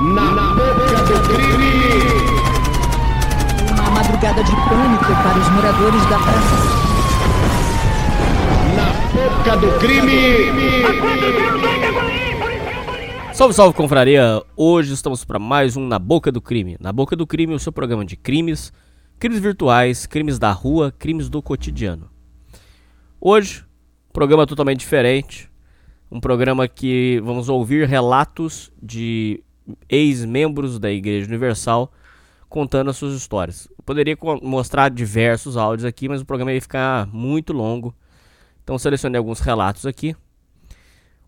Na boca do crime! Uma madrugada de pânico para os moradores da praça. Na boca do crime! Salve, salve, confraria! Hoje estamos para mais um Na Boca do Crime. Na Boca do Crime, o seu programa de crimes, crimes virtuais, crimes da rua, crimes do cotidiano. Hoje, programa totalmente diferente. Um programa que vamos ouvir relatos de ex-membros da Igreja Universal contando as suas histórias. Eu poderia mostrar diversos áudios aqui, mas o programa ia ficar muito longo. Então selecionei alguns relatos aqui.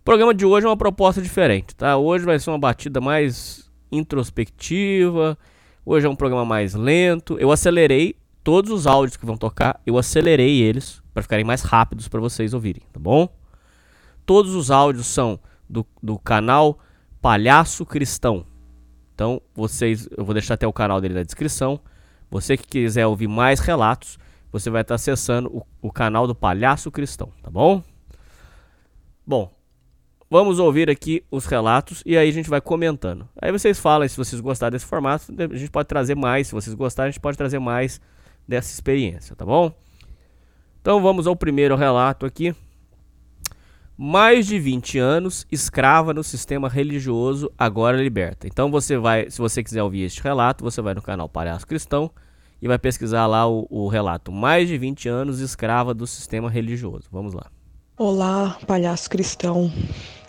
O programa de hoje é uma proposta diferente, tá? Hoje vai ser uma batida mais introspectiva. Hoje é um programa mais lento. Eu acelerei todos os áudios que vão tocar, eu acelerei eles para ficarem mais rápidos para vocês ouvirem, tá bom? Todos os áudios são do, do canal Palhaço Cristão. Então, vocês, eu vou deixar até o canal dele na descrição. Você que quiser ouvir mais relatos, você vai estar acessando o, o canal do Palhaço Cristão, tá bom? Bom, vamos ouvir aqui os relatos e aí a gente vai comentando. Aí vocês falam se vocês gostaram desse formato, a gente pode trazer mais. Se vocês gostarem, a gente pode trazer mais dessa experiência, tá bom? Então vamos ao primeiro relato aqui. Mais de 20 anos escrava no sistema religioso, agora liberta. Então você vai, se você quiser ouvir este relato, você vai no canal Palhaço Cristão e vai pesquisar lá o, o relato. Mais de 20 anos escrava do sistema religioso. Vamos lá. Olá, Palhaço Cristão.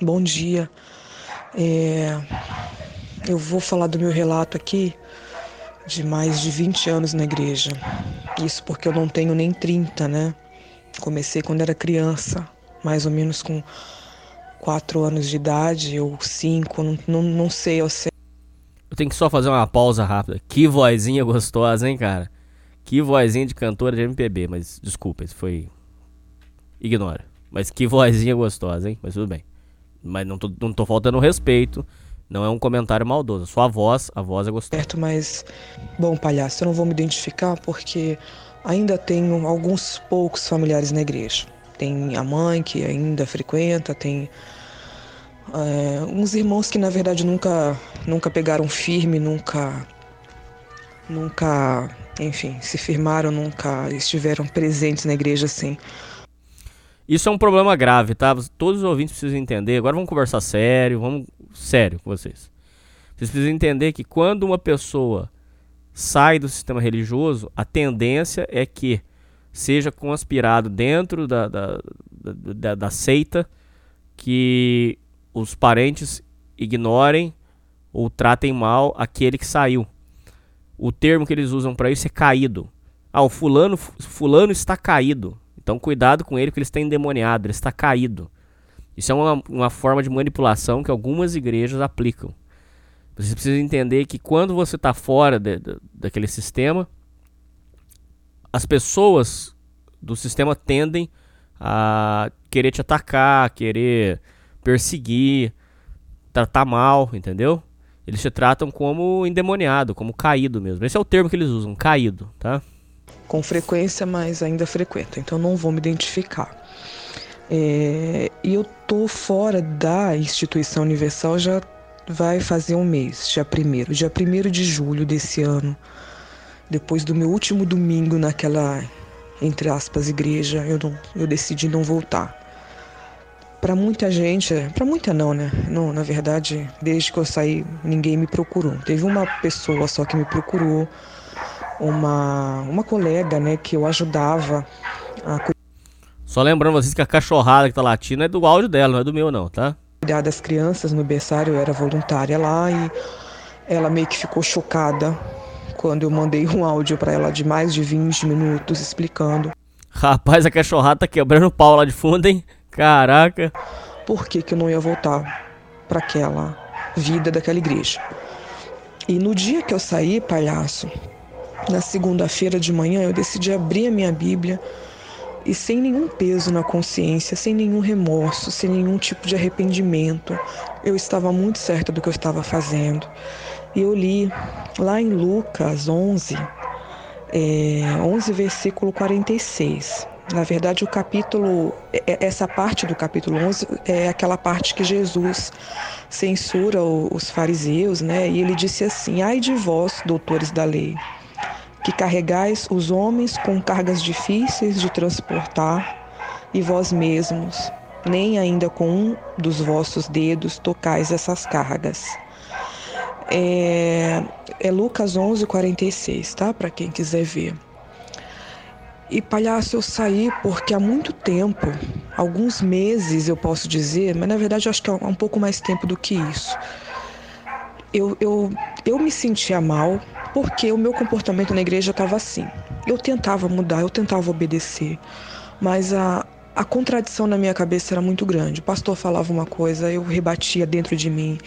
Bom dia. É... Eu vou falar do meu relato aqui de mais de 20 anos na igreja. Isso porque eu não tenho nem 30, né? Comecei quando era criança, mais ou menos com 4 anos de idade, ou 5, não, não, não sei ao certo. Eu tenho que só fazer uma pausa rápida. Que vozinha gostosa, hein, cara? Que vozinha de cantora de MPB, mas desculpa, isso foi. Ignora. Mas que vozinha gostosa, hein? Mas tudo bem. Mas não tô, não tô faltando respeito não é um comentário maldoso. Sua voz, a voz é gostosa. Certo, mas, bom, palhaço, eu não vou me identificar porque ainda tenho alguns poucos familiares na igreja. Tem a mãe que ainda frequenta, tem é, uns irmãos que na verdade nunca, nunca pegaram firme, nunca, nunca, enfim, se firmaram, nunca estiveram presentes na igreja assim. Isso é um problema grave, tá? Todos os ouvintes precisam entender. Agora vamos conversar sério, vamos sério com vocês. Vocês precisam entender que quando uma pessoa sai do sistema religioso, a tendência é que seja conspirado dentro da, da, da, da seita que os parentes ignorem ou tratem mal aquele que saiu. O termo que eles usam para isso é caído. Ah, o fulano, fulano está caído. Então cuidado com ele, porque ele está endemoniado, ele está caído. Isso é uma, uma forma de manipulação que algumas igrejas aplicam. Você precisa entender que quando você está fora de, de, daquele sistema, as pessoas do sistema tendem a querer te atacar, querer perseguir, tratar mal, entendeu? Eles te tratam como endemoniado, como caído mesmo. Esse é o termo que eles usam, caído, tá? com frequência, mas ainda frequento, então não vou me identificar. É, e eu tô fora da instituição universal já vai fazer um mês, dia primeiro, dia primeiro de julho desse ano, depois do meu último domingo naquela entre aspas igreja, eu não, eu decidi não voltar. Para muita gente, para muita não, né? Não, na verdade, desde que eu saí, ninguém me procurou. Teve uma pessoa só que me procurou uma, uma colega, né, que eu ajudava a Só lembrando vocês que a cachorrada que tá latindo é do áudio dela, não é do meu não, tá? Cuidar das crianças no berçário, eu era voluntária lá e ela meio que ficou chocada quando eu mandei um áudio para ela de mais de 20 minutos explicando. Rapaz, a cachorrada tá quebrando o pau lá de fundo, hein? Caraca. Por que, que eu não ia voltar para aquela vida daquela igreja? E no dia que eu saí, palhaço, na segunda-feira de manhã, eu decidi abrir a minha Bíblia e sem nenhum peso na consciência, sem nenhum remorso, sem nenhum tipo de arrependimento, eu estava muito certa do que eu estava fazendo. Eu li lá em Lucas 11, é, 11 versículo 46. Na verdade, o capítulo, é, é, essa parte do capítulo 11 é aquela parte que Jesus censura os fariseus, né? E ele disse assim: Ai de vós, doutores da lei, que carregais os homens com cargas difíceis de transportar, e vós mesmos, nem ainda com um dos vossos dedos tocais essas cargas. É, é Lucas 11, 46, tá? Para quem quiser ver. E palhaço, eu saí porque há muito tempo, alguns meses eu posso dizer, mas na verdade eu acho que é um pouco mais tempo do que isso. Eu, eu, eu me sentia mal porque o meu comportamento na igreja estava assim. Eu tentava mudar, eu tentava obedecer, mas a, a contradição na minha cabeça era muito grande. O pastor falava uma coisa, eu rebatia dentro de mim.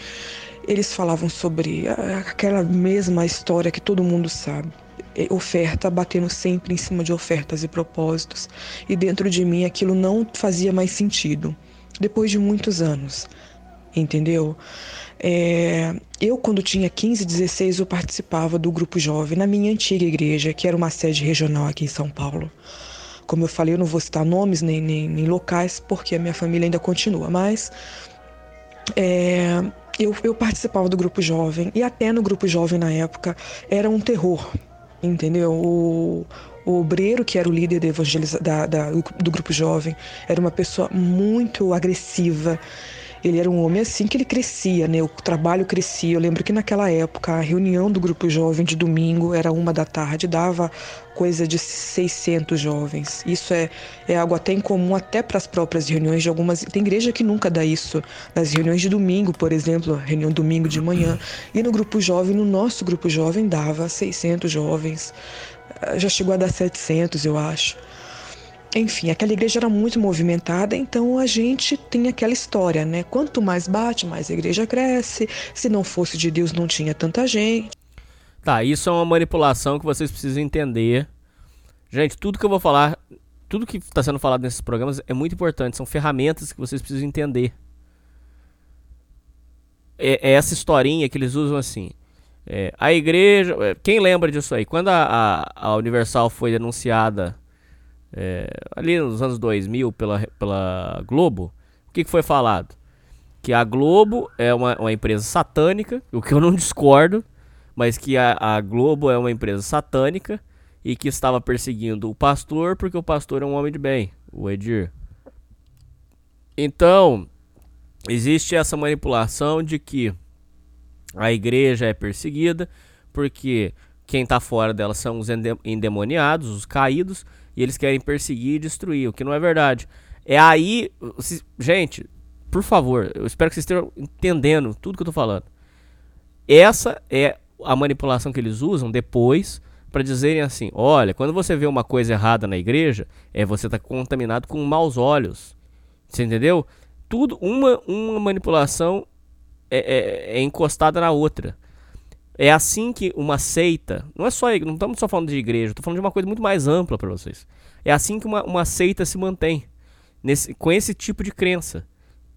Eles falavam sobre aquela mesma história que todo mundo sabe. Oferta batendo sempre em cima de ofertas e propósitos. E dentro de mim aquilo não fazia mais sentido. Depois de muitos anos. Entendeu? É, eu, quando tinha 15, 16, eu participava do grupo jovem na minha antiga igreja, que era uma sede regional aqui em São Paulo. Como eu falei, eu não vou citar nomes nem, nem, nem locais, porque a minha família ainda continua, mas é, eu, eu participava do grupo jovem, e até no grupo jovem na época era um terror, entendeu? O, o obreiro, que era o líder da da, do grupo jovem, era uma pessoa muito agressiva. Ele era um homem assim que ele crescia, né? O trabalho crescia. Eu lembro que naquela época a reunião do grupo jovem de domingo era uma da tarde, dava coisa de 600 jovens. Isso é, é algo até incomum até para as próprias reuniões de algumas. Tem igreja que nunca dá isso. Nas reuniões de domingo, por exemplo, reunião domingo de manhã. E no grupo jovem, no nosso grupo jovem, dava 600 jovens. Já chegou a dar 700, eu acho. Enfim, aquela igreja era muito movimentada, então a gente tem aquela história, né? Quanto mais bate, mais a igreja cresce. Se não fosse de Deus, não tinha tanta gente. Tá, isso é uma manipulação que vocês precisam entender. Gente, tudo que eu vou falar, tudo que está sendo falado nesses programas é muito importante. São ferramentas que vocês precisam entender. É, é essa historinha que eles usam assim. É, a igreja. É, quem lembra disso aí? Quando a, a, a Universal foi anunciada é, ali nos anos 2000 pela, pela Globo, o que, que foi falado? Que a Globo é uma, uma empresa satânica, o que eu não discordo mas que a, a Globo é uma empresa satânica e que estava perseguindo o pastor porque o pastor é um homem de bem, o Edir. Então, existe essa manipulação de que a igreja é perseguida porque quem está fora dela são os endemoniados, os caídos, e eles querem perseguir e destruir, o que não é verdade. É aí, gente, por favor, eu espero que vocês estejam entendendo tudo que eu estou falando. Essa é a manipulação que eles usam depois para dizerem assim: olha, quando você vê uma coisa errada na igreja, é você está contaminado com maus olhos. Você entendeu? Tudo, uma, uma manipulação é, é, é encostada na outra. É assim que uma seita, não é só, não estamos só falando de igreja, estou falando de uma coisa muito mais ampla para vocês. É assim que uma, uma seita se mantém, nesse, com esse tipo de crença.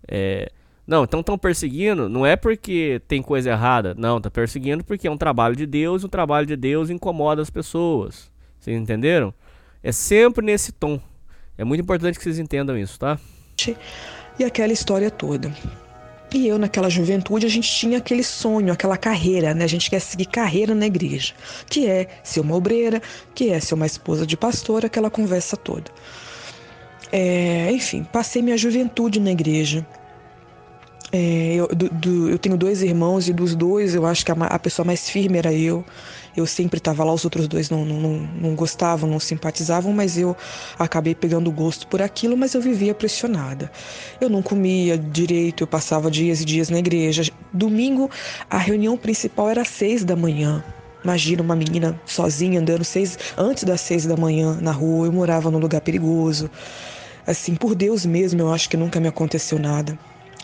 É, não, então estão perseguindo, não é porque tem coisa errada. Não, tá perseguindo porque é um trabalho de Deus, e o trabalho de Deus incomoda as pessoas. Vocês entenderam? É sempre nesse tom. É muito importante que vocês entendam isso, tá? E aquela história toda. E eu, naquela juventude, a gente tinha aquele sonho, aquela carreira, né? A gente quer seguir carreira na igreja, que é ser uma obreira, que é ser uma esposa de pastor, aquela conversa toda. É, enfim, passei minha juventude na igreja. É, eu, do, do, eu, tenho dois irmãos e dos dois eu acho que a, a pessoa mais firme era eu. Eu sempre estava lá, os outros dois não, não, não, gostavam, não simpatizavam, mas eu acabei pegando gosto por aquilo, mas eu vivia pressionada. Eu não comia direito, eu passava dias e dias na igreja. Domingo, a reunião principal era às seis da manhã. Imagina uma menina sozinha andando seis, antes das seis da manhã na rua. Eu morava num lugar perigoso. Assim, por Deus mesmo, eu acho que nunca me aconteceu nada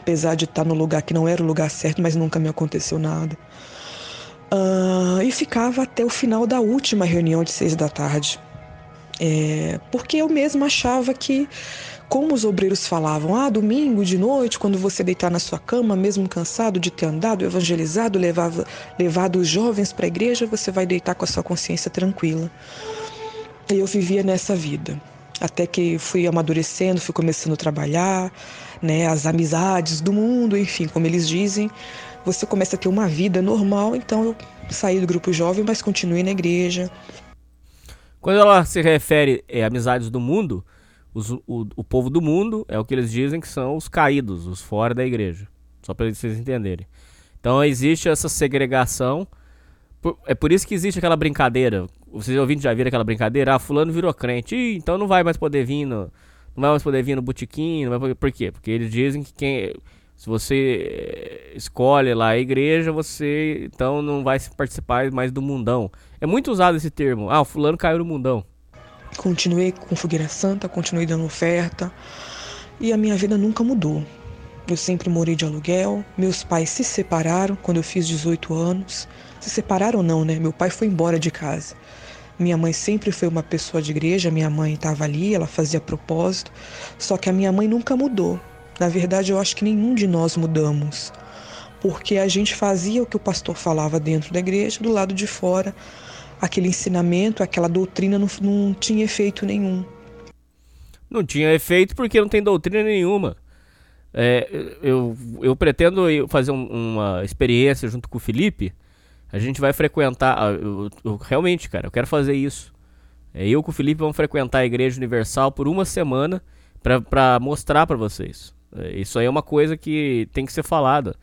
apesar de estar no lugar que não era o lugar certo, mas nunca me aconteceu nada. Uh, e ficava até o final da última reunião de seis da tarde. É, porque eu mesma achava que, como os obreiros falavam, ah, domingo de noite, quando você deitar na sua cama, mesmo cansado de ter andado, evangelizado, levava, levado os jovens para a igreja, você vai deitar com a sua consciência tranquila. E eu vivia nessa vida. Até que fui amadurecendo, fui começando a trabalhar, né, as amizades do mundo, enfim, como eles dizem, você começa a ter uma vida normal. Então eu saí do grupo jovem, mas continuei na igreja. Quando ela se refere a é, amizades do mundo, os, o, o povo do mundo é o que eles dizem que são os caídos, os fora da igreja. Só para vocês entenderem. Então existe essa segregação. é por isso que existe aquela brincadeira. Vocês ouvintes já viram aquela brincadeira? Ah, fulano virou crente. Ih, então não vai mais poder vir no. Não vai mais poder vir no por quê? Porque eles dizem que quem. Se você eh, escolhe lá a igreja, você então não vai participar mais do mundão. É muito usado esse termo. Ah, o fulano caiu no mundão. Continuei com fogueira santa, continuei dando oferta. E a minha vida nunca mudou. Eu sempre morei de aluguel. Meus pais se separaram quando eu fiz 18 anos. Se separaram não, né? Meu pai foi embora de casa. Minha mãe sempre foi uma pessoa de igreja, minha mãe estava ali, ela fazia propósito. Só que a minha mãe nunca mudou. Na verdade, eu acho que nenhum de nós mudamos. Porque a gente fazia o que o pastor falava dentro da igreja, do lado de fora, aquele ensinamento, aquela doutrina não, não tinha efeito nenhum. Não tinha efeito porque não tem doutrina nenhuma. É, eu, eu pretendo fazer um, uma experiência junto com o Felipe. A gente vai frequentar. Ah, eu, eu, realmente, cara, eu quero fazer isso. É, eu com o Felipe vamos frequentar a Igreja Universal por uma semana para mostrar para vocês. É, isso aí é uma coisa que tem que ser falada.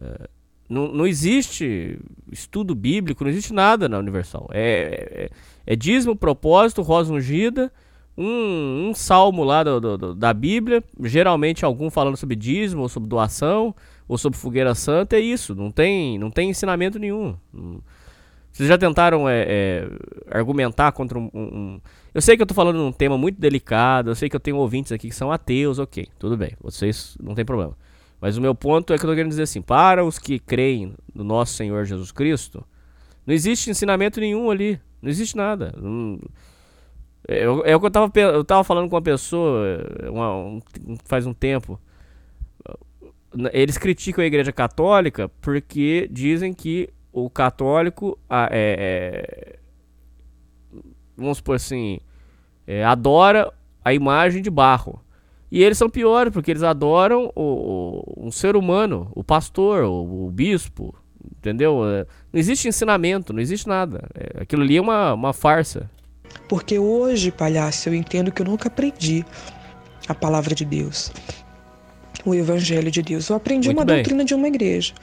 É, não, não existe estudo bíblico, não existe nada na Universal. É, é, é dízimo, propósito, rosa ungida um, um salmo lá do, do, da Bíblia, geralmente algum falando sobre dízimo, ou sobre doação, ou sobre fogueira santa, é isso. Não tem, não tem ensinamento nenhum. Vocês já tentaram é, é, argumentar contra um, um, Eu sei que eu tô falando de um tema muito delicado, eu sei que eu tenho ouvintes aqui que são ateus, ok, tudo bem, vocês não tem problema. Mas o meu ponto é que eu tô querendo dizer assim, para os que creem no nosso Senhor Jesus Cristo, não existe ensinamento nenhum ali, não existe nada. É, é o que eu tava, eu tava falando com uma pessoa é, uma, um, faz um tempo. Eles criticam a igreja católica porque dizem que o católico é, é vamos supor assim, é, adora a imagem de barro. E eles são piores, porque eles adoram o, o um ser humano, o pastor, o, o bispo, entendeu? É, não existe ensinamento, não existe nada. É, aquilo ali é uma, uma farsa. Porque hoje, palhaço, eu entendo que eu nunca aprendi a palavra de Deus, o evangelho de Deus. Eu aprendi Muito uma bem. doutrina de uma igreja.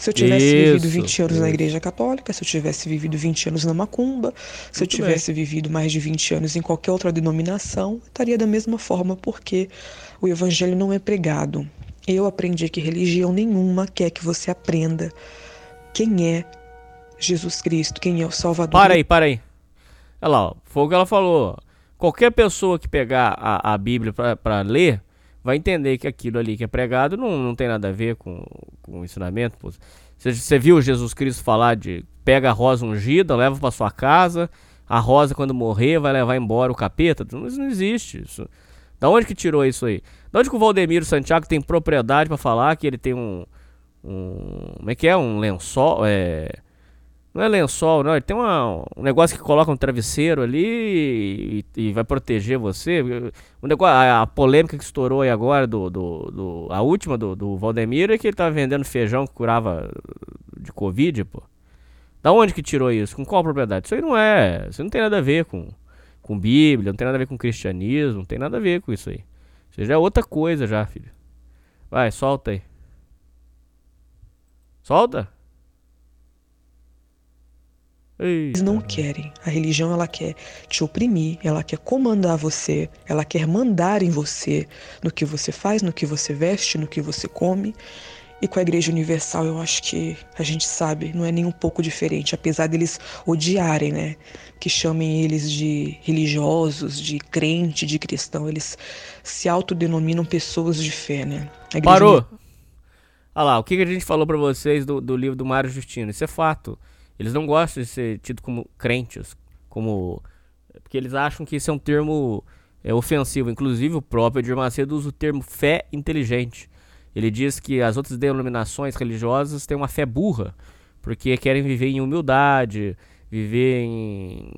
Se eu tivesse isso, vivido 20 anos isso. na igreja católica, se eu tivesse vivido 20 anos na macumba, se Muito eu tivesse bem. vivido mais de 20 anos em qualquer outra denominação, estaria da mesma forma, porque o evangelho não é pregado. Eu aprendi que religião nenhuma quer que você aprenda quem é Jesus Cristo, quem é o Salvador. Para aí, para aí. Olha lá, ó, foi o que ela falou. Qualquer pessoa que pegar a, a Bíblia para ler vai entender que aquilo ali que é pregado não, não tem nada a ver com, com o ensinamento. Você, você viu Jesus Cristo falar de pega a rosa ungida, leva para sua casa, a rosa quando morrer vai levar embora o capeta? Isso não existe. Isso. Da onde que tirou isso aí? Da onde que o Valdemiro Santiago tem propriedade para falar que ele tem um, um. Como é que é? Um lençol. É, não é lençol, não. Ele tem uma, um negócio que coloca um travesseiro ali e, e vai proteger você. O negócio, a, a, polêmica que estourou aí agora, do, do, do a última do, do Valdemiro, é que ele tava vendendo feijão que curava de Covid, pô. Da onde que tirou isso? Com qual propriedade? Isso aí não é. Isso não tem nada a ver com, com Bíblia, não tem nada a ver com cristianismo, não tem nada a ver com isso aí. Isso já é outra coisa já, filho. Vai, solta aí. Solta? Eles não querem. A religião ela quer te oprimir, ela quer comandar você, ela quer mandar em você no que você faz, no que você veste, no que você come. E com a Igreja Universal eu acho que a gente sabe, não é nem um pouco diferente, apesar deles odiarem, né? Que chamem eles de religiosos, de crente, de cristão, eles se autodenominam pessoas de fé, né? Parou! Olha lá, o que a gente falou para vocês do, do livro do Mário Justino? Isso é fato. Eles não gostam de ser tido como crentes, como porque eles acham que isso é um termo é, ofensivo. Inclusive o próprio Edir Macedo usa o termo fé inteligente. Ele diz que as outras denominações religiosas têm uma fé burra, porque querem viver em humildade, viver em,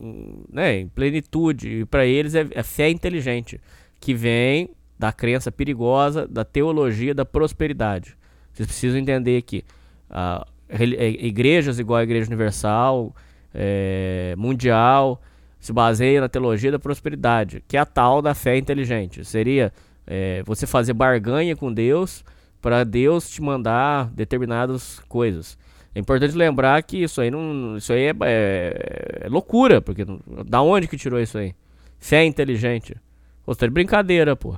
em, né, em plenitude. E para eles é, é fé inteligente, que vem da crença perigosa, da teologia da prosperidade. Vocês precisam entender que uh, igrejas igual a Igreja Universal, é, Mundial, se baseiam na teologia da prosperidade, que é a tal da fé inteligente. Seria é, você fazer barganha com Deus para Deus te mandar determinadas coisas. É importante lembrar que isso aí não, isso aí é, é, é loucura, porque da onde que tirou isso aí? Fé inteligente. Pô, tá de brincadeira, pô.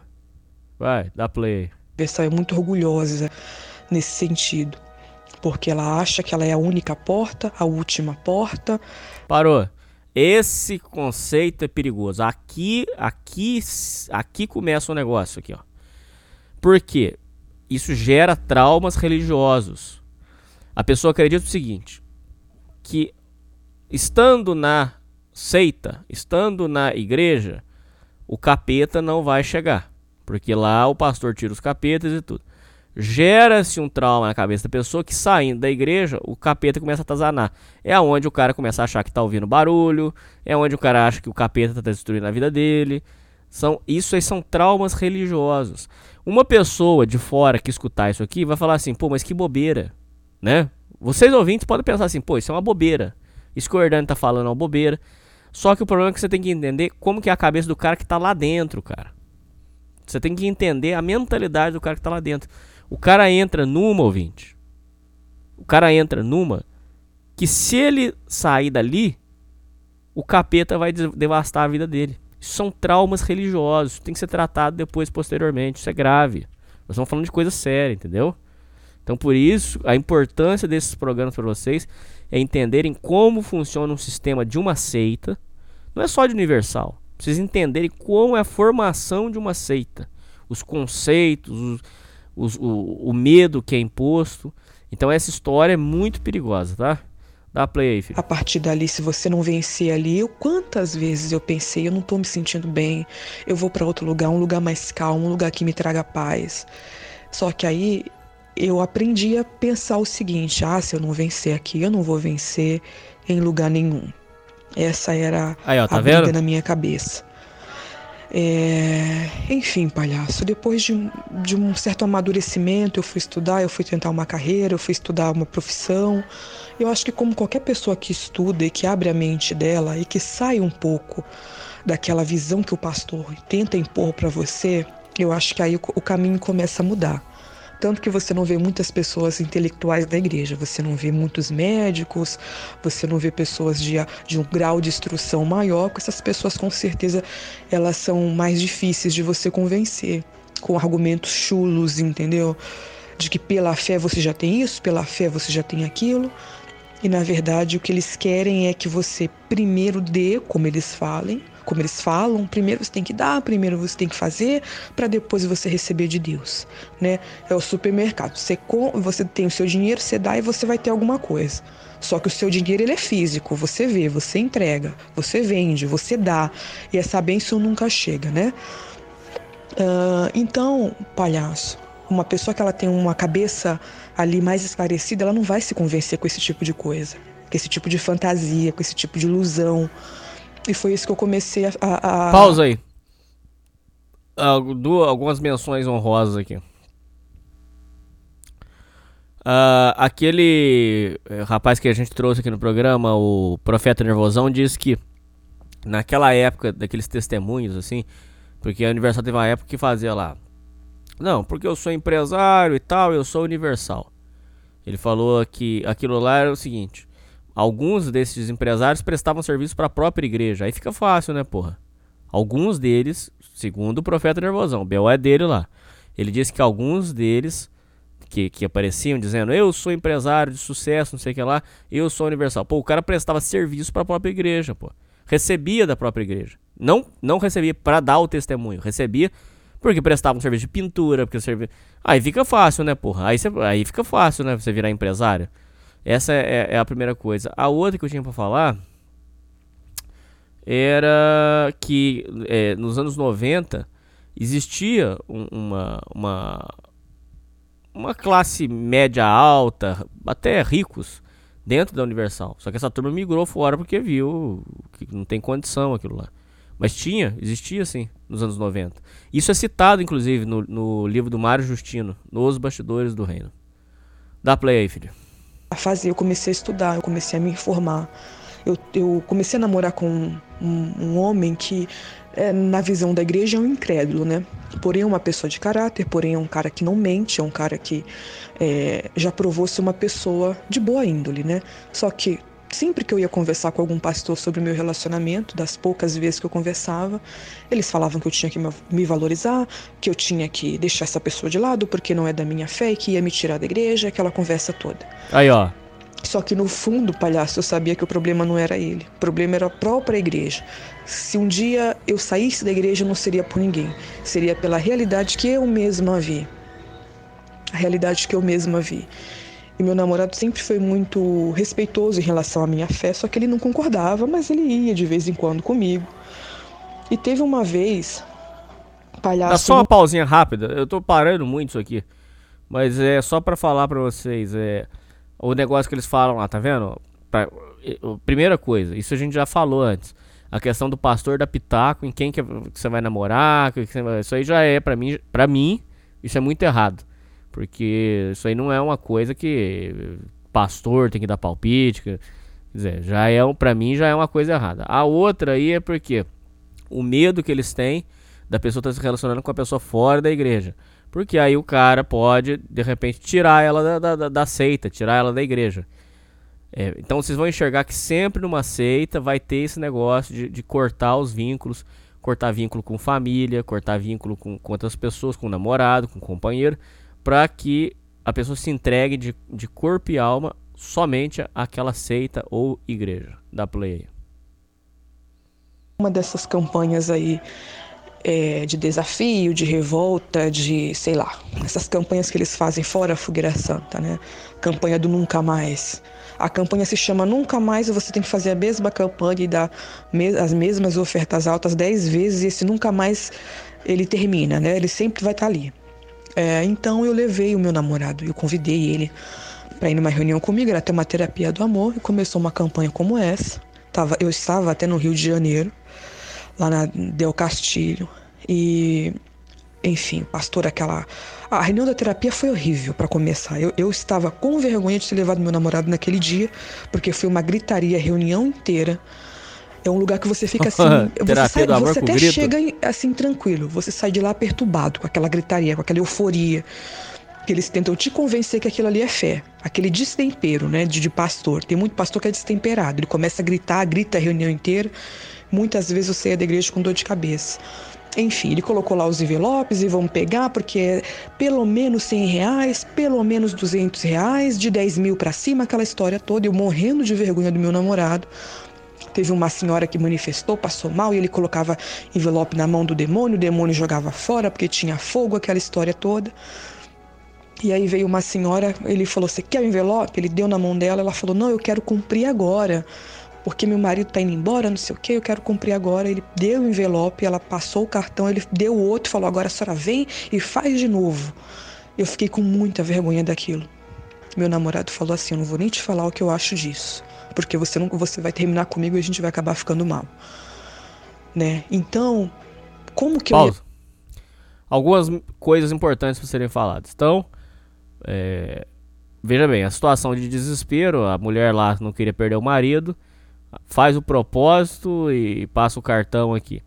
Vai, dá play. Pessoa é muito orgulhosa nesse sentido, porque ela acha que ela é a única porta, a última porta. Parou. Esse conceito é perigoso. Aqui, aqui, aqui começa o negócio aqui, ó. Por quê? Isso gera traumas religiosos. A pessoa acredita o seguinte: que estando na seita, estando na igreja, o capeta não vai chegar. Porque lá o pastor tira os capetas e tudo. Gera-se um trauma na cabeça da pessoa que saindo da igreja, o capeta começa a atazanar. É aonde o cara começa a achar que está ouvindo barulho, é onde o cara acha que o capeta está destruindo a vida dele. São, isso aí são traumas religiosos. Uma pessoa de fora que escutar isso aqui vai falar assim, pô, mas que bobeira né? Vocês ouvintes podem pensar assim, pô, isso é uma bobeira. Isso que o tá falando é uma bobeira. Só que o problema é que você tem que entender como que é a cabeça do cara que tá lá dentro, cara. Você tem que entender a mentalidade do cara que tá lá dentro. O cara entra numa, ouvinte. O cara entra numa que se ele sair dali, o capeta vai devastar a vida dele. Isso são traumas religiosos, tem que ser tratado depois, posteriormente. Isso é grave. Nós estamos falando de coisa séria, entendeu? Então, por isso, a importância desses programas para vocês é entenderem como funciona um sistema de uma seita. Não é só de universal. Vocês entenderem como é a formação de uma seita, os conceitos, os, os, o, o medo que é imposto. Então, essa história é muito perigosa, tá? Dá play aí, filho. A partir dali, se você não vencer ali, eu, quantas vezes eu pensei, eu não tô me sentindo bem, eu vou para outro lugar, um lugar mais calmo, um lugar que me traga paz. Só que aí eu aprendi a pensar o seguinte: ah, se eu não vencer aqui, eu não vou vencer em lugar nenhum. Essa era Aí, ó, tá a vendo? briga na minha cabeça. É... Enfim, palhaço, depois de, de um certo amadurecimento, eu fui estudar, eu fui tentar uma carreira, eu fui estudar uma profissão. Eu acho que, como qualquer pessoa que estuda e que abre a mente dela e que sai um pouco daquela visão que o pastor tenta impor para você, eu acho que aí o, caminho começa a mudar. Tanto que você não vê muitas pessoas intelectuais da igreja, você não vê muitos médicos, você não vê pessoas de, de um grau de instrução maior, essas pessoas com certeza elas são mais difíceis de você convencer, com argumentos chulos, entendeu? De que pela fé você já tem isso, pela fé você já tem aquilo. E na verdade o que eles querem é que você primeiro dê, como eles falem, como eles falam, primeiro você tem que dar, primeiro você tem que fazer, para depois você receber de Deus, né? É o supermercado. Você com, você tem o seu dinheiro, você dá e você vai ter alguma coisa. Só que o seu dinheiro ele é físico, você vê, você entrega, você vende, você dá e essa bênção nunca chega, né? Uh, então, palhaço, uma pessoa que ela tem uma cabeça ali mais esclarecida, ela não vai se convencer com esse tipo de coisa, com esse tipo de fantasia, com esse tipo de ilusão. E foi isso que eu comecei a. a... Pausa aí. algumas menções honrosas aqui. Uh, aquele eh, rapaz que a gente trouxe aqui no programa, o Profeta Nervosão, disse que naquela época, daqueles testemunhos, assim, porque a Universal teve uma época que fazia lá. Não, porque eu sou empresário e tal, eu sou universal. Ele falou que aquilo lá era o seguinte: alguns desses empresários prestavam serviço para a própria igreja. Aí fica fácil, né, porra? Alguns deles, segundo o profeta Nervosão, o B.O. é dele lá. Ele disse que alguns deles que, que apareciam dizendo eu sou empresário de sucesso, não sei o que lá, eu sou universal. Pô, o cara prestava serviço para a própria igreja, pô. Recebia da própria igreja. Não, não recebia para dar o testemunho, recebia porque prestava um serviço de pintura, porque servia... Aí fica fácil, né, porra? Aí, cê, aí fica fácil, né, você virar empresário. Essa é, é, a primeira coisa. A outra que eu tinha para falar era que é, nos anos 90 existia um, uma, uma, uma classe média alta, até ricos, dentro da Universal. Só que essa turma migrou fora porque viu que não tem condição aquilo lá. Mas tinha, existia sim, nos anos 90. Isso é citado, inclusive, no, no livro do Mário Justino, Nos Bastidores do Reino. Dá play aí, filho. A fazer, eu comecei a estudar, eu comecei a me informar. Eu, eu comecei a namorar com um, um homem que, é, na visão da igreja, é um incrédulo, né? Porém, é uma pessoa de caráter, porém, é um cara que não mente, é um cara que é, já provou ser uma pessoa de boa índole, né? Só que Sempre que eu ia conversar com algum pastor sobre o meu relacionamento, das poucas vezes que eu conversava, eles falavam que eu tinha que me valorizar, que eu tinha que deixar essa pessoa de lado porque não é da minha fé e que ia me tirar da igreja, aquela conversa toda. Aí, ó. Só que no fundo, palhaço, eu sabia que o problema não era ele. O problema era a própria igreja. Se um dia eu saísse da igreja, não seria por ninguém. Seria pela realidade que eu mesma vi. A realidade que eu mesma vi. E meu namorado sempre foi muito respeitoso em relação à minha fé, só que ele não concordava, mas ele ia de vez em quando comigo. E teve uma vez, palhaço. Dá só uma pausinha rápida, eu tô parando muito isso aqui. Mas é só para falar para vocês, é o negócio que eles falam lá, tá vendo? Pra, primeira coisa, isso a gente já falou antes. A questão do pastor da pitaco, em quem que você vai namorar, que você vai, isso aí já é para mim, para mim, isso é muito errado. Porque isso aí não é uma coisa que pastor tem que dar palpite. quer dizer, já é, para mim, já é uma coisa errada. A outra aí é porque o medo que eles têm da pessoa estar tá se relacionando com a pessoa fora da igreja. Porque aí o cara pode, de repente, tirar ela da, da, da seita, tirar ela da igreja. É, então vocês vão enxergar que sempre numa seita vai ter esse negócio de, de cortar os vínculos, cortar vínculo com família, cortar vínculo com, com outras pessoas, com namorado, com companheiro para que a pessoa se entregue de, de corpo e alma somente àquela seita ou igreja. da play Uma dessas campanhas aí é, de desafio, de revolta, de sei lá, essas campanhas que eles fazem fora a Fogueira Santa, né? Campanha do Nunca Mais. A campanha se chama Nunca Mais e você tem que fazer a mesma campanha e dar as mesmas ofertas altas dez vezes e esse Nunca Mais ele termina, né? Ele sempre vai estar tá ali. É, então eu levei o meu namorado, eu convidei ele para ir numa reunião comigo, era até uma terapia do amor, e começou uma campanha como essa. Tava, eu estava até no Rio de Janeiro, lá na Del Castilho, e enfim, pastor, aquela. A reunião da terapia foi horrível para começar. Eu, eu estava com vergonha de ter levado meu namorado naquele dia, porque foi uma gritaria a reunião inteira. É um lugar que você fica assim. você sai, você até chega assim tranquilo. Você sai de lá perturbado, com aquela gritaria, com aquela euforia. Que eles tentam te convencer que aquilo ali é fé. Aquele destempero, né? De, de pastor. Tem muito pastor que é destemperado. Ele começa a gritar, grita a reunião inteira. Muitas vezes você é da igreja com dor de cabeça. Enfim, ele colocou lá os envelopes e vamos pegar, porque é pelo menos 100 reais, pelo menos 200 reais, de 10 mil para cima, aquela história toda. Eu morrendo de vergonha do meu namorado, Teve uma senhora que manifestou, passou mal e ele colocava envelope na mão do demônio, o demônio jogava fora porque tinha fogo, aquela história toda. E aí veio uma senhora, ele falou: Você quer o envelope? Ele deu na mão dela, ela falou: Não, eu quero cumprir agora, porque meu marido tá indo embora, não sei o que, eu quero cumprir agora. Ele deu o envelope, ela passou o cartão, ele deu o outro, falou: Agora a senhora vem e faz de novo. Eu fiquei com muita vergonha daquilo. Meu namorado falou assim: Eu não vou nem te falar o que eu acho disso porque você não você vai terminar comigo e a gente vai acabar ficando mal. Né? Então, como que Pausa. eu Algumas coisas importantes para serem faladas. Então, é, veja bem, a situação de desespero, a mulher lá não queria perder o marido, faz o propósito e passa o cartão aqui.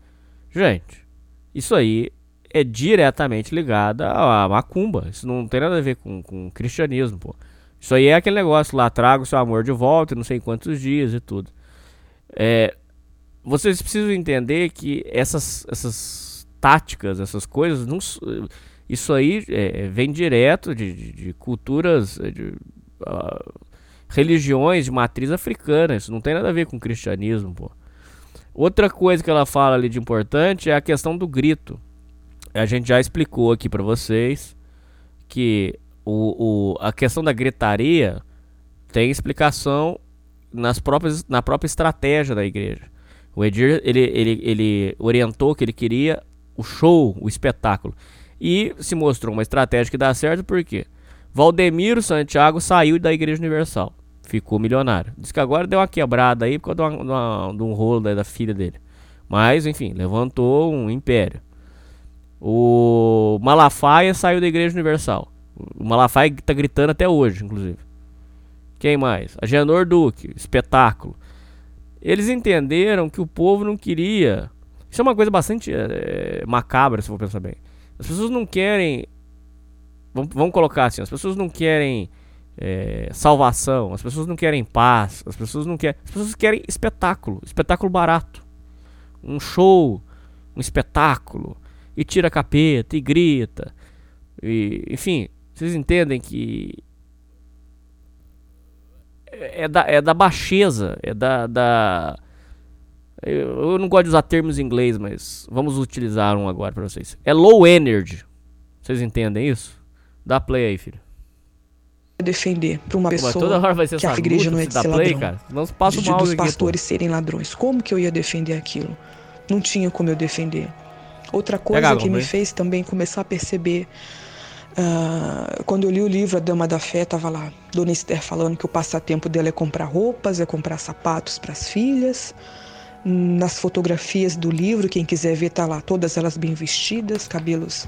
Gente, isso aí é diretamente ligado à macumba. Isso não tem nada a ver com, com cristianismo, pô. Isso aí é aquele negócio lá, traga o seu amor de volta, não sei quantos dias e tudo. É, vocês precisam entender que essas, essas táticas, essas coisas, não, isso aí é, vem direto de, de, de culturas, é, de uh, religiões de matriz africana. Isso não tem nada a ver com cristianismo, pô. Outra coisa que ela fala ali de importante é a questão do grito. A gente já explicou aqui para vocês que o, o, a questão da gritaria tem explicação nas próprias, na própria estratégia da igreja. O Edir ele, ele, ele orientou que ele queria o show, o espetáculo. E se mostrou uma estratégia que dá certo porque Valdemiro Santiago saiu da Igreja Universal. ficou milionário. Diz que agora deu uma quebrada aí por causa de, uma, de um rolo da, da filha dele. Mas, enfim, levantou um império. O Malafaia saiu da Igreja Universal. O Malafaia tá gritando até hoje, inclusive. Quem mais? A Genor Duque, espetáculo. Eles entenderam que o povo não queria. Isso é uma coisa bastante é, macabra, se for pensar bem. As pessoas não querem. Vamos, vamos colocar assim: as pessoas não querem é, salvação, as pessoas não querem paz, as pessoas não querem. As pessoas querem espetáculo, espetáculo barato. Um show, um espetáculo. E tira capeta, e grita. E, enfim, vocês entendem que é da, é da baixeza, é da, da. Eu não gosto de usar termos em inglês, mas vamos utilizar um agora para vocês. É low energy. Vocês entendem isso? Dá play aí, filho. Defender para uma pessoa toda hora vai ser que a igreja não é de ser play, ladrão, cara. Não passa de, mal dos aqui, pastores serem ladrões. Como que eu ia defender aquilo? Não tinha como eu defender. Outra coisa Pega que me fez também começar a perceber ah, quando eu li o livro A Dama da Fé, estava lá Dona Esther falando que o passatempo dela é comprar roupas, é comprar sapatos para as filhas. Nas fotografias do livro, quem quiser ver, tá lá, todas elas bem vestidas, cabelos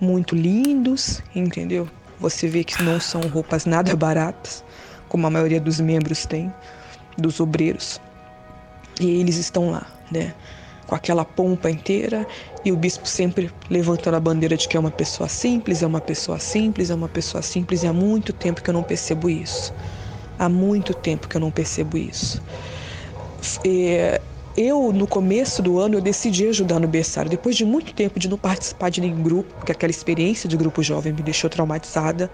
muito lindos, entendeu? Você vê que não são roupas nada baratas, como a maioria dos membros tem, dos obreiros. E eles estão lá, né? Com aquela pompa inteira e o bispo sempre levantando a bandeira de que é uma pessoa simples, é uma pessoa simples, é uma pessoa simples. E há muito tempo que eu não percebo isso. Há muito tempo que eu não percebo isso. É, eu, no começo do ano, eu decidi ajudar no berçário. Depois de muito tempo de não participar de nenhum grupo, porque aquela experiência de grupo jovem me deixou traumatizada.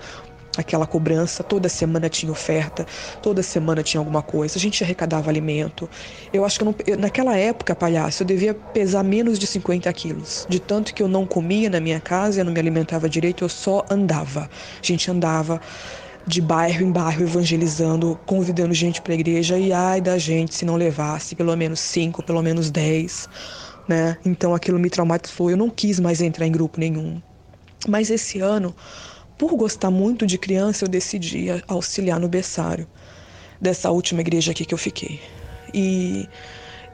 Aquela cobrança, toda semana tinha oferta, toda semana tinha alguma coisa. A gente arrecadava alimento. Eu acho que eu não, eu, naquela época, palhaço, eu devia pesar menos de 50 quilos. De tanto que eu não comia na minha casa, eu não me alimentava direito, eu só andava. A gente andava de bairro em bairro evangelizando, convidando gente para a igreja e ai da gente se não levasse pelo menos cinco, pelo menos dez, né? Então aquilo me traumatizou. Eu não quis mais entrar em grupo nenhum. Mas esse ano, por gostar muito de criança, eu decidi auxiliar no berçário dessa última igreja aqui que eu fiquei. E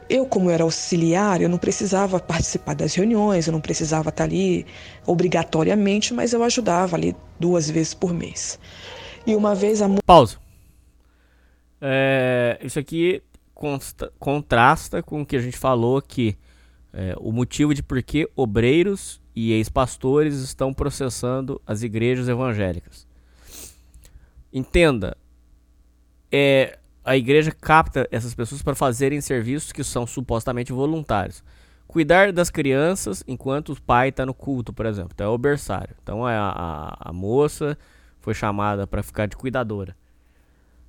eu, como era auxiliar, eu não precisava participar das reuniões, eu não precisava estar ali obrigatoriamente, mas eu ajudava ali duas vezes por mês. E uma vez a Pausa. É, isso aqui consta, contrasta com o que a gente falou que é, o motivo de por que obreiros e ex-pastores estão processando as igrejas evangélicas. Entenda, é, a igreja capta essas pessoas para fazerem serviços que são supostamente voluntários. Cuidar das crianças enquanto o pai está no culto, por exemplo. Então é o berçário. Então é a, a, a moça foi chamada para ficar de cuidadora.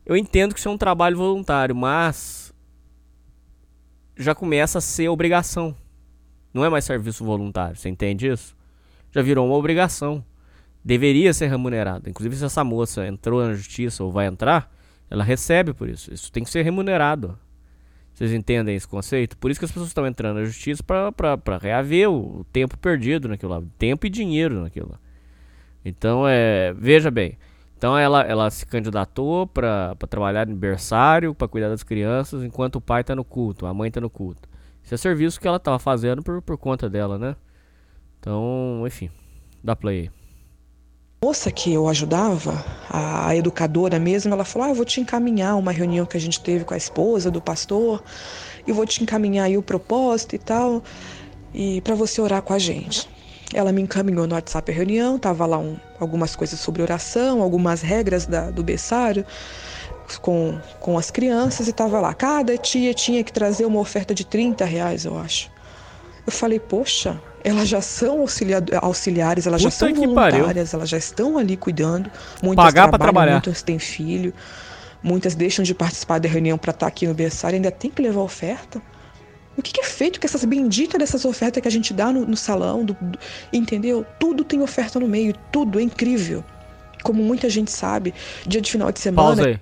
Eu entendo que isso é um trabalho voluntário, mas já começa a ser obrigação. Não é mais serviço voluntário, você entende isso? Já virou uma obrigação. Deveria ser remunerado. Inclusive, se essa moça entrou na justiça ou vai entrar, ela recebe por isso. Isso tem que ser remunerado. Vocês entendem esse conceito? Por isso que as pessoas estão entrando na justiça para reaver o tempo perdido naquilo lá. Tempo e dinheiro naquilo. Então, é, veja bem. Então, ela, ela se candidatou para trabalhar no berçário, para cuidar das crianças, enquanto o pai está no culto, a mãe está no culto. Isso é serviço que ela estava fazendo por, por conta dela, né? Então, enfim, dá play aí. moça que eu ajudava, a educadora mesmo, ela falou: ah, eu vou te encaminhar uma reunião que a gente teve com a esposa do pastor, e vou te encaminhar aí o propósito e tal, e para você orar com a gente. Ela me encaminhou no WhatsApp a reunião, tava lá um, algumas coisas sobre oração, algumas regras da, do berçário com, com as crianças e tava lá. Cada tia tinha que trazer uma oferta de 30 reais, eu acho. Eu falei, poxa, elas já são auxilia auxiliares, elas Puta já são voluntárias, pariu. elas já estão ali cuidando. Muitas Pagar trabalham, trabalhar. muitas têm filho, muitas deixam de participar da reunião para estar aqui no berçário, ainda tem que levar oferta. O que, que é feito com essas benditas dessas ofertas que a gente dá no, no salão, do- do- entendeu? Tudo tem oferta no meio, tudo é incrível. Como muita gente sabe, dia de final de semana, Pausa aí.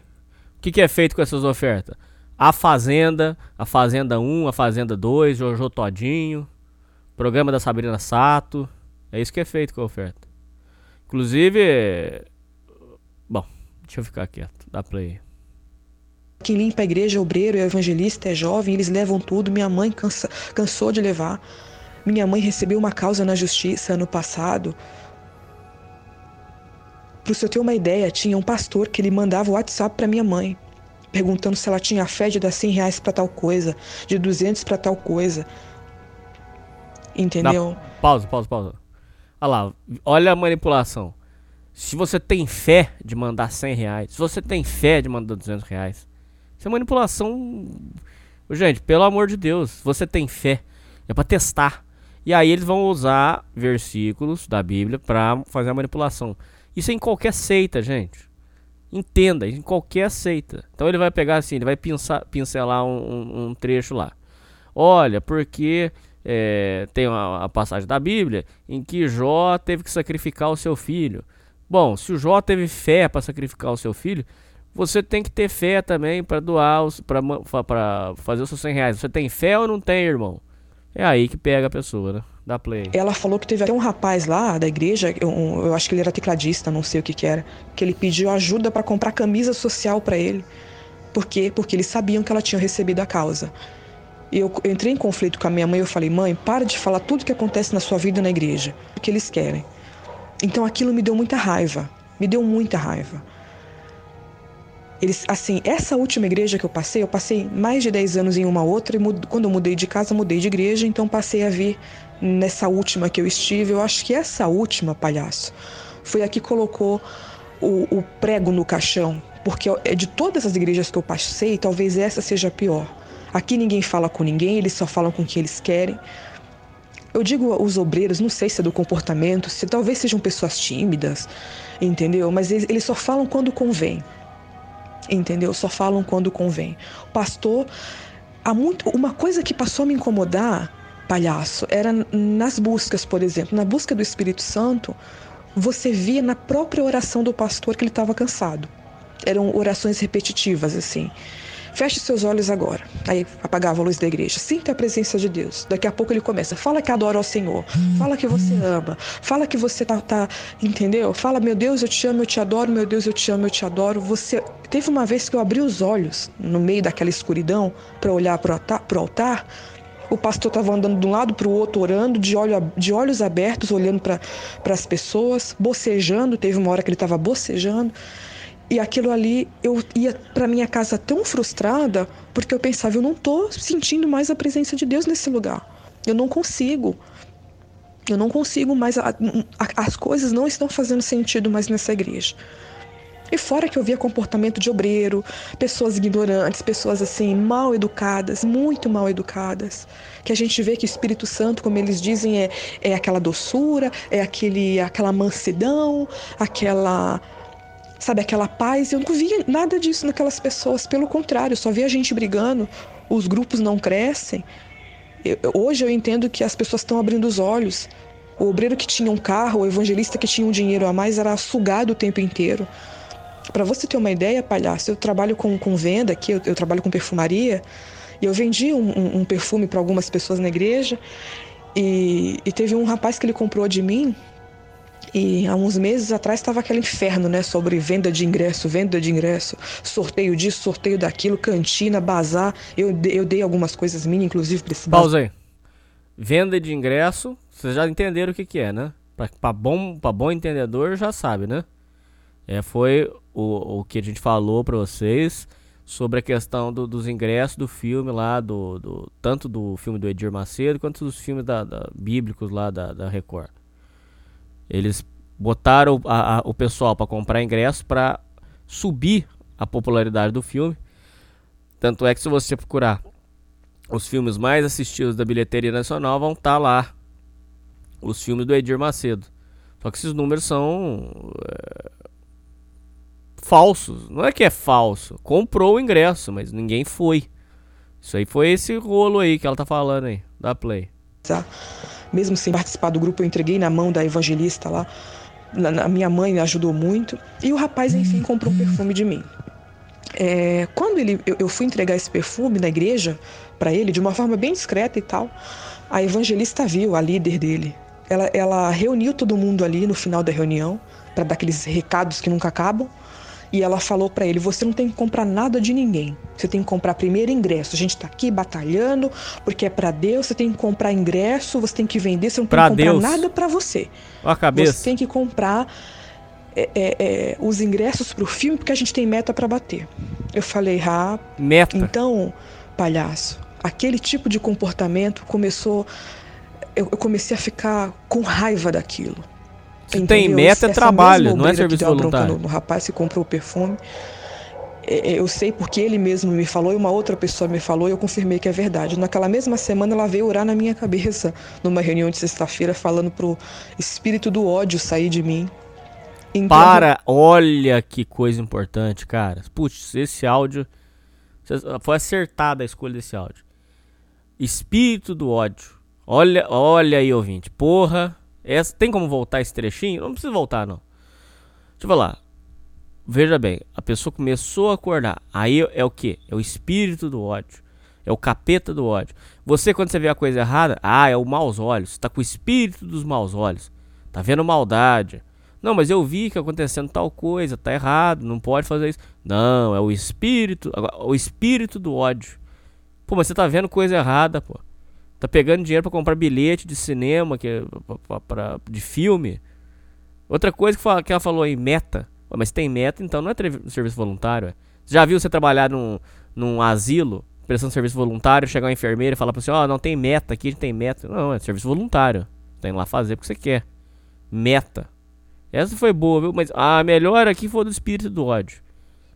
O que, que é feito com essas ofertas? A Fazenda, a Fazenda 1, a Fazenda 2, Jojo Todinho, programa da Sabrina Sato. É isso que é feito com a oferta. Inclusive. Bom, deixa eu ficar quieto. Dá play. Quem limpa a igreja é obreiro, é evangelista, é jovem, eles levam tudo. Minha mãe cansa, cansou de levar. Minha mãe recebeu uma causa na justiça ano passado. Para senhor ter uma ideia, tinha um pastor que ele mandava o WhatsApp para minha mãe, perguntando se ela tinha fé de dar 100 reais para tal coisa, de 200 para tal coisa. Entendeu? Dá- pausa, pausa, pausa. Olha lá, olha a manipulação. Se você tem fé de mandar 100 reais, se você tem fé de mandar 200 reais, isso é manipulação. Gente, pelo amor de Deus, você tem fé, é pra testar. E aí eles vão usar versículos da Bíblia pra fazer a manipulação. Isso é em qualquer seita, gente. Entenda, em qualquer seita. Então ele vai pegar assim, ele vai pinça- pincelar um, um- um trecho lá. Olha, porque é, tem uma, a passagem da Bíblia em que Jó teve que sacrificar o seu filho. Bom, se o Jó teve fé para sacrificar o seu filho, você tem que ter fé também para doar, para fazer os seus 100 reais. Você tem fé ou não tem, irmão? É aí que pega a pessoa, né? Dá play. Ela falou que teve até um rapaz lá da igreja, eu, eu acho que ele era tecladista, não sei o que que era, que ele pediu ajuda para comprar camisa social para ele. Por quê? Porque eles sabiam que ela tinha recebido a causa. E eu eu entrei em conflito com a minha mãe, eu falei: "Mãe, para de falar tudo que acontece na sua vida na igreja, o que eles querem". Então aquilo me deu muita raiva, me deu muita raiva. Eles, assim, essa última igreja que eu passei, eu passei mais de 10 anos em uma outra, e quando eu mudei de casa, mudei de igreja, então passei a vir nessa última que eu estive. Eu acho que essa última, palhaço, foi a que colocou o, o prego no caixão, porque é de todas as igrejas que eu passei, talvez essa seja a pior. Aqui ninguém fala com ninguém, eles só falam com quem eles querem. Eu digo os obreiros, não sei se é do comportamento, se talvez sejam pessoas tímidas, entendeu? Mas eles, eles só falam quando convém entendeu? Só falam quando convém. O pastor, há muito, uma coisa que passou a me incomodar, palhaço, era nas buscas, por exemplo, na busca do Espírito Santo, você via na própria oração do pastor que ele estava cansado. Eram orações repetitivas assim. Feche seus olhos agora. Aí apagava a luz da igreja. Sinta a presença de Deus. Daqui a pouco ele começa. Fala que adora ao Senhor. Fala que você ama. Fala que você tá, tá. Entendeu? Fala, meu Deus, eu te amo, eu te adoro. Meu Deus, eu te amo, eu te adoro. Você. Teve uma vez que eu abri os olhos no meio daquela escuridão para olhar altar, pro altar. O pastor estava andando de um lado para o outro, orando, de, olho, de olhos abertos, olhando para as pessoas, bocejando. Teve uma hora que ele estava bocejando. E aquilo ali, eu ia para minha casa tão frustrada, porque eu pensava, eu não tô sentindo mais a presença de Deus nesse lugar. Eu não consigo. Eu não consigo mais. a- a- as coisas não estão fazendo sentido mais nessa igreja. E fora que eu via comportamento de obreiro, pessoas ignorantes, pessoas assim, mal educadas, muito mal educadas. Que a gente vê que o Espírito Santo, como eles dizem, é, é aquela doçura, é aquele, aquela mansidão, aquela sabe, aquela paz. Eu não via nada disso naquelas pessoas, pelo contrário, só via gente brigando, os grupos não crescem. Eu- hoje eu entendo que as pessoas estão abrindo os olhos. O obreiro que tinha um carro, o evangelista que tinha um dinheiro a mais era sugado o tempo inteiro. Para você ter uma ideia, palhaço, eu trabalho com, com venda aqui, eu, eu trabalho com perfumaria, e eu vendi um, um- um perfume para algumas pessoas na igreja, e, e teve um rapaz que ele comprou de mim, e há uns meses atrás estava aquele inferno, né? Sobre venda de ingresso, venda de ingresso, sorteio disso, sorteio daquilo, cantina, bazar. Eu, eu dei algumas coisas minhas, inclusive, para esse. Pausa aí. Venda de ingresso, vocês já entenderam o que, que é, né? Pra, pra bom, pra bom entendedor já sabe, né? É, foi o, o que a gente falou pra vocês sobre a questão do- dos ingressos do filme lá, do, do- tanto do filme do Edir Macedo quanto dos filmes da, da- bíblicos lá da, da Record. Eles botaram a- a- o pessoal pra comprar ingresso pra subir a popularidade do filme. Tanto é que se você procurar os filmes mais assistidos da bilheteria nacional vão estar lá. Os filmes do Edir Macedo. Só que esses números são é, falsos. Não é que é falso. Comprou o ingresso, mas ninguém foi. Isso aí foi esse rolo aí que ela tá falando aí. Da Play. tá? Mesmo sem participar do grupo, eu entreguei na mão da evangelista lá. Na, minha mãe me ajudou muito. E o rapaz, enfim, comprou um perfume de mim. É, quando ele, eu, eu fui entregar esse perfume na igreja para ele, de uma forma bem discreta e tal, a evangelista viu, a líder dele. Ela, ela reuniu todo mundo ali no final da reunião, para dar aqueles recados que nunca acabam. E ela falou para ele: "Você não tem que comprar nada de ninguém. Você tem que comprar primeiro ingresso. A gente tá aqui batalhando porque é para Deus. Você tem que comprar ingresso, você tem que vender, você não Pra tem que comprar Deus. nada para você. A cabeça. Você tem que comprar é, é, é, os ingressos pro filme porque a gente tem meta para bater." Eu falei: "Ah, Meta. então, palhaço, aquele tipo de comportamento começou. Eu, eu comecei a ficar com raiva daquilo. Se tem meta, é trabalho, não é serviço voluntário. No, no rapaz que comprou o perfume. é, é, Eu sei porque ele mesmo me falou e uma outra pessoa me falou e eu confirmei que é verdade. Naquela mesma semana ela veio orar na minha cabeça, numa reunião de sexta-feira, falando pro espírito do ódio sair de mim. Então, Para, olha que coisa importante, cara. Putz, esse áudio. Foi acertada a escolha desse áudio. Espírito do ódio. Olha, olha aí, ouvinte. Porra. Essa, tem como voltar esse trechinho? Não precisa voltar, não. Deixa eu falar. Veja bem, a pessoa começou a acordar. Aí é o que? É o espírito do ódio. É o capeta do ódio. Você, quando você vê a coisa errada, ah, é o maus olhos. Você tá com o espírito dos maus olhos. Tá vendo maldade. Não, mas eu vi que acontecendo tal coisa, tá errado, não pode fazer isso. Não, é o espírito, o espírito do ódio. Pô, mas você tá vendo coisa errada, pô. Tá pegando dinheiro pra comprar bilhete de cinema, que é de filme. Outra coisa que, fala- que ela falou aí, meta. Ué, mas tem meta, então não é serviço voluntário. Você já viu você trabalhar num, num asilo, prestando serviço voluntário, chegar uma enfermeira e falar pra você, ó, não tem meta, aqui a gente tem meta. Não, é serviço voluntário. Tem lá fazer porque você quer. Meta. Essa foi boa, viu? Mas a melhor aqui foi do espírito do ódio.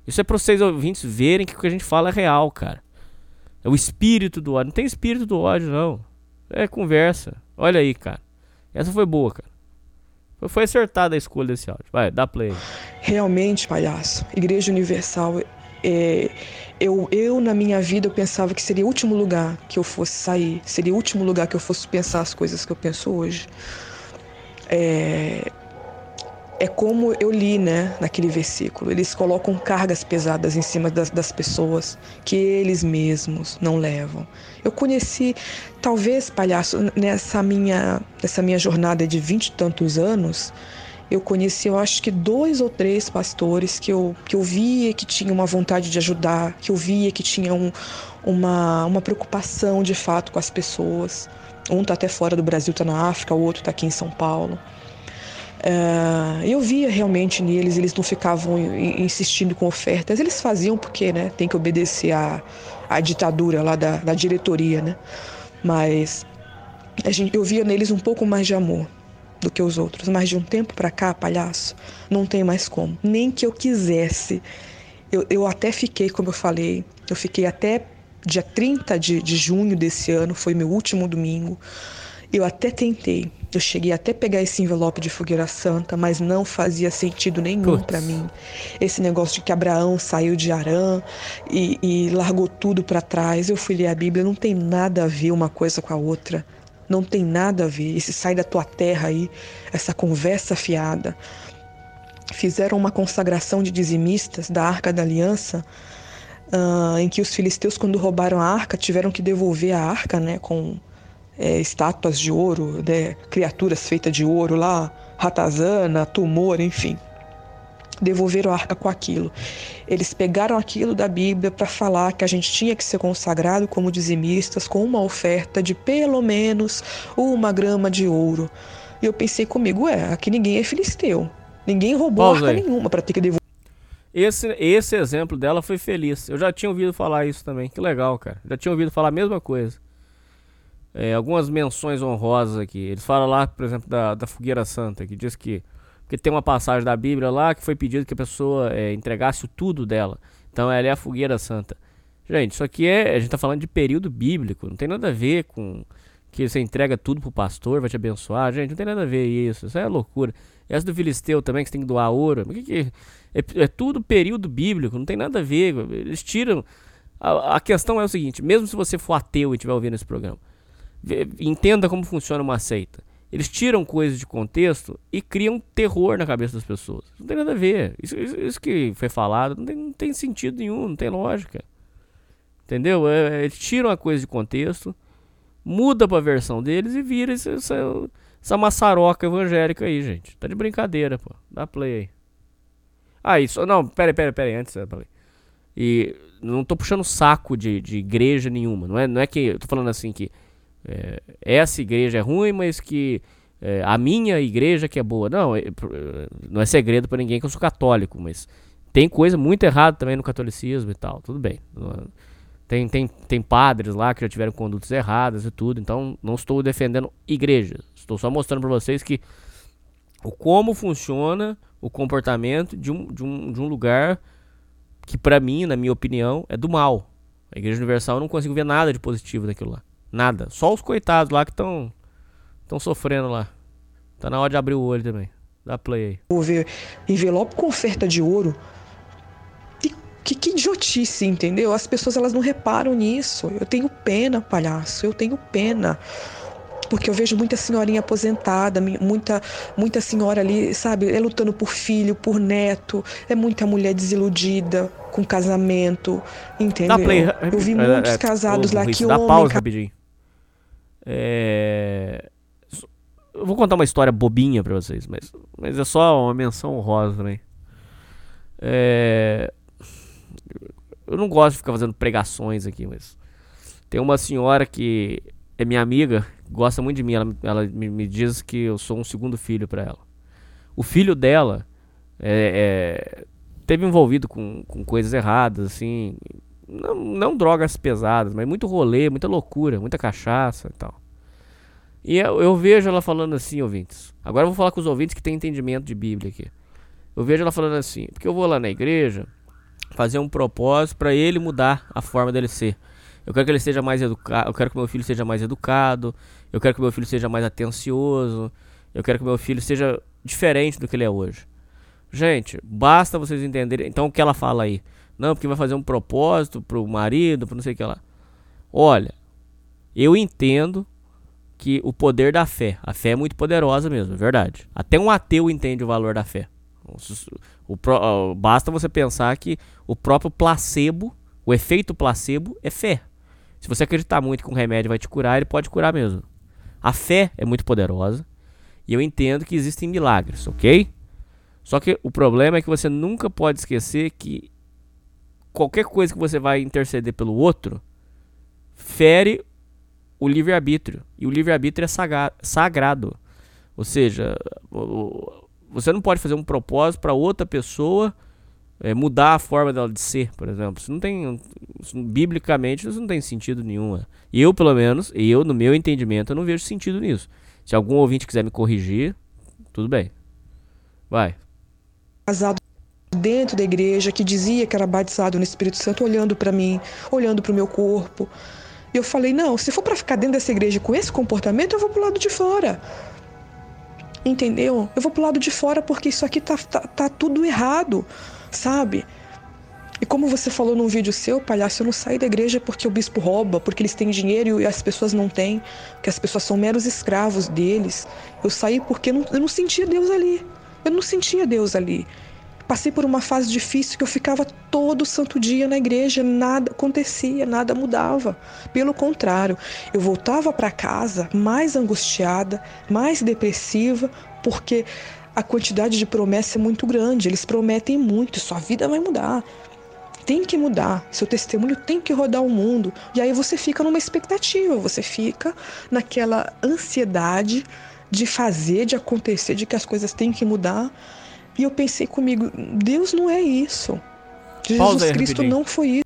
Isso é pra vocês ouvintes verem que o que a gente fala é real, cara. É o espírito do ódio. Não tem espírito do ódio, não. É conversa. Olha aí, cara. Essa foi boa, cara. Foi- acertada a escolha desse áudio. Vai, dá play. Realmente, palhaço, Igreja Universal, é, eu, eu na minha vida eu pensava que seria o último lugar que eu fosse sair, seria o último lugar que eu fosse pensar as coisas que eu penso hoje. É, é como eu li, né, naquele versículo. Eles colocam cargas pesadas em cima das, das pessoas que eles mesmos não levam. Eu conheci, talvez, palhaço, nessa minha, nessa minha jornada de vinte e tantos anos, eu conheci, eu acho que dois ou três pastores que eu, que eu via que tinham uma vontade de ajudar, que eu via que tinham uma, uma preocupação de fato com as pessoas. Um tá até fora do Brasil, tá na África, o outro tá aqui em São Paulo. É, eu via realmente neles, eles não ficavam in- insistindo com ofertas, eles faziam porque né, tem que obedecer à, ditadura lá da, da diretoria, né? Mas a gente, eu via neles um pouco mais de amor do que os outros. Mas de um tempo pra cá, palhaço, não tem mais como. Nem que eu quisesse. Eu, eu até fiquei, como eu falei, eu fiquei até dia 30 de, de junho desse ano, foi meu último domingo. Eu até tentei. Eu cheguei até pegar esse envelope de fogueira santa, mas não fazia sentido nenhum pra mim. Esse negócio de que Abraão saiu de Arã e, e largou tudo pra trás. Eu fui ler a Bíblia, não tem nada a ver uma coisa com a outra. Não tem nada a ver. Esse sai da tua terra aí, essa conversa fiada. Fizeram uma consagração de dizimistas da Arca da Aliança, ah, em que os filisteus, quando roubaram a arca, tiveram que devolver a arca, né, com é, estátuas de ouro, né, criaturas feitas de ouro lá, ratazana, tumor, enfim. Devolveram a arca com aquilo. Eles pegaram aquilo da Bíblia para falar que a gente tinha que ser consagrado como dizimistas com uma oferta de pelo menos uma grama de ouro. E eu pensei comigo, ué, aqui ninguém é filisteu. Ninguém roubou Pausa arca aí. nenhuma para ter que devolver. Esse, esse exemplo dela foi feliz. Eu já tinha ouvido falar isso também. Que legal, cara. Já tinha ouvido falar a mesma coisa. É, algumas menções honrosas aqui. Eles falam lá, por exemplo, da, da fogueira santa, que diz que. Porque tem uma passagem da Bíblia lá que foi pedido que a pessoa é, entregasse o tudo dela. Então ela é a fogueira santa. Gente, isso aqui é. A gente tá falando de período bíblico. Não tem nada a ver com que você entrega tudo pro pastor, vai te abençoar. Gente, não tem nada a ver isso. Isso é loucura. Essa do Filisteu também, que você tem que doar ouro. Que que. É, é tudo período bíblico, não tem nada a ver. Eles tiram. A, a questão é o seguinte: mesmo se você for ateu e estiver ouvindo esse programa, entenda como funciona uma seita. Eles tiram coisas de contexto e criam terror na cabeça das pessoas. Não tem nada a ver. Isso, isso- isso que foi falado não tem, não tem sentido nenhum, não tem lógica. Entendeu? É, eles tiram a coisa de contexto, muda pra versão deles e vira esse- essa, essa maçaroca evangélica aí, gente. Tá de brincadeira, pô. Dá play aí. Ah, isso. Não, pera aí, pera aí, antes. Pera aí. E não tô puxando saco de, de igreja nenhuma. Não é, não é que. Eu tô falando assim que é, essa igreja é ruim, mas que é, a minha igreja que é boa. Não, é, não é segredo para ninguém que eu sou católico, mas tem coisa muito errada também no catolicismo e tal. Tudo bem. Tem, tem, tem padres lá que já tiveram condutas erradas e tudo. Então não estou defendendo igrejas. Estou só mostrando para vocês que o como funciona o comportamento de um, de um, de um lugar que para mim, na minha opinião, é do mal. A Igreja Universal eu não consigo ver nada de positivo daquilo lá. Nada. Só os coitados lá que estão estão sofrendo lá. Tá na hora de abrir o olho também. Dá play aí. Vou ver envelope com oferta de ouro. Que, que idiotice, entendeu? As pessoas elas não reparam nisso. Eu tenho pena, palhaço. Eu tenho pena porque eu vejo muita senhorinha aposentada, muita, muita senhora ali, sabe, é lutando por filho, por neto, é muita mulher desiludida com casamento, entendeu? play, eu vi é, muitos é, casados lá que dá homem... pausa rapidinho. É... Eu vou contar uma história bobinha pra vocês, mas, mas é só uma menção honrosa também. É... Eu não gosto de ficar fazendo pregações aqui, mas tem uma senhora que é minha amiga, gosta muito de mim. Ela, ela me, me diz que eu sou um segundo filho para ela. O filho dela é, é, teve envolvido com, com coisas erradas, assim. Não, não drogas pesadas, mas muito rolê, muita loucura, muita cachaça e tal. E eu, eu, vejo ela falando assim, ouvintes. Agora eu vou falar com os ouvintes que têm entendimento de Bíblia aqui. Eu vejo ela falando assim, porque eu vou lá na igreja fazer um propósito para ele mudar a forma dele ser. Eu quero que ele seja mais educado. Eu quero que meu filho seja mais educado. Eu quero que meu filho seja mais atencioso. Eu quero que meu filho seja diferente do que ele é hoje. Gente, basta vocês entenderem. Então o que ela fala aí? Não, porque vai fazer um propósito pro marido, pro não sei o que lá. Olha, eu entendo que o poder da fé, a fé é muito poderosa mesmo, é verdade. Até um ateu entende o valor da fé. O, o, basta você pensar que o próprio placebo, o efeito placebo é fé. Se você acreditar muito que um remédio vai te curar, ele pode curar mesmo. A fé é muito poderosa e eu entendo que existem milagres, ok? Só que o problema é que você nunca pode esquecer que qualquer coisa que você vai interceder pelo outro fere o livre-arbítrio. E o livre-arbítrio é sagrado. Ou seja, você não pode fazer um propósito para outra pessoa é, mudar a forma dela de ser, por exemplo. Isso não tem. Isso, biblicamente, isso não tem sentido nenhum. Eu, pelo menos, eu, no meu entendimento, eu não vejo sentido nisso. Se algum ouvinte quiser me corrigir, tudo bem. Vai. Casado dentro da igreja que dizia que era batizado no Espírito Santo, olhando para mim, olhando para o meu corpo. E eu falei: não, se for para ficar dentro dessa igreja com esse comportamento, eu vou pro lado de fora. Entendeu? Eu vou pro lado de fora porque isso aqui tá, tá, tá tudo errado sabe? E como você falou num vídeo seu, palhaço, eu não saí da igreja porque o bispo rouba, porque eles têm dinheiro e as pessoas não têm, que as pessoas são meros escravos deles. Eu saí porque não, eu não sentia Deus ali. Eu não sentia Deus ali. Passei por uma fase difícil que eu ficava todo santo dia na igreja, nada acontecia, nada mudava. Pelo contrário, eu voltava para casa mais angustiada, mais depressiva, porque a quantidade de promessa é muito grande. Eles prometem muito, sua vida vai mudar. Tem que mudar, seu testemunho tem que rodar o mundo. E aí você fica numa expectativa, você fica naquela ansiedade de fazer, de acontecer, de que as coisas têm que mudar. E eu pensei comigo, Deus não é isso. Jesus aí, Cristo não foi isso.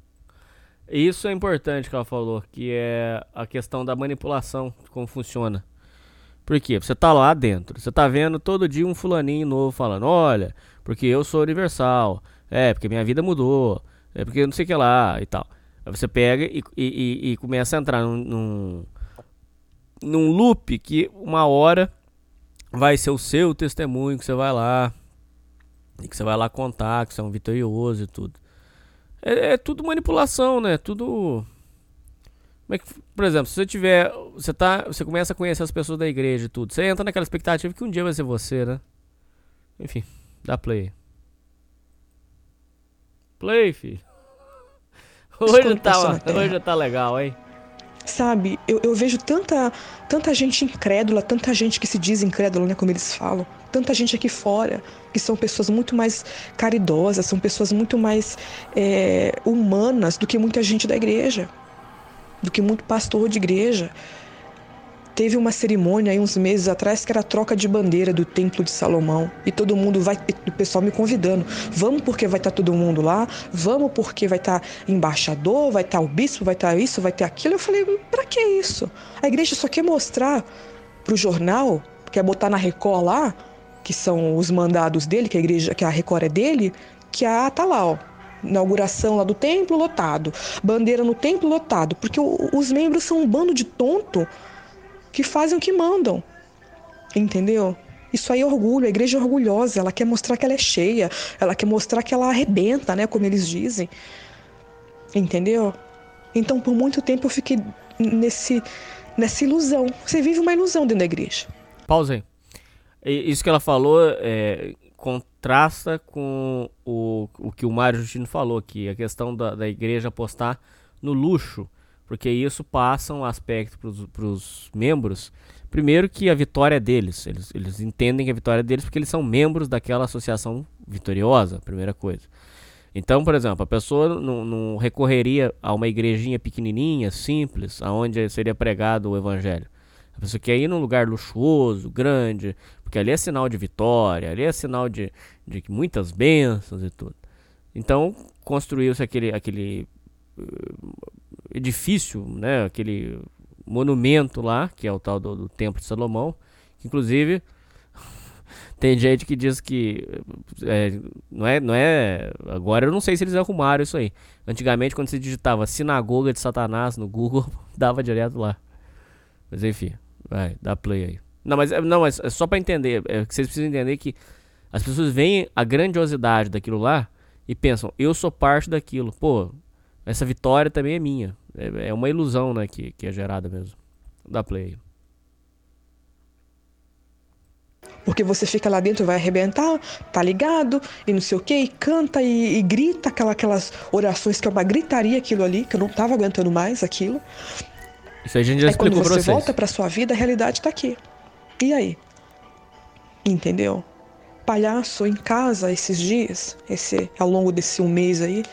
Isso é importante que ela falou, que é a questão da manipulação, como funciona. Por quê? Você tá lá dentro, você tá vendo todo dia um fulaninho novo falando, olha, porque eu sou universal, é, porque minha vida mudou, é porque não sei o que lá e tal. Aí você pega e, e, e começa a entrar num, num, num loop que uma hora vai ser o seu testemunho que você vai lá e que você vai lá contar que você é um vitorioso e tudo. É, é tudo manipulação, né? Tudo como é que, por exemplo, se você tiver. Você tá. Você começa a conhecer as pessoas da igreja e tudo. Você entra naquela expectativa que um dia vai ser você, né? Enfim, dá play. Play, filho. Hoje tá, hoje tá legal, hein? Sabe, eu, eu vejo tanta, tanta gente incrédula, tanta gente que se diz incrédula, né, como eles falam, tanta gente aqui fora, que são pessoas muito mais caridosas, são pessoas muito mais é, humanas do que muita gente da igreja, do que muito pastor de igreja. Teve uma cerimônia aí uns meses atrás que era a troca de bandeira do Templo de Salomão. E todo mundo vai, o pessoal me convidando. Vamos porque vai estar tá todo mundo lá, vamos porque vai estar tá embaixador, vai estar tá o bispo, vai estar isso, vai ter aquilo. Eu falei, para que isso? A igreja só quer mostrar pro jornal, quer botar na Record lá, que são os mandados dele, que a igreja, que a Record é dele, que a tá lá, ó, inauguração lá do templo lotado, bandeira no templo lotado, porque os membros são um bando de tonto que fazem o que mandam. Entendeu? Isso aí é orgulho, a igreja é orgulhosa, ela quer mostrar que ela é cheia, ela quer mostrar que ela arrebenta, né, como eles dizem. Entendeu? Então, por muito tempo eu fiquei nesse nessa ilusão. Você vive uma ilusão dentro da igreja. Pausa aí. Isso que ela falou é, contrasta com o, o que o Mário Justino falou aqui, a questão da, da igreja apostar no luxo porque isso passa um aspecto para os membros. Primeiro que a vitória é deles, eles, eles entendem que a vitória é deles porque eles são membros daquela associação vitoriosa, primeira coisa. Então, por exemplo, a pessoa não, não recorreria a uma igrejinha pequenininha, simples, aonde seria pregado o evangelho. A pessoa quer ir num lugar luxuoso, grande, porque ali é sinal de vitória, ali é sinal de, de muitas bênçãos e tudo. Então, construiu-se aquele, aquele edifício, né, aquele monumento lá, que é o tal do, do Templo de Salomão, que inclusive tem gente que diz que é, não é, não é. Agora eu não sei se eles arrumaram isso aí. Antigamente, quando se digitava sinagoga de Satanás no Google, dava direto lá. Mas enfim, vai, dá play aí. Não, mas não, mas é só para entender, é que vocês precisam entender que as pessoas veem a grandiosidade daquilo lá e pensam, eu sou parte daquilo. Pô, essa vitória também é minha. É, é uma ilusão, né, que, que é gerada mesmo. Da play. Porque você fica lá dentro, vai arrebentar, tá ligado, e não sei o que, e canta e, e, grita aquela, aquelas orações que é uma gritaria aquilo ali, que eu não tava aguentando mais aquilo. Isso aí a gente já aí quando você pra volta pra sua vida, a realidade tá aqui. E aí? Entendeu? Palhaço em casa esses dias, esse ao longo desse um mês aí,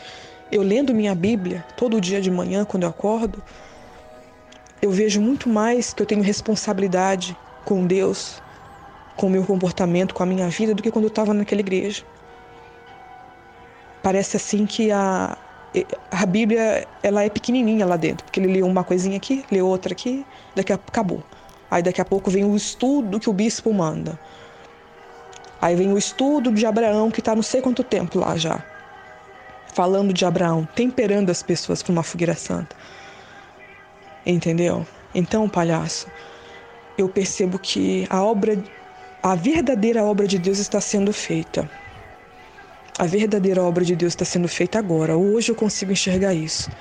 eu lendo minha Bíblia todo dia de manhã quando eu acordo, eu vejo muito mais que eu tenho responsabilidade com Deus, com o meu comportamento, com a minha vida, do que quando eu estava naquela igreja. Parece assim que a, a Bíblia ela é pequenininha lá dentro, porque ele lê uma coisinha aqui, lê outra aqui, daqui a acabou. Aí daqui a pouco vem o estudo que o bispo manda. Aí vem o estudo de Abraão, que está não sei quanto tempo lá já falando de Abraão, temperando as pessoas para uma fogueira santa. Entendeu? Então, palhaço, eu percebo que a obra, a verdadeira obra de Deus está sendo feita. A verdadeira obra de Deus está sendo feita agora. Hoje eu consigo enxergar isso.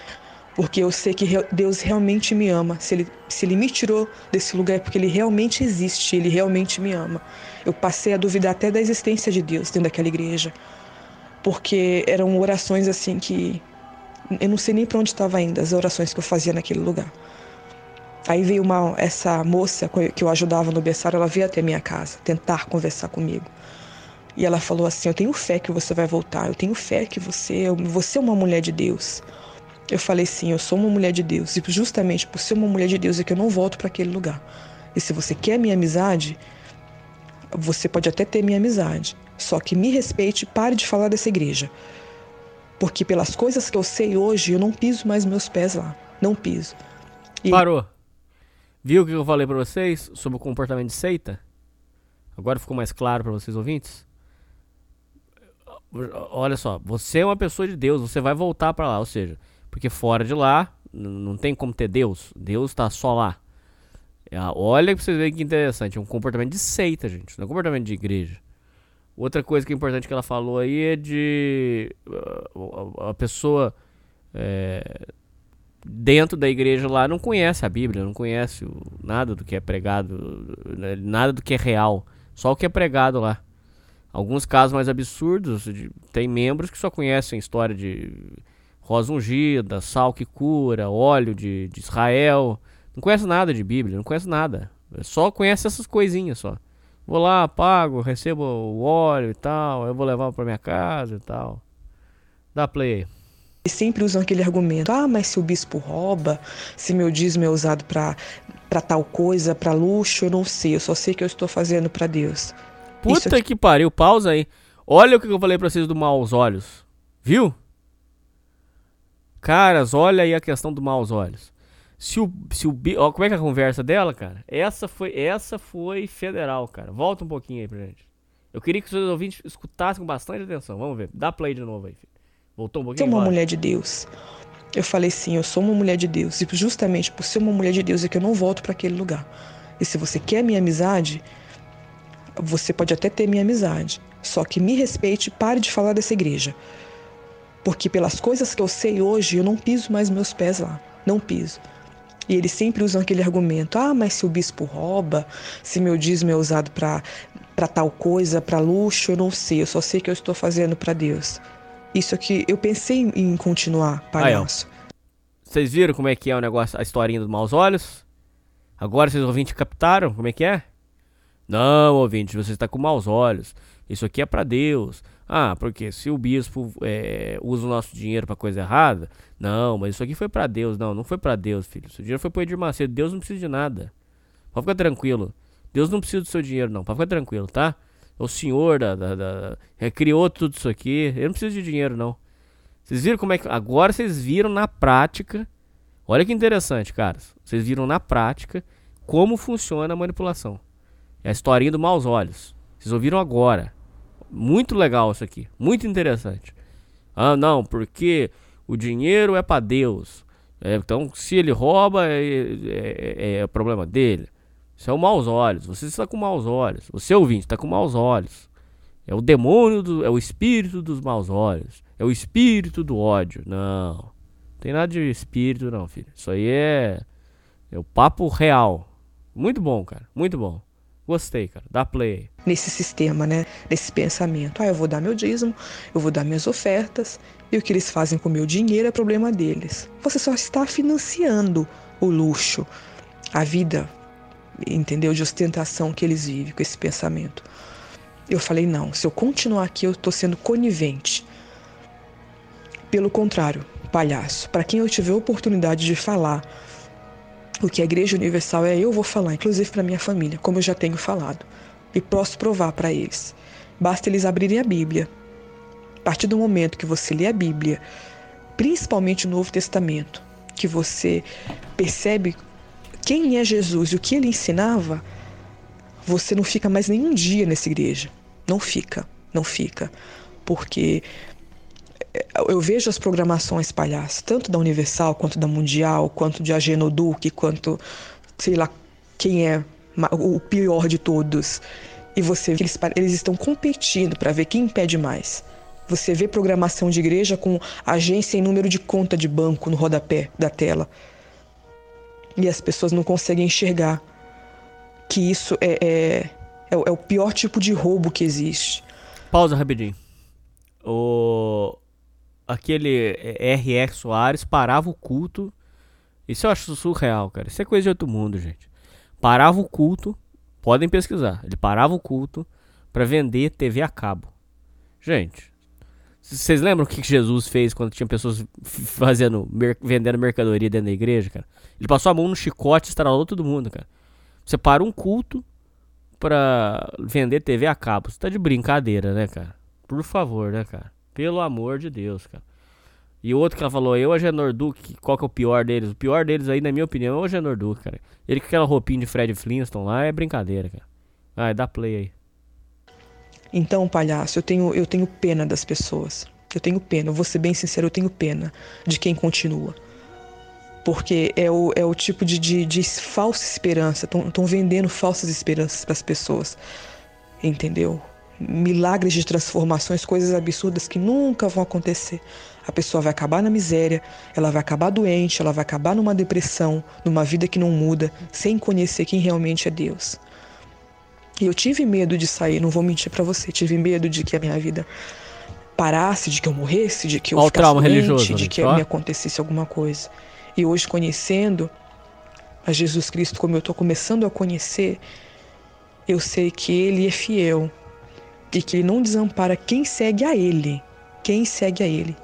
Porque eu sei que Deus realmente me ama. Se ele, se ele me tirou desse lugar é porque Ele realmente existe, Ele realmente me ama. Eu passei a duvidar até da existência de Deus dentro daquela igreja porque eram orações assim que eu não sei nem para onde estava indo as orações que eu fazia naquele lugar. Aí veio uma essa moça que eu ajudava no berçário, ela veio até minha casa tentar conversar comigo. E ela falou assim: "Eu tenho fé que você vai voltar. Eu tenho fé que você, você é uma mulher de Deus." Eu falei: "Sim, eu sou uma mulher de Deus. E justamente por ser uma mulher de Deus é que eu não volto para aquele lugar. E se você quer minha amizade, você pode até ter minha amizade, só que me respeite e pare de falar dessa igreja. Porque pelas coisas que eu sei hoje, eu não piso mais meus pés lá. Não piso. E... Parou. Viu o que eu falei para vocês sobre o comportamento de seita? Agora ficou mais claro para vocês ouvintes? Olha só, você é uma pessoa de Deus, você vai voltar para lá, ou seja, porque fora de lá não tem como ter Deus. Deus está só lá. Olha pra vocês verem que interessante. É um comportamento de seita, gente. Não é um comportamento de igreja. Outra coisa que é importante que ela falou aí é de uh, a pessoa é, dentro da igreja lá não conhece a Bíblia, não conhece o, nada do que é pregado, né, nada do que é real, só o que é pregado lá. Alguns casos mais absurdos, de, tem membros que só conhecem história de rosa ungida, sal que cura, óleo de, de Israel, Não conhece nada de Bíblia, não conhece nada. Só conhece essas coisinhas só. Vou lá, pago, recebo o óleo e tal, eu vou levar para minha casa e tal. Dá play. E sempre usam aquele argumento: ah, mas se o bispo rouba, se meu dízimo é usado para para tal coisa, para luxo, eu não sei, eu só sei que eu estou fazendo para Deus. Puta que pariu, pausa aí. Olha o que eu falei pra vocês do maus olhos. Viu? Caras, olha aí a questão do maus olhos. Se o, se o ó, como é que é a conversa dela, cara? Essa foi, essa foi federal, cara. Volta um pouquinho aí pra gente. Eu queria que os ouvintes escutassem com bastante atenção. Vamos ver. Dá play de novo aí, filho. Voltou um pouquinho. Você é uma mulher de Deus. Eu falei sim, eu sou uma mulher de Deus. E justamente por ser uma mulher de Deus é que eu não volto para aquele lugar. E se você quer minha amizade, você pode até ter minha amizade. Só que me respeite e pare de falar dessa igreja. Porque pelas coisas que eu sei hoje, eu não piso mais meus pés lá. Não piso. E eles sempre usam aquele argumento: ah, mas se o bispo rouba, se meu dízimo é usado para tal coisa, para luxo, eu não sei. Eu só sei que eu estou fazendo para Deus. Isso aqui, eu pensei em continuar, palhaço. Vocês viram como é que é o negócio, a historinha dos maus olhos? Agora vocês ouvintes captaram como é que é? Não, ouvinte, você está com maus olhos. Isso aqui é para Deus. Ah, porque se o bispo é, usa o nosso dinheiro para coisa errada, não, mas isso aqui foi para Deus. Não, não foi para Deus, filho. Seu dinheiro foi para Edir Macedo. Deus não precisa de nada. Pode ficar tranquilo. Deus não precisa do seu dinheiro, não. Pode ficar tranquilo, tá? O senhor da, da, da, criou tudo isso aqui. Ele não precisa de dinheiro, não. Vocês viram como é que. Agora vocês viram na prática. Olha que interessante, caras. Vocês viram na prática como funciona a manipulação. É a historinha do maus olhos. Vocês ouviram agora. Muito legal isso aqui. Muito interessante. Ah, não, porque o dinheiro é para Deus. É, então, se ele rouba, é, é, é, problema dele. Isso é o maus olhos. Você está com maus olhos. Você ouvinte está com maus olhos. É o demônio, do, é o espírito dos maus olhos. É o espírito do ódio. Não. Não tem nada de espírito, não, filho. Isso aí é, é o papo real. Muito bom, cara. Muito bom. Gostei, cara. Dá play. Nesse sistema, né? Nesse pensamento. Ah, eu vou dar meu dízimo, eu vou dar minhas ofertas, e o que eles fazem com o meu dinheiro é problema deles. Você só está financiando o luxo, a vida, entendeu? De ostentação que eles vivem com esse pensamento. Eu falei, não, se eu continuar aqui, eu estou sendo conivente. Pelo contrário, palhaço, para quem eu tiver oportunidade de falar o que a Igreja Universal é, eu vou falar, inclusive para minha família, como eu já tenho falado. E posso provar para eles. Basta eles abrirem a Bíblia. Partir do momento que você lê a Bíblia, principalmente o Novo Testamento, que você percebe quem é Jesus e o que ele ensinava, você não fica mais nenhum dia nessa igreja. Não fica, não fica. Porque eu vejo as programações palhaças, tanto da Universal, quanto da Mundial, quanto de Agenoduc, quanto, sei lá, quem é o pior de todos. E você eles, eles estão competindo para ver quem pede mais. Você vê programação de igreja com agência em número de conta de banco no rodapé da tela. E as pessoas não conseguem enxergar que isso é, é, é, é o pior tipo de roubo que existe. Pausa rapidinho. O aquele é, R.R. Soares parava o culto. Isso eu acho surreal, cara. Isso é coisa de outro mundo, gente. Parava o culto, podem pesquisar. Ele parava o culto para vender TV a cabo. Gente, vocês lembram o que Jesus fez quando tinha pessoas fazendo, vendendo mercadoria dentro da igreja, cara? Ele passou a mão no chicote e estralou todo mundo, cara. Você para um culto pra vender TV a cabo. Você tá de brincadeira, né, cara? Por favor, né, cara? Pelo amor de Deus, cara. E o outro que ela falou, eu, a Genor Duke, qual que é o pior deles? O pior deles aí, na minha opinião, é o Genor Duke, cara. Ele com aquela roupinha de Fred Flintstone lá é brincadeira, cara. Vai, dá play aí. Então, palhaço, eu tenho, eu tenho pena das pessoas. Eu tenho pena, eu vou ser bem sincero, eu tenho pena de quem continua. Porque é o, é o tipo de, de, de falsa esperança. Estão vendendo falsas esperanças para as pessoas. Entendeu? milagres de transformações, coisas absurdas que nunca vão acontecer. A pessoa vai acabar na miséria, ela vai acabar doente, ela vai acabar numa depressão, numa vida que não muda, sem conhecer quem realmente é Deus. E eu tive medo de sair, não vou mentir para você, tive medo de que a minha vida parasse, de que eu morresse, de que eu Olha ficasse doente, de que me acontecesse alguma coisa. E hoje conhecendo, a Jesus Cristo como eu estou começando a conhecer, eu sei que Ele é fiel e que Ele não desampara quem segue a Ele, quem segue a Ele,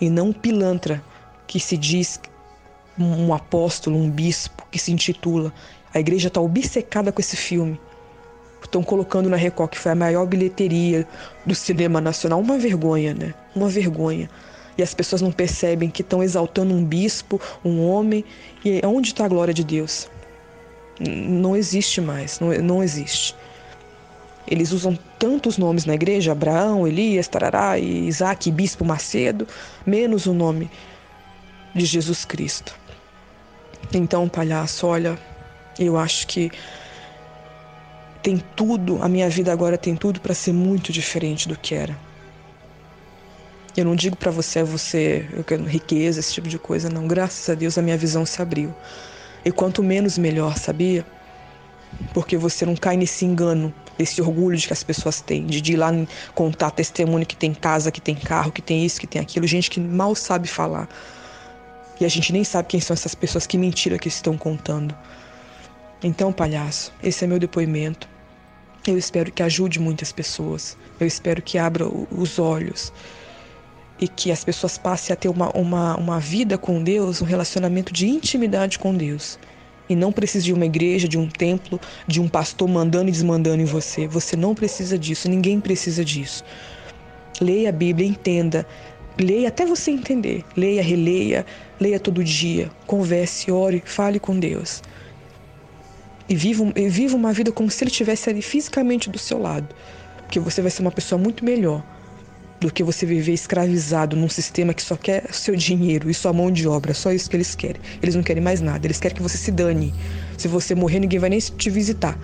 e não um pilantra que se diz um apóstolo, um bispo, que se intitula. A igreja está obcecada com esse filme. Estão colocando na Record, que foi a maior bilheteria do cinema nacional. Uma vergonha, né? Uma vergonha. E as pessoas não percebem que estão exaltando um bispo, um homem. E onde está a glória de Deus? Não existe mais, não, não existe. Eles usam tantos nomes na igreja, Abraão, Elias, Tarará, Isaac, Bispo Macedo, menos o nome de Jesus Cristo. Então, palhaço, olha, eu acho que tem tudo, a minha vida agora tem tudo para ser muito diferente do que era. Eu não digo para você, você, eu quero riqueza, esse tipo de coisa, não. Graças a Deus a minha visão se abriu. E quanto menos melhor, sabia? Porque você não cai nesse engano, desse orgulho de que as pessoas têm, de ir lá contar testemunho que tem casa, que tem carro, que tem isso, que tem aquilo, gente que mal sabe falar. E a gente nem sabe quem são essas pessoas, que mentira que estão contando. Então, palhaço, esse é meu depoimento. Eu espero que ajude muitas pessoas. Eu espero que abra os olhos e que as pessoas passem a ter uma, uma, uma vida com Deus, um relacionamento de intimidade com Deus. E não precisa de uma igreja, de um templo, de um pastor mandando e desmandando em você. Você não precisa disso, ninguém precisa disso. Leia a Bíblia, entenda. Leia até você entender. Leia, releia, leia todo dia. Converse, ore, fale com Deus. E viva, e viva uma vida como se Ele estivesse ali fisicamente do seu lado. Porque você vai ser uma pessoa muito melhor do que você viver escravizado num sistema que só quer seu dinheiro e sua mão de obra. Só isso que eles querem. Eles não querem mais nada. Eles querem que você se dane. Se você morrer, ninguém vai nem te visitar.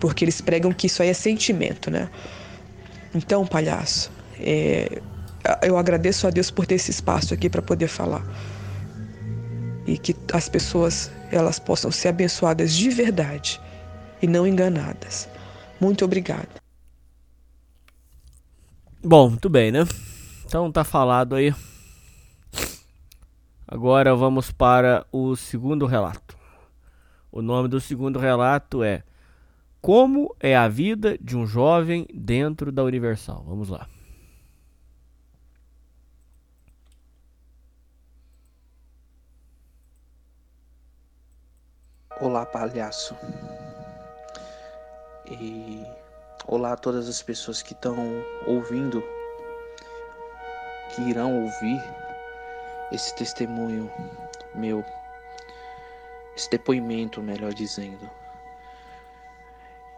Porque eles pregam que isso aí é sentimento, né? Então, palhaço, é... eu agradeço a Deus por ter esse espaço aqui para poder falar. E que as pessoas elas possam ser abençoadas de verdade e não enganadas. Muito obrigada. Bom, muito bem, né? Então tá falado aí. Agora vamos para o segundo relato. O nome do segundo relato é Como é a vida de um jovem dentro da Universal? Vamos lá. Olá, palhaço. E Olá a todas as pessoas que estão ouvindo, que irão ouvir esse testemunho meu, esse depoimento, melhor dizendo.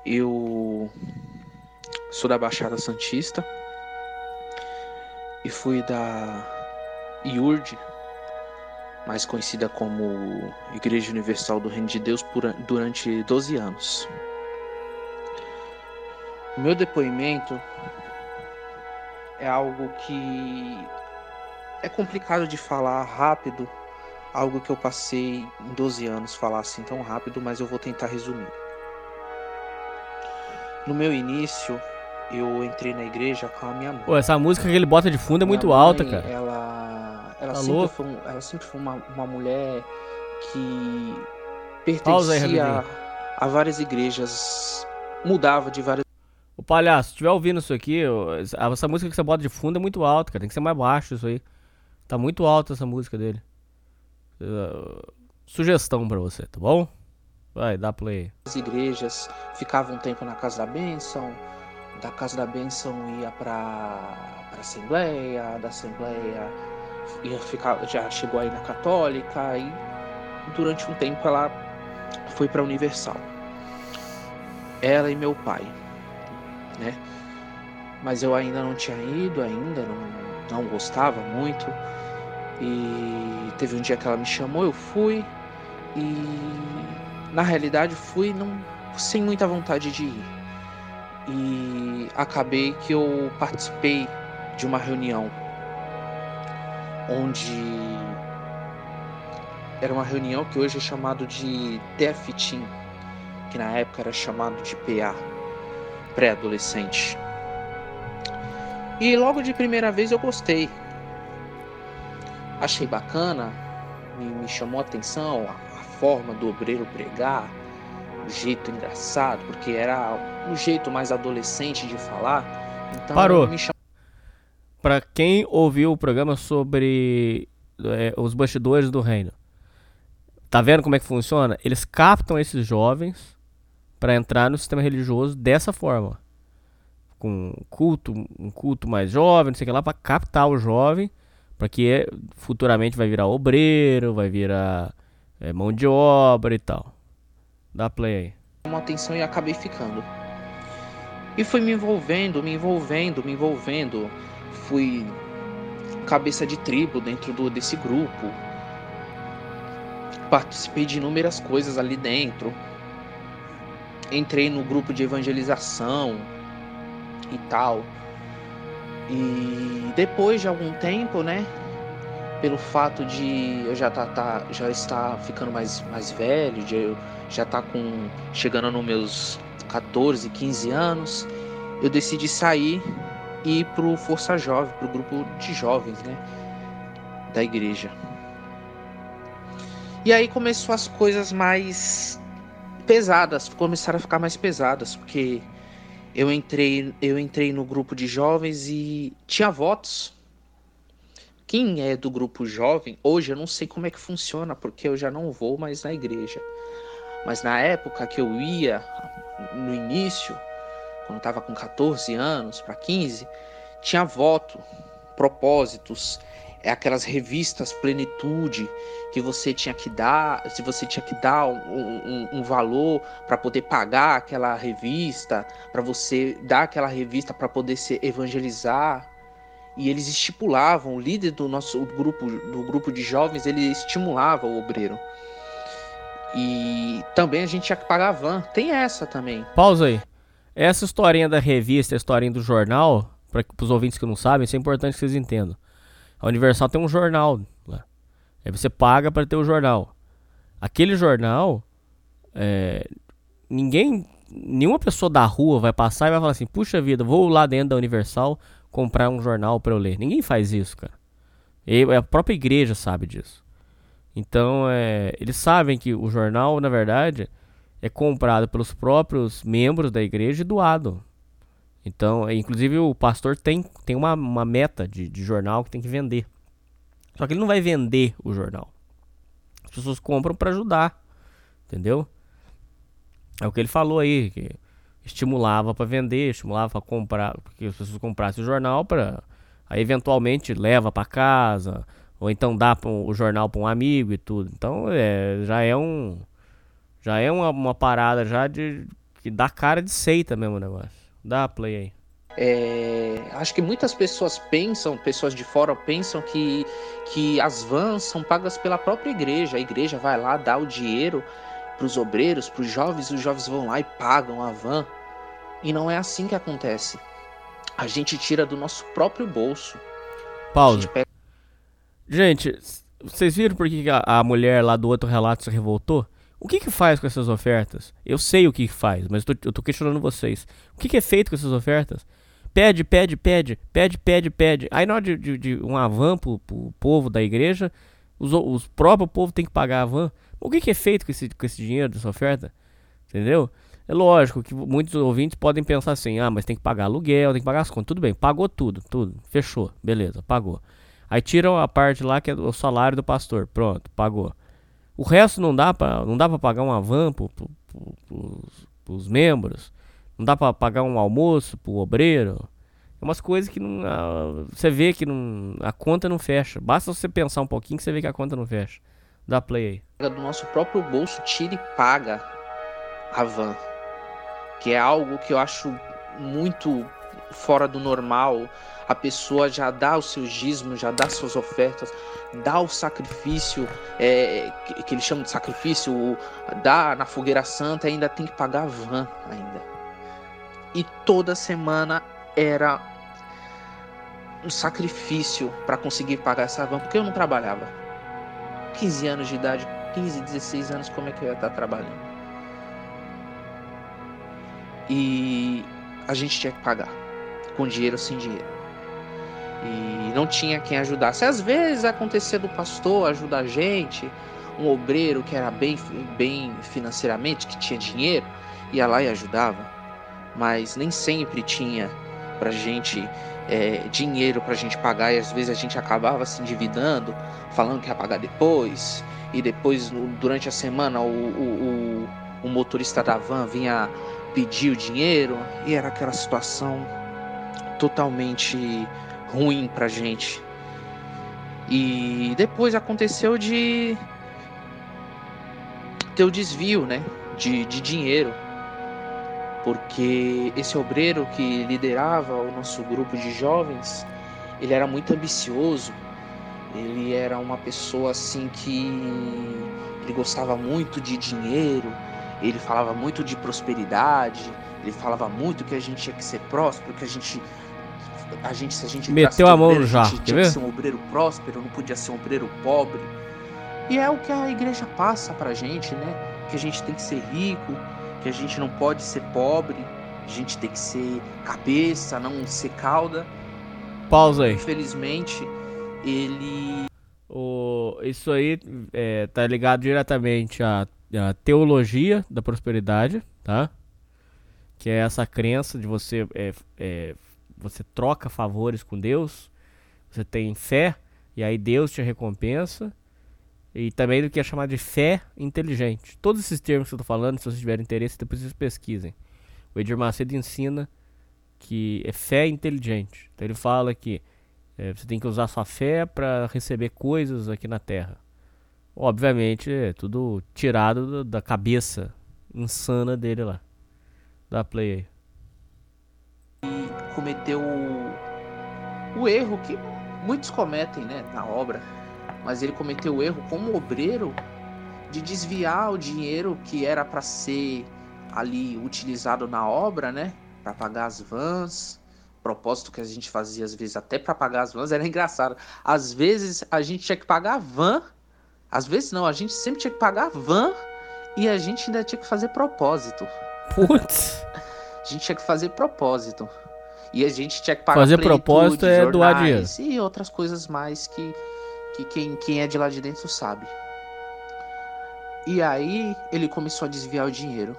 Eu sou da Baixada Santista e fui da IURD, mais conhecida como Igreja Universal do Reino de Deus, durante 12 anos. O meu depoimento é algo que é complicado de falar rápido, algo que eu passei em 12 anos falar assim tão rápido, mas eu vou tentar resumir. No meu início, eu entrei na igreja com a minha mãe. Pô, essa música que ele bota de fundo é muito alta, cara. Ela, ela, tá sempre, foi, ela sempre foi uma, uma mulher que pertencia aí, a várias igrejas, mudava de várias Ô palhaço, se estiver ouvindo isso aqui, essa música que você bota de fundo é muito alta, cara. Tem que ser mais baixo isso aí. Tá muito alta essa música dele. Uh, sugestão pra você, tá bom? Vai, dá play. As igrejas ficavam um tempo na Casa da Bênção, da Casa da Bênção ia pra, pra Assembleia, da Assembleia ia ficar, já chegou aí na Católica e durante um tempo ela foi pra Universal. Ela e meu pai né? Mas eu ainda não tinha ido, ainda não, não gostava muito. E teve um dia que ela me chamou, eu fui e na realidade fui não, sem muita vontade de ir. E acabei que eu participei de uma reunião onde era uma reunião que hoje é chamado de TF que na época era chamado de PA, pré-adolescente. E logo de primeira vez eu gostei. Achei bacana me, me chamou a atenção, a, a forma do obreiro pregar, o jeito engraçado, porque era o jeito mais adolescente de falar. Então Parou. me chamou Pra quem ouviu o programa sobre é, os bastidores do reino, tá vendo como é que funciona? Eles captam esses jovens pra entrar no sistema religioso dessa forma. Com culto, um culto mais jovem, não sei o que lá, pra captar o jovem, pra que é, futuramente vai virar obreiro, vai virar é, mão de obra e tal. Dá play aí. chamou a atenção e acabei ficando. E fui me envolvendo, me envolvendo, me envolvendo. Fui cabeça de tribo dentro do, desse grupo. Participei de inúmeras coisas ali dentro. Entrei no grupo de evangelização e tal. E depois de algum tempo, né? Pelo fato de eu já tá, tá já estar ficando mais, mais velho, de eu já tá com chegando nos meus 14, 15 anos, eu decidi sair e pro Força Jovem, pro grupo de jovens, né, da igreja. E aí começou as coisas mais pesadas, começaram a ficar mais pesadas, porque eu entrei, eu entrei no grupo de jovens e tinha votos. Quem é do grupo jovem, hoje eu não sei como é que funciona, porque eu já não vou mais na igreja. Mas na época que eu ia, no início, quando estava com 14 anos para 15, tinha voto, propósitos, é aquelas revistas plenitude que você tinha que dar, se você tinha que dar um, um- um valor para poder pagar aquela revista, para você dar aquela revista para poder se evangelizar. E eles estipulavam, o líder do nosso grupo, do grupo de jovens, ele estimulava o obreiro. E também a gente tinha que pagar a van. Tem essa também. Pausa aí. Essa historinha da revista, a historinha do jornal, para os ouvintes que não sabem, isso é importante que vocês entendam. A Universal tem um jornal lá. Aí você paga para ter o jornal. Aquele jornal, é, ninguém, nenhuma pessoa da rua vai passar e vai falar assim: puxa vida, vou lá dentro da Universal comprar um jornal para eu ler. Ninguém faz isso, cara. E a própria igreja sabe disso. Então, é, eles sabem que o jornal, na verdade, é comprado pelos próprios membros da igreja e doado. Então, é, inclusive o pastor tem, tem uma, uma meta de, de jornal que tem que vender. Só que ele não vai vender o jornal. As pessoas compram para ajudar, entendeu? É o que ele falou aí, que estimulava para vender, estimulava para comprar, porque as pessoas comprassem o jornal para aí eventualmente leva para casa, ou então dá o jornal para um amigo e tudo. Então, é, já é um já é uma, uma parada já de que dá cara de seita mesmo o negócio. Dá play aí. É, acho que muitas pessoas pensam, pessoas de fora pensam que, que as vans são pagas pela própria igreja. A igreja vai lá, dá o dinheiro para os obreiros, para os jovens, os jovens vão lá e pagam a van. E não é assim que acontece. A gente tira do nosso próprio bolso. A Pausa. gente pega Gente, vocês viram por que que a, a mulher lá do outro relato se revoltou? O que que faz com essas ofertas? Eu sei o que que faz, mas eu tô, eu tô questionando vocês. O que que é feito com essas ofertas? Pede, pede, pede, pede, pede, pede. Aí na hora de, de, de uma van pro, pro povo da igreja, os, os próprios povo tem que pagar a van. O que que é feito com esse, com esse dinheiro dessa oferta? Entendeu? É lógico que muitos ouvintes podem pensar assim, ah, mas tem que pagar aluguel, tem que pagar as contas. Tudo bem, pagou tudo, tudo. Fechou, beleza, pagou. Aí tiram a parte lá que é o salário do pastor. Pronto, pagou. O resto não dá pra, não dá pra pagar uma van pro, pro, pro, pros membros. Não dá pra pagar um almoço pro obreiro. É umas coisas que não, ah, você vê que não, a conta não fecha. Basta você pensar um pouquinho que você vê que a conta não fecha. Dá play aí. do nosso próprio bolso, tira e paga a van. Que é algo que eu acho muito fora do normal. A pessoa já dá os seus dízimos, já dá suas ofertas, dá o sacrifício, é, que, que eles chamam de sacrifício, o- dá na fogueira santa ainda tem que pagar a van ainda. E toda semana era um sacrifício para conseguir pagar essa van, porque eu não trabalhava. 15 anos de idade, 15, 16 anos, como é que eu ia estar trabalhando? E a gente tinha que pagar, com dinheiro ou sem dinheiro. E não tinha quem ajudasse. Às vezes acontecia do pastor ajudar a gente, um obreiro que era bem, bem financeiramente, que tinha dinheiro, ia lá e ajudava, mas nem sempre tinha pra gente é, dinheiro pra gente pagar e às vezes a gente acabava se endividando, falando que ia pagar depois, e depois durante a semana o, o, o, o motorista da van vinha pedir o dinheiro e era aquela situação totalmente ruim pra gente. E depois aconteceu de ter o desvio, né, de, de dinheiro. Porque esse obreiro que liderava o nosso grupo de jovens, ele era muito ambicioso. Ele era uma pessoa assim que ele gostava muito de dinheiro, ele falava muito de prosperidade, ele falava muito que a gente tinha que ser próspero, que a gente a gente se a gente meteu a mão obreiro, no jarro, a gente tinha que ser um obreiro próspero, não podia ser um obreiro pobre. E é o que a igreja passa pra gente, né? Que a gente tem que ser rico, que a gente não pode ser pobre, a gente tem que ser cabeça, não ser cauda. Pausa aí. Infelizmente, ele O, isso aí é, tá ligado diretamente à, à teologia da prosperidade, tá? Que é essa crença de você é, é, você troca favores com Deus, você tem fé e aí Deus te recompensa. E também do que é chamado de fé inteligente. Todos esses termos que eu tô falando, se vocês tiverem interesse, depois vocês pesquisem. O Edir Macedo ensina que é fé inteligente. Então ele fala que é, você tem que usar sua fé para receber coisas aqui na Terra. Obviamente, é tudo tirado do- da cabeça insana dele lá. Dá play aí. Cometeu o, o erro que muitos cometem né, na obra, mas ele cometeu o erro como obreiro de desviar o dinheiro que era para ser ali utilizado na obra, né, para pagar as vans. Propósito que a gente fazia às vezes até para pagar as vans era engraçado. Às vezes a gente tinha que pagar a van, às vezes não, a gente sempre tinha que pagar a van e a gente ainda tinha que fazer propósito. Putz! A gente tinha que fazer propósito. E a gente tinha que pagar Fazer propósito é doar jornais E outras coisas mais que, que quem, quem é de lá de dentro sabe. E aí ele começou a desviar o dinheiro.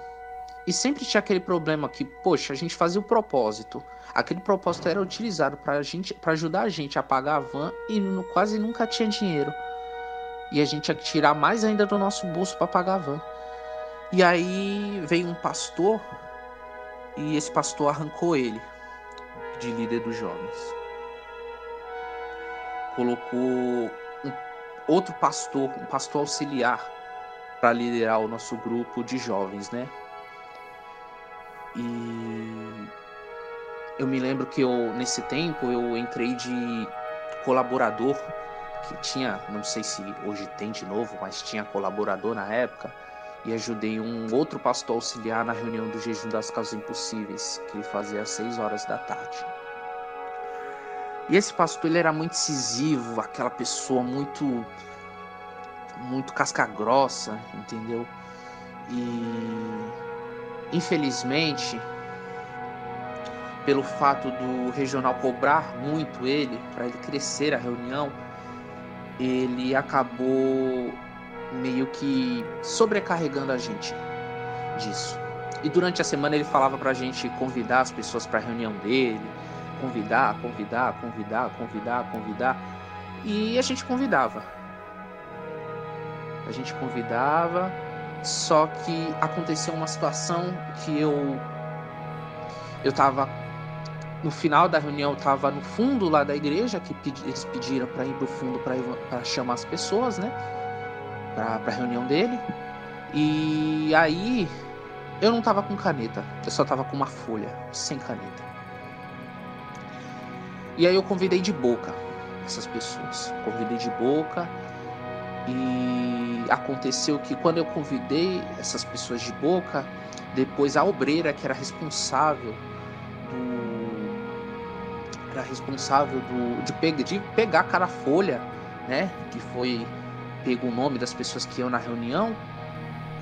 E sempre tinha aquele problema que, poxa, a gente fazia o propósito. Aquele propósito era utilizado para gente, para ajudar a gente a pagar a van e nu- quase nunca tinha dinheiro. E a gente tinha que tirar mais ainda do nosso bolso para pagar a van. E aí veio um pastor e esse pastor arrancou ele de líder dos jovens. Colocou um outro pastor, um pastor auxiliar, para liderar o nosso grupo de jovens, né? E eu me lembro que eu nesse tempo eu entrei de colaborador que tinha, não sei se hoje tem de novo, mas tinha colaborador na época e ajudei um outro pastor auxiliar na reunião do jejum das causas impossíveis, que ele fazia às 6 horas da tarde. E esse pastor ele era muito incisivo, aquela pessoa muito muito casca grossa, entendeu? E infelizmente, pelo fato do regional cobrar muito ele para ele crescer a reunião, ele acabou meio que sobrecarregando a gente disso. E durante a semana ele falava pra gente convidar as pessoas para a reunião dele, convidar, convidar, convidar, convidar, convidar. E a gente convidava. A gente convidava, só que aconteceu uma situação que eu eu tava no final da reunião, eu tava no fundo lá da igreja que pedi- eles pediram para ir pro fundo para chamar as pessoas, né? Pra, pra reunião dele. E aí eu não tava com caneta, eu só tava com uma folha, sem caneta. E aí eu convidei de boca essas pessoas. Convidei de boca e aconteceu que quando eu convidei essas pessoas de boca, depois a obreira que era responsável do era responsável do de, pe, de pegar cada folha, né, que foi pego o nome das pessoas que iam na reunião,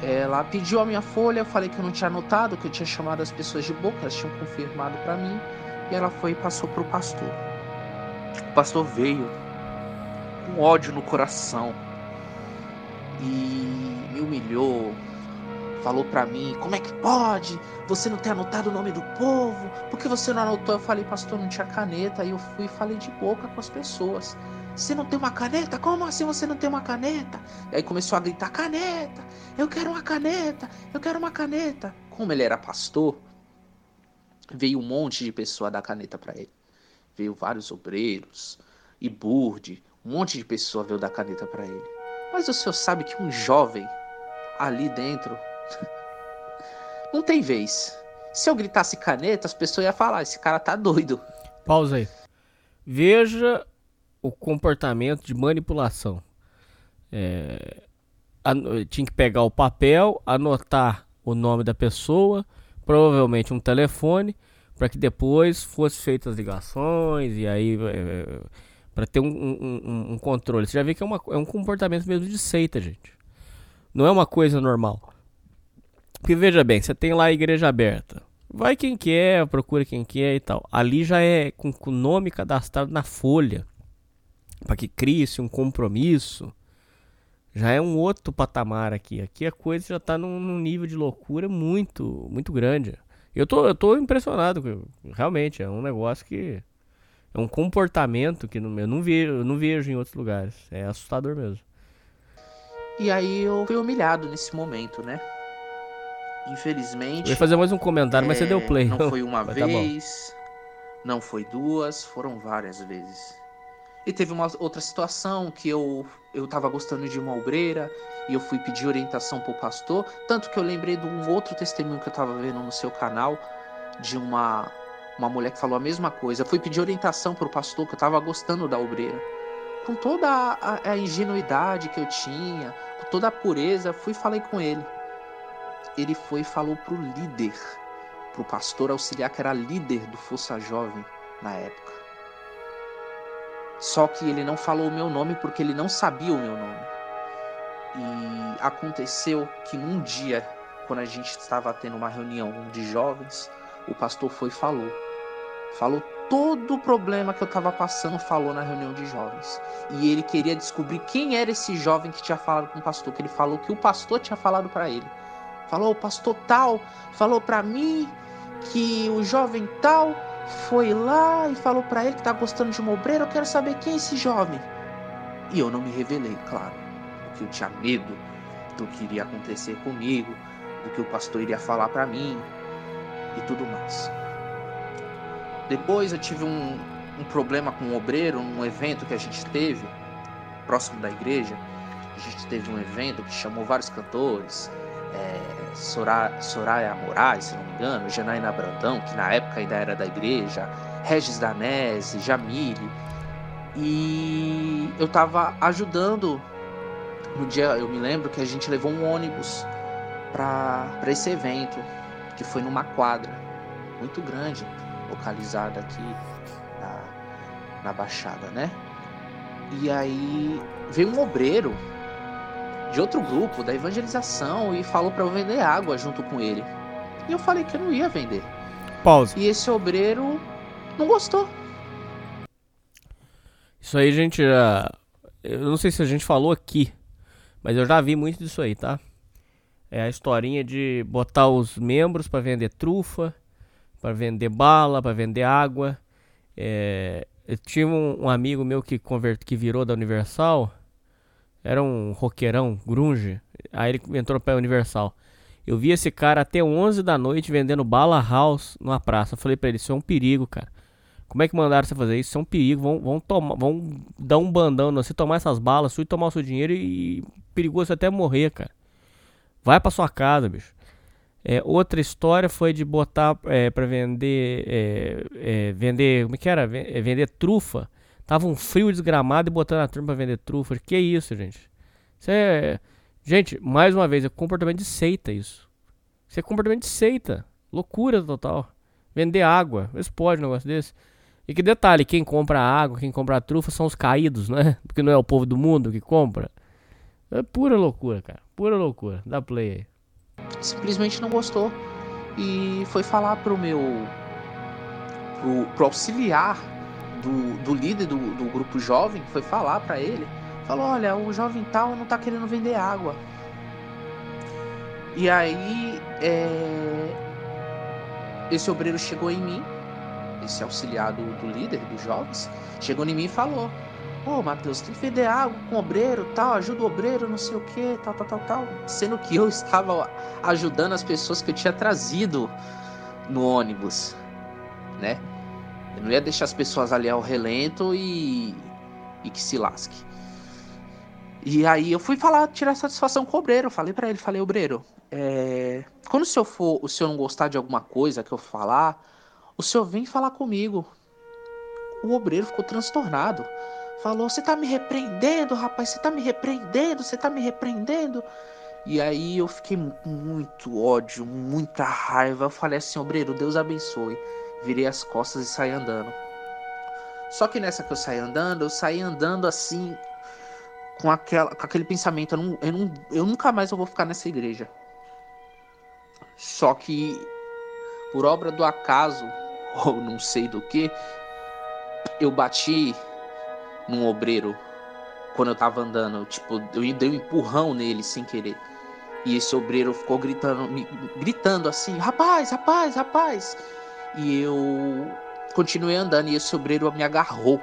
ela pediu a minha folha, eu falei que eu não tinha anotado, que eu tinha chamado as pessoas de boca, elas tinham confirmado para mim, e ela foi e passou pro pastor. O pastor veio com ódio no coração e me humilhou, falou para mim: como é que pode? Você não ter anotado o nome do povo? Por que você não anotou? Eu falei, pastor, não tinha caneta. Aí eu fui e falei de boca com as pessoas. Você não tem uma caneta? Como assim você não tem uma caneta? E aí começou a gritar: caneta! Eu quero uma caneta! Eu quero uma caneta! Como ele era pastor, veio um monte de pessoa dar caneta para ele. Veio vários obreiros e burde, um monte de pessoa veio dar caneta para ele. Mas o senhor sabe que um jovem ali dentro não tem vez. Se eu gritasse caneta, as pessoas iam falar: esse cara tá doido. Pausa aí. Veja o comportamento de manipulação. É, tinha que pegar o papel, anotar o nome da pessoa, provavelmente um telefone, para que depois fossem feitas as ligações e aí é, para ter um, um, um, controle. Você já vê que é, uma, é um comportamento mesmo de seita, gente. Não é uma coisa normal. Porque veja bem, você tem lá a igreja aberta. Vai quem quer, procura quem quer e tal. Ali já é com o nome cadastrado na folha. Para que crie-se um compromisso. Já é um outro patamar aqui. Aqui a coisa já tá num, num nível de loucura muito, muito grande. Eu tô, eu tô impressionado. Realmente, é um negócio que. É um comportamento que eu não vejo, eu não vejo em outros lugares. É assustador mesmo. E aí eu fui humilhado nesse momento, né? Infelizmente. Eu ia fazer mais um comentário, é, mas você deu play. Não foi uma vez, tá não foi duas, foram várias vezes. E teve uma outra situação que eu eu tava gostando de uma obreira e eu fui pedir orientação pro pastor, tanto que eu lembrei de um outro testemunho que eu tava vendo no seu canal de uma uma mulher que falou a mesma coisa. Eu fui pedir orientação pro pastor que eu tava gostando da obreira. Com toda a, a ingenuidade que eu tinha, com toda a pureza, fui e falei com ele ele foi e falou pro líder, pro pastor auxiliar que era líder do Força Jovem na época. Só que ele não falou o meu nome porque ele não sabia o meu nome. E aconteceu que num dia, quando a gente estava tendo uma reunião de jovens, o pastor foi e falou. Falou todo o problema que eu estava passando, falou na reunião de jovens. E ele queria descobrir quem era esse jovem que tinha falado com o pastor, que ele falou que o pastor tinha falado para ele. Falou, o pastor tal falou para mim que o jovem tal foi lá e falou para ele que tá gostando de uma obreira. Eu quero saber quem é esse jovem. E eu não me revelei, claro, porque eu tinha medo do que iria acontecer comigo, do que o pastor iria falar para mim e tudo mais. Depois eu tive um, um problema com um obreiro, num evento que a gente teve próximo da igreja. A gente teve um evento que chamou vários cantores, é, Soraya, Soraya Moraes, se não me engano, Janaína Brandão, que na época ainda era da igreja, Regis Danese, Jamile. E eu estava ajudando. No dia, eu me lembro que a gente levou um ônibus para esse evento, que foi numa quadra muito grande, localizada aqui na, na Baixada, né? E aí veio um obreiro de outro grupo, da evangelização, e falou para eu vender água junto com ele. E eu falei que eu não ia vender. Pausa. E esse obreiro não gostou. Isso aí, gente, já. Eu não sei se a gente falou aqui, mas eu já vi muito disso aí, tá? É a historinha de botar os membros para vender trufa, para vender bala, para vender água. É, eu tive um, um, amigo meu que, convert, que virou da Universal era um roqueirão, grunge. Aí ele entrou pra Universal. Eu vi esse cara até 11 da noite vendendo bala house numa praça. Eu falei pra ele, isso é um perigo, cara. Como é que mandaram você fazer isso? Isso é um perigo. Vão, vão, tomar, vão dar um bandão. Você tomar essas balas, sua e tomar o seu dinheiro e perigoso até morrer, cara. Vai pra sua casa, bicho. É, outra história foi de botar é, pra vender. É, é vender. Como é que era? É, vender trufa Tava um frio desgramado e botando a turma pra vender trufa. Que isso, gente? Isso é. Gente, mais uma vez, é comportamento de seita isso. Isso é comportamento de seita. Loucura total. Vender água. Se pode um negócio desse. E que detalhe, quem compra água, quem compra trufa são os caídos, né? Porque não é o povo do mundo que compra. É pura loucura, cara. Pura loucura. Dá play aí. Simplesmente não gostou. E foi falar pro meu. pro, pro auxiliar do, do líder do, do grupo jovem foi falar para ele, falou, olha, o jovem tal não tá querendo vender água. E aí é, esse obreiro chegou em mim, esse auxiliado do líder dos jovens, chegou em mim e falou, oh, Matheus, tem que vender água com obreiro, tal, ajuda o obreiro, não sei o que, tal, tal, tal, tal. Sendo que eu estava ajudando as pessoas que eu tinha trazido no ônibus, né? Eu não ia deixar as pessoas ali ao relento e, e que se lasque. E aí eu fui falar, tirar satisfação com o obreiro. Falei para ele, falei, obreiro, é... quando o senhor for, o senhor não gostar de alguma coisa que eu falar, o senhor vem falar comigo. O obreiro ficou transtornado falou: Você tá me repreendendo, rapaz? Você tá me repreendendo? Você tá me repreendendo? E aí eu fiquei com muito ódio, muita raiva. Eu falei assim: Obreiro, Deus abençoe. Virei as costas e saí andando. Só que nessa que eu saí andando, eu saí andando assim, com, aquela, com aquele pensamento: eu, não, eu, não, eu nunca mais vou ficar nessa igreja. Só que, por obra do acaso, ou não sei do que, eu bati num obreiro quando eu tava andando. Tipo, eu dei um empurrão nele sem querer. E esse obreiro ficou gritando, gritando assim: rapaz, rapaz, rapaz. E eu continuei andando e esse obreiro me agarrou.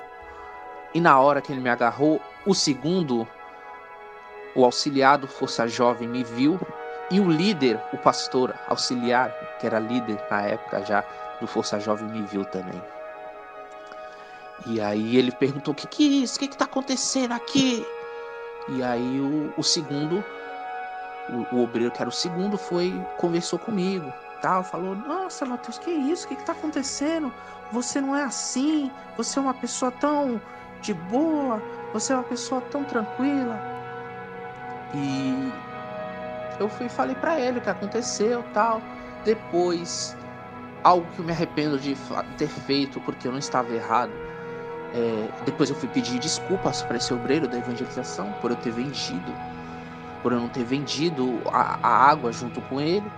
E na hora que ele me agarrou, o segundo, o auxiliado Força Jovem, me viu. E o líder, o pastor auxiliar, que era líder na época já do Força Jovem, me viu também. E aí ele perguntou: o que, que é isso? O que, que tá acontecendo aqui? E aí o, o segundo, o, o, obreiro que era o segundo, foi, conversou comigo. Tal, falou: Nossa, Matheus, que isso? O que, que tá acontecendo? Você não é assim, você é uma pessoa tão de boa, você é uma pessoa tão tranquila. E eu fui falei para ele o que aconteceu tal. Depois, algo que eu me arrependo de ter feito porque eu não estava errado é, depois eu fui pedir desculpas para esse obreiro da evangelização por eu ter vendido, por eu não ter vendido a, a água junto com ele,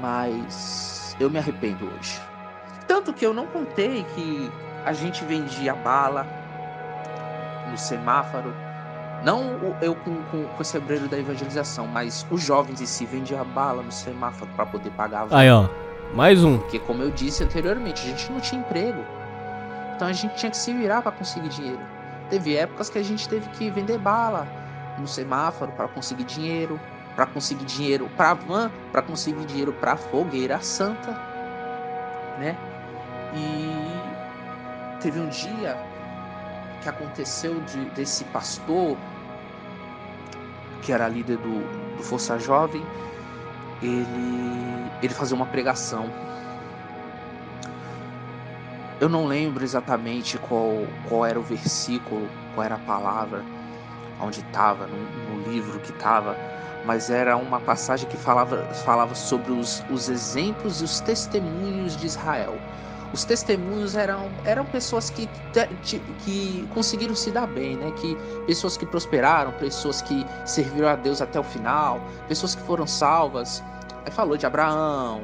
mas eu me arrependo hoje. Tanto que eu não contei que a gente vendia bala no semáforo. Não eu com, com, com esse obreiro da evangelização, mas os jovens em si vendiam bala no semáforo para poder pagar a Aí, ó. Mais um. Porque, como eu disse anteriormente, a gente não tinha emprego. Então a gente tinha que se virar para conseguir dinheiro. Teve épocas que a gente teve que vender bala no semáforo para conseguir dinheiro, para conseguir dinheiro para van, para conseguir dinheiro para fogueira santa, né? E teve um dia que aconteceu de, desse pastor que era líder do, do Força Jovem, ele ele fazia uma pregação eu não lembro exatamente qual, qual era o versículo, qual era a palavra, onde estava, no, livro que estava, mas era uma passagem que falava, falava sobre os, os exemplos e os testemunhos de Israel. Os testemunhos eram, eram pessoas que, que conseguiram se dar bem, né? que, pessoas que prosperaram, pessoas que serviram a Deus até o final, pessoas que foram salvas. Aí falou de Abraão,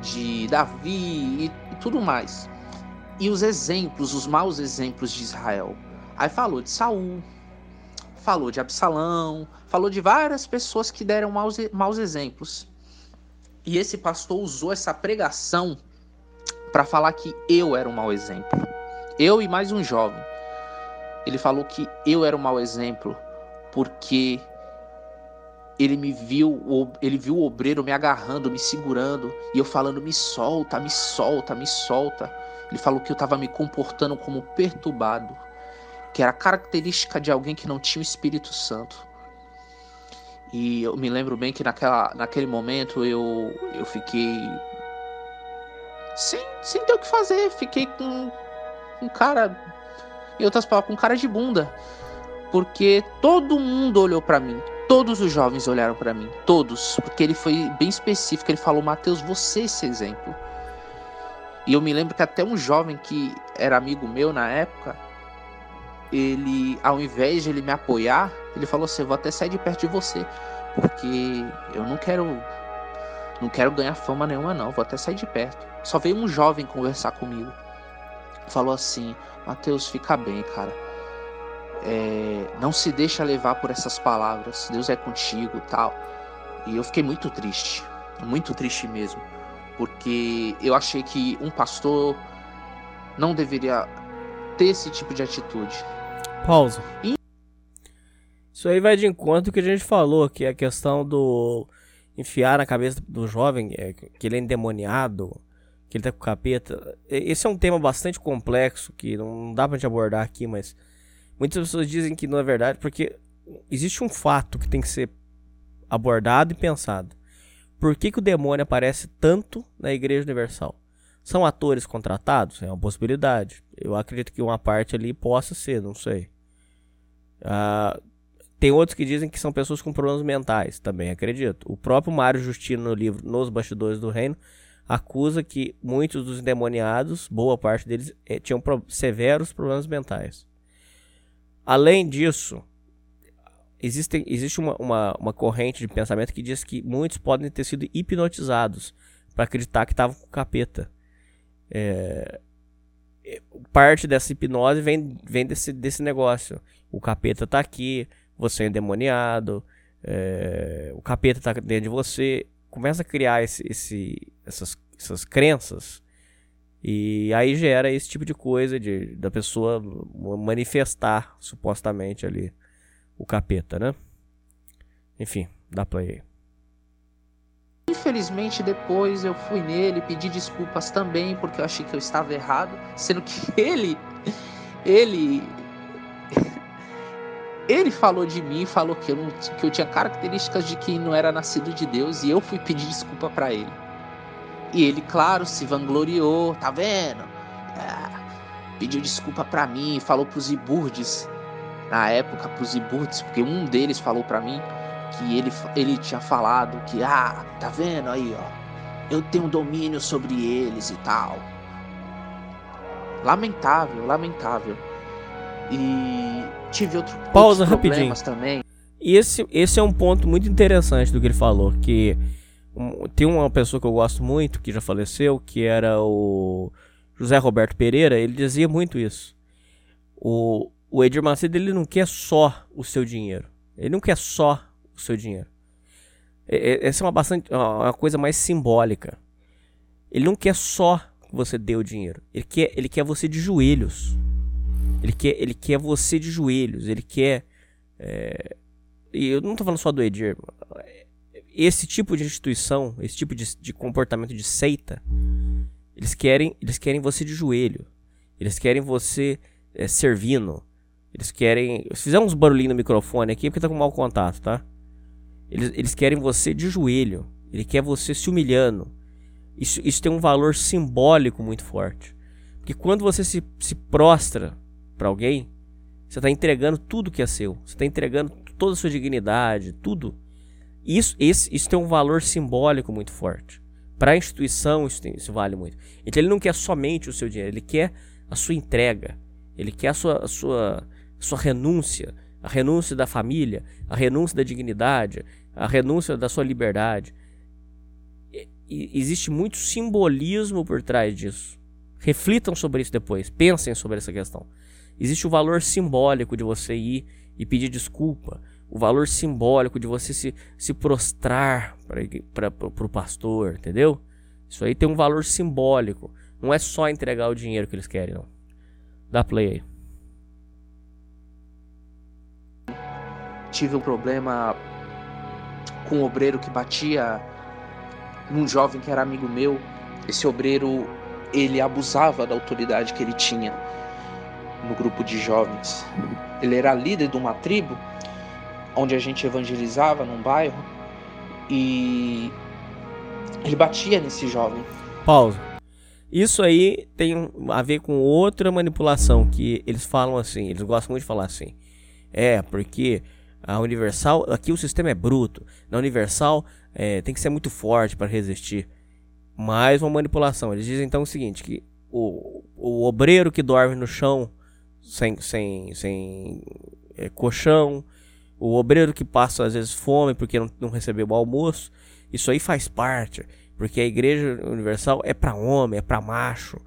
de Davi e, e tudo mais e os exemplos, os maus exemplos de Israel. Aí falou de Saul, falou de Absalão, falou de várias pessoas que deram maus, maus exemplos. E esse pastor usou essa pregação para falar que eu era um mau exemplo. Eu e mais um jovem. Ele falou que eu era um mau exemplo porque ele me viu, ele viu o obreiro me agarrando, me segurando, e eu falando: me solta, me solta, me solta. Ele falou que eu estava me comportando como perturbado, que era característica de alguém que não tinha o Espírito Santo. E eu me lembro bem que naquela, naquele momento eu, eu fiquei sem, sem ter o que fazer. Fiquei com um cara, em outras palavras, com cara de bunda. Porque todo mundo olhou para mim, todos os jovens olharam para mim, todos, porque ele foi bem específico. Ele falou: Mateus, você é esse exemplo. E eu me lembro que até um jovem que era amigo meu na época, ele, ao invés de ele me apoiar, ele falou assim: eu vou até sair de perto de você, porque eu não quero, não quero ganhar fama nenhuma não, vou até sair de perto. Só veio um jovem conversar comigo. falou assim: Mateus, fica bem, cara. É, não se deixa levar por essas palavras. Deus é contigo, tal. E eu fiquei muito triste, muito triste mesmo, porque eu achei que um pastor não deveria ter esse tipo de atitude. Pausa. Isso aí vai de encontro que a gente falou, que é a questão do enfiar na cabeça do jovem é, que ele é endemoniado, que ele tá com capeta. Esse é um tema bastante complexo que não dá pra gente abordar aqui, mas muitas pessoas dizem que não é verdade, porque existe um fato que tem que ser abordado e pensado. Por que, que o demônio aparece tanto na Igreja Universal? São atores contratados? É uma possibilidade. Eu acredito que uma parte ali possa ser, não sei. Uh, tem outros que dizem que são pessoas com problemas mentais, também acredito. O próprio Mário Justino, no livro Nos Bastidores do Reino, acusa que muitos dos endemoniados, boa parte deles, eh, tinham pro severos problemas mentais. Além disso, existe, existe uma, uma, uma, corrente de pensamento que diz que muitos podem ter sido hipnotizados para acreditar que estavam com capeta. É, parte dessa hipnose vem, vem desse, desse negócio. O capeta está aqui, você é endemoniado, é, o capeta está dentro de você. Começa a criar esse, esse, essas, essas crenças e aí gera esse tipo de coisa de, da pessoa manifestar supostamente ali o capeta, né? Enfim, dá play aí. Infelizmente depois eu fui nele pedir desculpas também porque eu achei que eu estava errado, sendo que ele ele ele falou de mim, falou que eu, não, que eu tinha características de quem não era nascido de Deus e eu fui pedir desculpa para ele. E ele, claro, se vangloriou, tá vendo? É, pediu desculpa para mim, falou pros Iburdes, na época, pros Iburdes, porque um deles falou para mim que ele, ele tinha falado que, ah, tá vendo aí, ó, eu tenho domínio sobre eles e tal. Lamentável, lamentável. E tive outro, Pausa rapidinho. também. E esse, esse é um ponto muito interessante do que ele falou, que um, tem uma pessoa que eu gosto muito, que já faleceu, que era o José Roberto Pereira, ele dizia muito isso. O, o Edir Macedo ele não quer só o seu dinheiro. Ele não quer só o seu dinheiro. Essa é uma, bastante, uma coisa mais simbólica. Ele não quer só que você dê o dinheiro. Ele quer, ele quer você de joelhos. Ele quer, ele quer você de joelhos. Ele quer. É... E eu não estou falando só do Edir esse tipo de instituição, esse tipo de, de comportamento de seita, eles querem, eles querem você de joelho. Eles querem você é, servindo. Eles querem. Se fizer uns barulhinhos no microfone aqui, é porque tá com mau contato, tá? Eles, eles querem você de joelho. Ele quer você se humilhando. Isso, isso tem um valor simbólico muito forte. Porque quando você se, se prostra para alguém, você está entregando tudo que é seu. Você está entregando toda a sua dignidade, tudo. Isso, esse, isso tem um valor simbólico muito forte. Para a instituição, isso, tem, isso vale muito. Então, ele não quer somente o seu dinheiro, ele quer a sua entrega, ele quer a sua, a sua, a sua renúncia, a renúncia da família, a renúncia da dignidade, a renúncia da sua liberdade. E, existe muito simbolismo por trás disso. Reflitam sobre isso depois, pensem sobre essa questão. Existe o valor simbólico de você ir e pedir desculpa, o valor simbólico de você se, se prostrar para o pastor, entendeu? Isso aí tem um valor simbólico. Não é só entregar o dinheiro que eles querem, não. Dá play aí. Tive um problema com um obreiro que batia num jovem que era amigo meu. Esse obreiro, ele abusava da autoridade que ele tinha no grupo de jovens. Ele era líder de uma tribo onde a gente evangelizava num bairro e ele batia nesse jovem. Pausa. Isso aí tem a ver com outra manipulação que eles falam assim, eles gostam muito de falar assim. É, porque a Universal, aqui o sistema é bruto. Na Universal é, tem que ser muito forte para resistir. Mais uma manipulação. Eles dizem então o seguinte, que o, o obreiro que dorme no chão sem, sem, sem é, colchão, o obreiro que passa às vezes fome porque não, não recebeu o almoço, isso aí faz parte, porque a igreja universal é para homem, é para macho.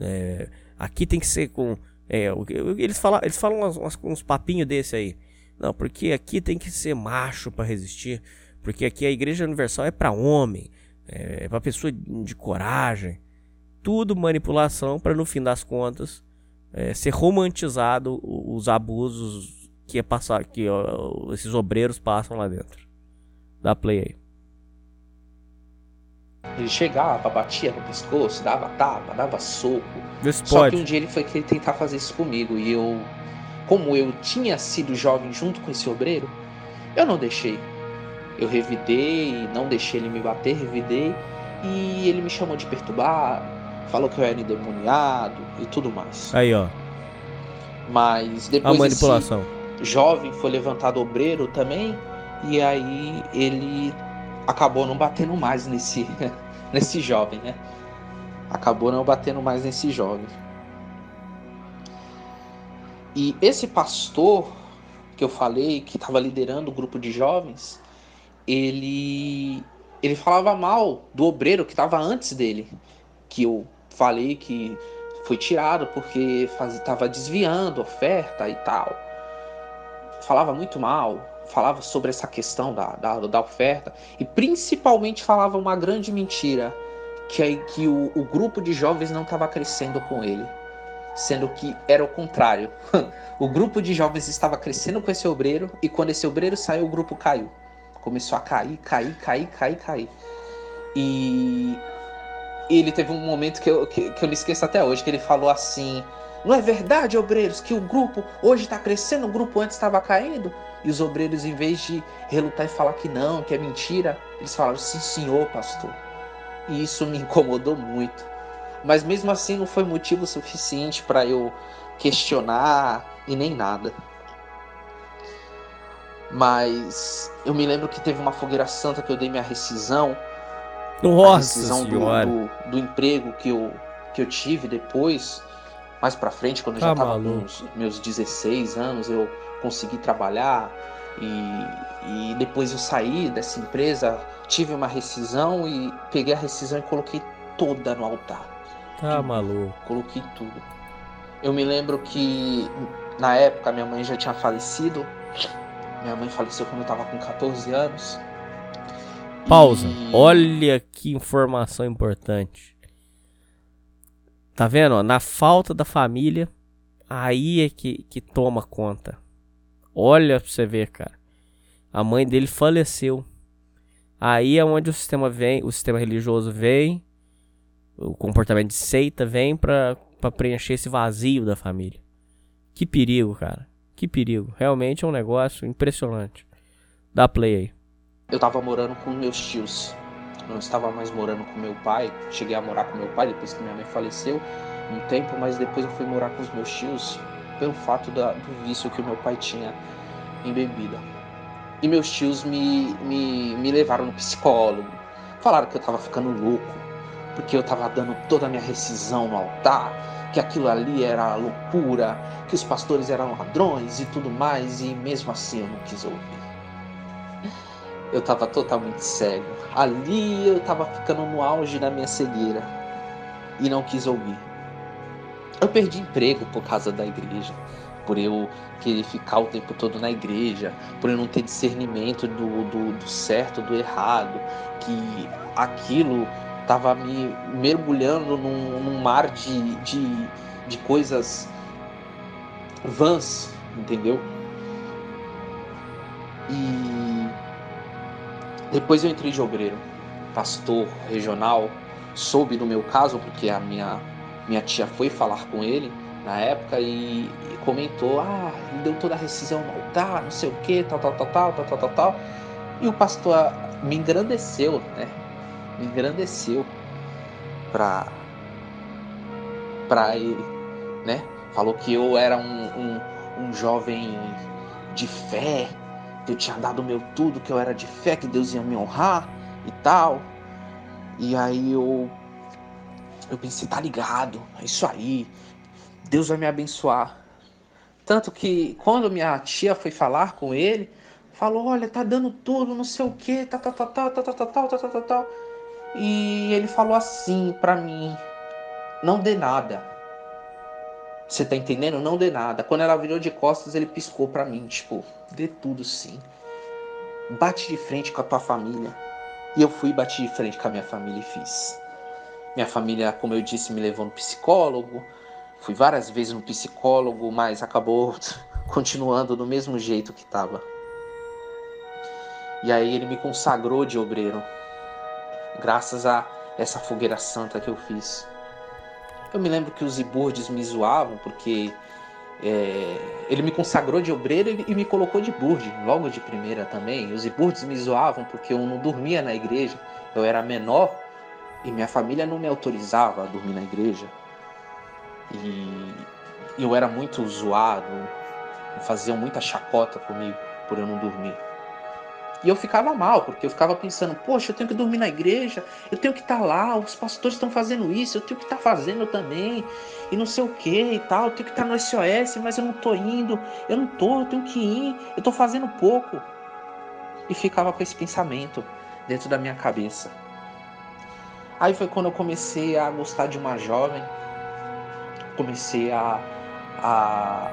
É, Aqui tem que ser com. É, eles falam, eles falam uns, uns papinhos desse aí. Não, porque aqui tem que ser macho para resistir. Porque aqui a Igreja Universal é para homem, é para pessoa de coragem. Tudo manipulação para no fim das contas é, ser romantizado os abusos que é passar que ó, esses obreiros passam lá dentro. Dá play aí. Ele chegava, batia no pescoço, dava tapa, dava soco. Só pode. que um dia ele foi querer tentar fazer isso comigo e eu, como eu tinha sido jovem junto com esse obreiro, eu não deixei. Eu revidei, não deixei ele me bater, revidei e ele me chamou de perturbar, falou que eu era endemoniado e tudo mais. Aí, ó. Mas depois a manipulação. jovem foi levantado obreiro também e aí ele acabou não batendo mais nesse, nesse jovem, né? Acabou não batendo mais nesse jovem. E esse pastor que eu falei, que estava liderando o grupo de jovens, ele ele falava mal do obreiro que estava antes dele, que eu falei que foi tirado porque estava desviando oferta e tal. Falava muito mal, falava sobre essa questão da, da, da oferta e principalmente falava uma grande mentira que, é que o, o grupo de jovens não estava crescendo com ele, sendo que era o contrário. o grupo de jovens estava crescendo com esse obreiro e quando esse obreiro saiu, o grupo caiu. Começou a cair, cair, cair, cair, cair. E ele teve um momento que eu, que, que eu não esqueço até hoje, que ele falou assim: Não é verdade, obreiros, que o grupo hoje está crescendo, o grupo antes estava caindo? E os obreiros, em vez de relutar e falar que não, que é mentira, eles falaram sim, senhor, pastor. E isso me incomodou muito. Mas mesmo assim não foi motivo suficiente para eu questionar e nem nada. Mas eu me lembro que teve uma fogueira santa que eu dei minha rescisão. Nossa a do, do, do, emprego que eu, que eu tive depois, mais pra frente, quando eu já tá tava com meus 16 anos, eu consegui trabalhar e, e depois eu saí dessa empresa, tive uma rescisão e peguei a rescisão e coloquei toda no altar. Tá tudo. maluco. Coloquei tudo. Eu me lembro que na época minha mãe já tinha falecido. Minha mãe faleceu quando eu tava com 14 anos. Pausa. Olha que informação importante. Tá vendo? Na falta da família, aí é que, que toma conta. Olha pra você ver, cara. A mãe dele faleceu. Aí é onde o sistema vem, o sistema religioso vem, o comportamento de seita vem pra, pra preencher esse vazio da família. Que perigo, cara. Que perigo. Realmente é um negócio impressionante. Dá play aí. Eu tava morando com meus tios. Não estava mais morando com meu pai. Cheguei a morar com meu pai depois que minha mãe faleceu um tempo, mas depois eu fui morar com os meus tios pelo fato da, do vício que o meu pai tinha em bebida. E meus tios me, me, me levaram no psicólogo. Falaram que eu tava ficando louco, porque eu tava dando toda a minha rescisão no altar, que aquilo ali era loucura, que os pastores eram ladrões e tudo mais, e mesmo assim eu não quis ouvir. Eu tava totalmente cego. Ali eu tava ficando no auge da minha cegueira e não quis ouvir. Eu perdi emprego por causa da igreja, por eu querer ficar o tempo todo na igreja, por eu não ter discernimento do, do, do certo, do errado, que aquilo estava me mergulhando num, num mar de, de, de coisas vãs, entendeu? E depois eu entrei de obreiro, pastor regional, soube do meu caso, porque a minha minha tia foi falar com ele na época e, e comentou: ah, ele deu toda a rescisão no altar, não sei o que, tal, tal, tal, tal, tal, tal, tal, tal. E o pastor me engrandeceu, né? Me engrandeceu pra, pra ele, né? Falou que eu era um, um, um jovem de fé, que eu tinha dado o meu tudo, que eu era de fé, que Deus ia me honrar e tal. E aí eu eu pensei, tá ligado, é isso aí, Deus vai me abençoar. Tanto que quando minha tia foi falar com ele, falou, olha, tá dando tudo, não sei o que, tal, tal, tal, tal, tal, tal, tal, tal, tal, tal. E ele falou assim para mim, não dê nada. Você tá entendendo? Não dê nada. Quando ela virou de costas, ele piscou pra mim, tipo, dê tudo sim. Bate de frente com a tua família. E eu fui bati de frente com a minha família e fiz. Minha família, como eu disse, me levou no psicólogo. Fui várias vezes no psicólogo, mas acabou continuando do mesmo jeito que estava. E aí ele me consagrou de obreiro, graças a essa fogueira santa que eu fiz. Eu me lembro que os iburdes me zoavam porque é, ele me consagrou de obreiro e me colocou de burde, logo de primeira também. Os iburdes me zoavam porque eu não dormia na igreja, eu era menor e minha família não me autorizava a dormir na igreja. E eu era muito zoado, faziam muita chacota comigo por eu não dormir. E eu ficava mal, porque eu ficava pensando, poxa, eu tenho que dormir na igreja, eu tenho que estar tá lá, os pastores estão fazendo isso, eu tenho que estar tá fazendo também, e não sei o que e tal, eu tenho que estar tá no SOS, mas eu não tô indo, eu não tô, eu tenho que ir, eu tô fazendo pouco. E ficava com esse pensamento dentro da minha cabeça. Aí foi quando eu comecei a gostar de uma jovem, comecei a, a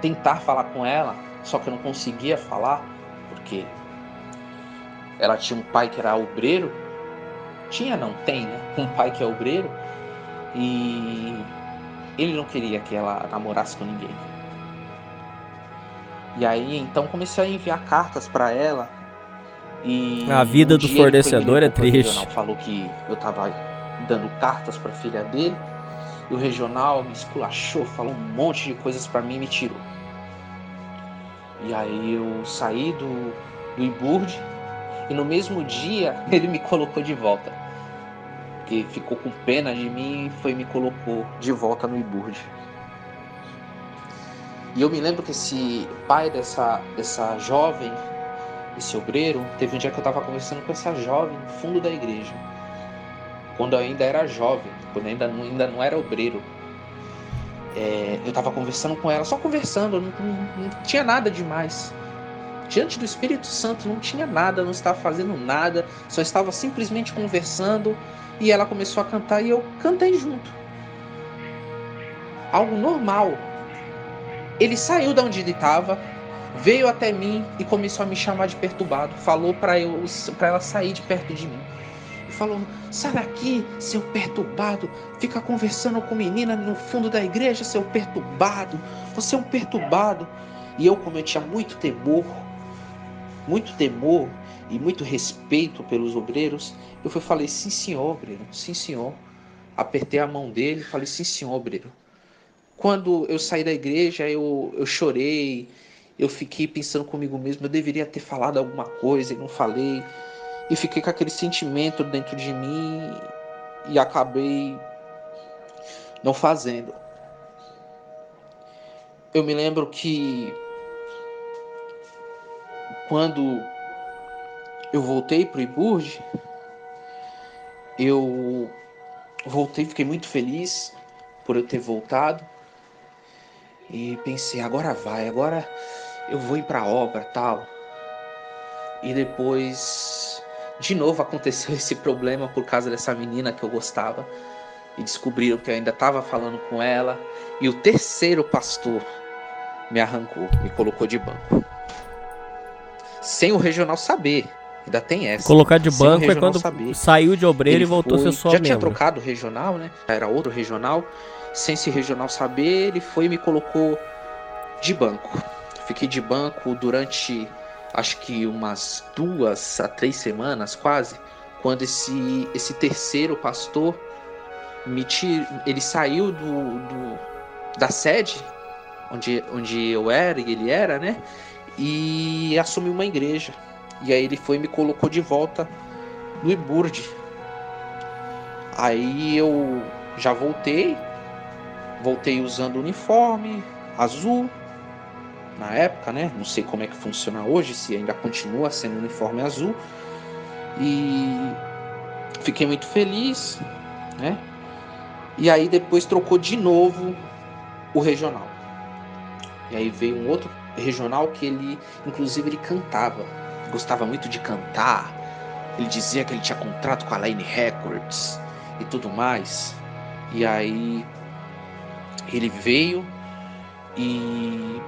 tentar falar com ela, só que eu não conseguia falar porque ela tinha um pai que era obreiro. Tinha, não tem, né? Um pai que é obreiro. E ele não queria que ela namorasse com ninguém. E aí então comecei a enviar cartas para ela. E a vida um do fornecedor é triste. Falou que eu tava dando cartas para filha dele. E o regional me esculachou, falou um monte de coisas para mim e me tirou. E aí eu saí do, do Iburde e no mesmo dia ele me colocou de volta. Porque ficou com pena de mim e foi me colocou de volta no Iburde. E eu me lembro que esse pai dessa, dessa jovem, esse obreiro, teve um dia que eu estava conversando com essa jovem no fundo da igreja. Quando eu ainda era jovem, quando ainda, ainda não era obreiro. É, eu estava conversando com ela, só conversando, não, não, não, tinha nada demais. Diante do Espírito Santo não tinha nada, não estava fazendo nada, só estava simplesmente conversando e ela começou a cantar e eu cantei junto. Algo normal. Ele saiu da onde ele estava, veio até mim e começou a me chamar de perturbado. Falou para eu para ela sair de perto de mim falou: sai daqui, seu perturbado, fica conversando com menina no fundo da igreja, seu perturbado, você é um perturbado. E eu, como eu tinha muito temor, muito temor e muito respeito pelos obreiros, eu fui falei: sim, senhor, obreiro, sim, senhor. Apertei a mão dele e falei: sim, senhor, obreiro. Quando eu saí da igreja, eu, eu chorei, eu fiquei pensando comigo mesmo, eu deveria ter falado alguma coisa e não falei e fiquei com aquele sentimento dentro de mim e acabei não fazendo. Eu me lembro que quando eu voltei para o Iburge, eu voltei, fiquei muito feliz por eu ter voltado e pensei, agora vai, agora eu vou ir para a obra tal. E depois de novo aconteceu esse problema por causa dessa menina que eu gostava. E descobriram que eu ainda estava falando com ela. E o terceiro pastor me arrancou, me colocou de banco. Sem o regional saber. Ainda tem essa. Colocar de banco é quando saber. saiu de obreiro ele e voltou foi, a ser só Já membro. tinha trocado o regional, né? Era outro regional. Sem esse regional saber, ele foi e me colocou de banco. Fiquei de banco durante acho que umas duas a três semanas quase, quando esse, esse terceiro pastor me tir... ele saiu do, do, da sede onde, onde eu era e ele era, né? E assumiu uma igreja. E aí ele foi e me colocou de volta no Iburde. Aí eu já voltei, voltei usando uniforme azul, na época, né? Não sei como é que funciona hoje, se ainda continua sendo uniforme azul. E fiquei muito feliz, né? E aí depois trocou de novo o regional. E aí veio um outro regional que ele, inclusive, ele cantava, gostava muito de cantar. Ele dizia que ele tinha contrato com a Line Records e tudo mais. E aí Ele veio e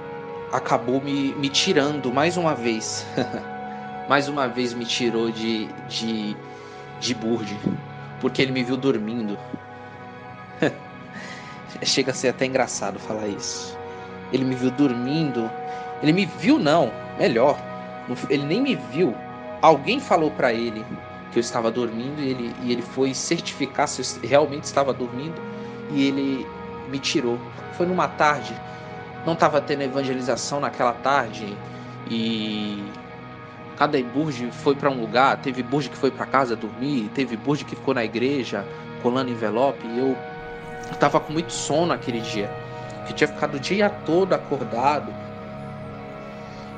acabou me, me tirando mais uma vez. mais uma vez me tirou de, de, de Burde, porque ele me viu dormindo. Chega a ser até engraçado falar isso. Ele me viu dormindo. Ele me viu, não, melhor. Ele nem me viu. Alguém falou para ele que eu estava dormindo e ele, e ele foi certificar se eu realmente estava dormindo e ele me tirou. Foi numa tarde, não estava tendo evangelização naquela tarde e cada burge foi para um lugar. Teve burge que foi para casa dormir, teve burge que ficou na igreja colando envelope. E eu estava com muito sono aquele dia, que tinha ficado o dia todo acordado.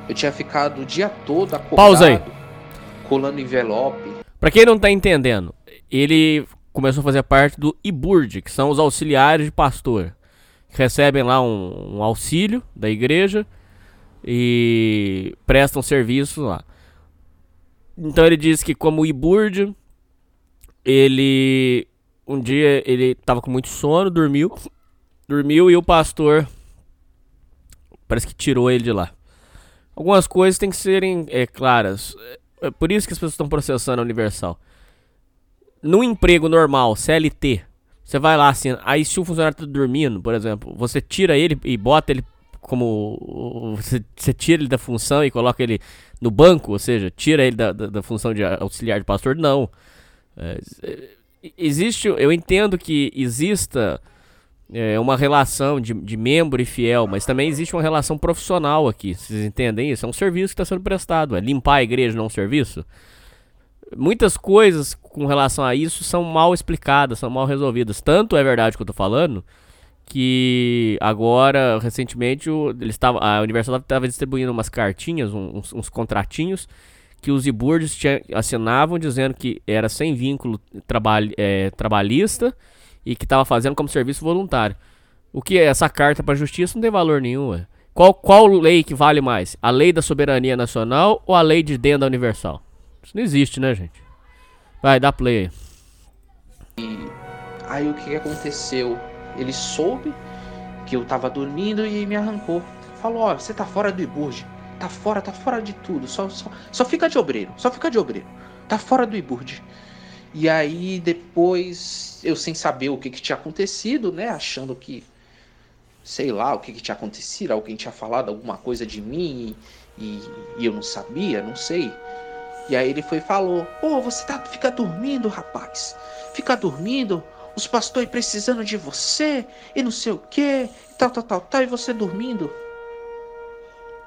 Eu tinha ficado o dia todo acordado. Pausa aí. Colando envelope. Pra quem não tá entendendo, ele começou a fazer parte do IBURD, que são os auxiliares de pastor. Recebem lá um, um auxílio da igreja e prestam serviço lá. Então ele diz que como IBURD, ele um dia ele tava com muito sono, dormiu, dormiu e o pastor parece que tirou ele de lá. Algumas coisas têm que serem é, claras. É por isso que as pessoas estão processando a Universal. No emprego normal, CLT, você vai lá assim, aí se o funcionário tá dormindo, por exemplo, você tira ele e bota ele como. Você, você tira ele da função e coloca ele no banco, ou seja, tira ele da, da, da função de auxiliar de pastor, não. É, existe, eu entendo que exista é, uma relação de, de membro e fiel, mas também existe uma relação profissional aqui. Vocês entendem isso? É um serviço que está sendo prestado. É limpar a igreja não é um serviço? Muitas coisas com relação a isso são mal explicadas, são mal resolvidas. Tanto é verdade que eu estou falando que agora, recentemente, o, ele estava, a Universidade estava distribuindo umas cartinhas, uns, uns contratinhos que os iburdes assinavam dizendo que era sem vínculo trabalh, é, trabalhista e que estava fazendo como serviço voluntário. O que é essa carta para a justiça não tem valor nenhum. Ué. Qual, qual lei que vale mais? A lei da soberania nacional ou a lei de dentro da universal? Isso não existe, né, gente? Vai, dá play. E aí o que aconteceu? Ele soube que eu tava dormindo e me arrancou. Falou, ó, você tá fora do Iburge. Tá fora, tá fora de tudo. Só, só, só fica de obreiro. Só fica de obreiro. Tá fora do Iburge. E aí depois, eu sem saber o que, que tinha acontecido, né? Achando que, sei lá, o que, que tinha acontecido, alguém tinha falado alguma coisa de mim e, e eu não sabia, não sei. E aí ele foi e falou: Ô, oh, você tá, fica dormindo, rapaz. Fica dormindo. Os pastores precisando de você e não sei o que, tal, tal, tal, tal, e você dormindo.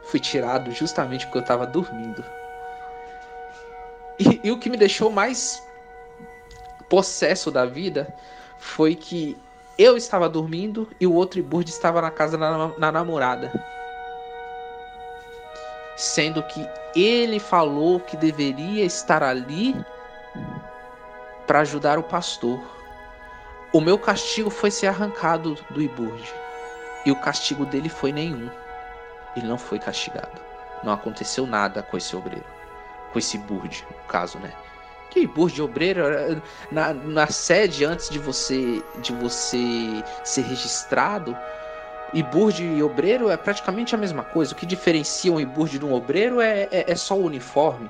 Fui tirado justamente porque eu tava dormindo. E, e o que me deixou mais possesso da vida foi que eu estava dormindo e o outro Iburde estava na casa da na namorada. Sendo que ele falou que deveria estar ali para ajudar o pastor. O meu castigo foi ser arrancado do Iburde. E o castigo dele foi nenhum. Ele não foi castigado. Não aconteceu nada com esse obreiro. Com esse Burde, no caso, né? que de obreiro na, na sede antes de você de você ser registrado Iburde e obreiro é praticamente a mesma coisa. O que diferencia um Iburde de um obreiro é, é, é só o uniforme,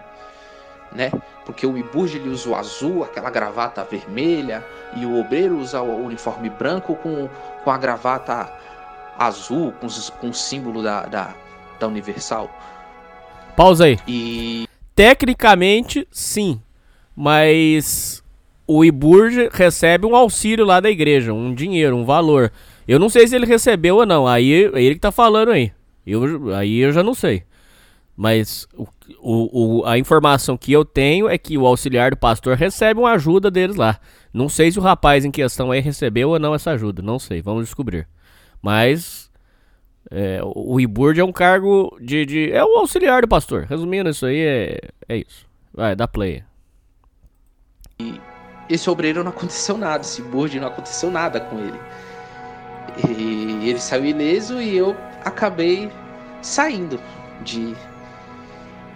né? Porque o Iburde ele usa o azul, aquela gravata vermelha, e o obreiro usa o uniforme branco com, com a gravata azul, com, com o símbolo da, da, da Universal. Pausa aí. E. Tecnicamente, sim. Mas o Iburge recebe um auxílio lá da igreja, um dinheiro, um valor. Eu não sei se ele recebeu ou não. Aí é ele que tá falando aí. Eu, aí eu já não sei. Mas o, o, a informação que eu tenho é que o auxiliar do pastor recebe uma ajuda deles lá. Não sei se o rapaz em questão aí recebeu ou não essa ajuda. Não sei, vamos descobrir. Mas é, o Iburd é um cargo de, de, É o auxiliar do pastor. Resumindo, isso aí é, é isso. Vai, dá play esse obreiro não aconteceu nada, esse Burd não aconteceu nada com ele. E ele saiu ileso e eu acabei saindo de,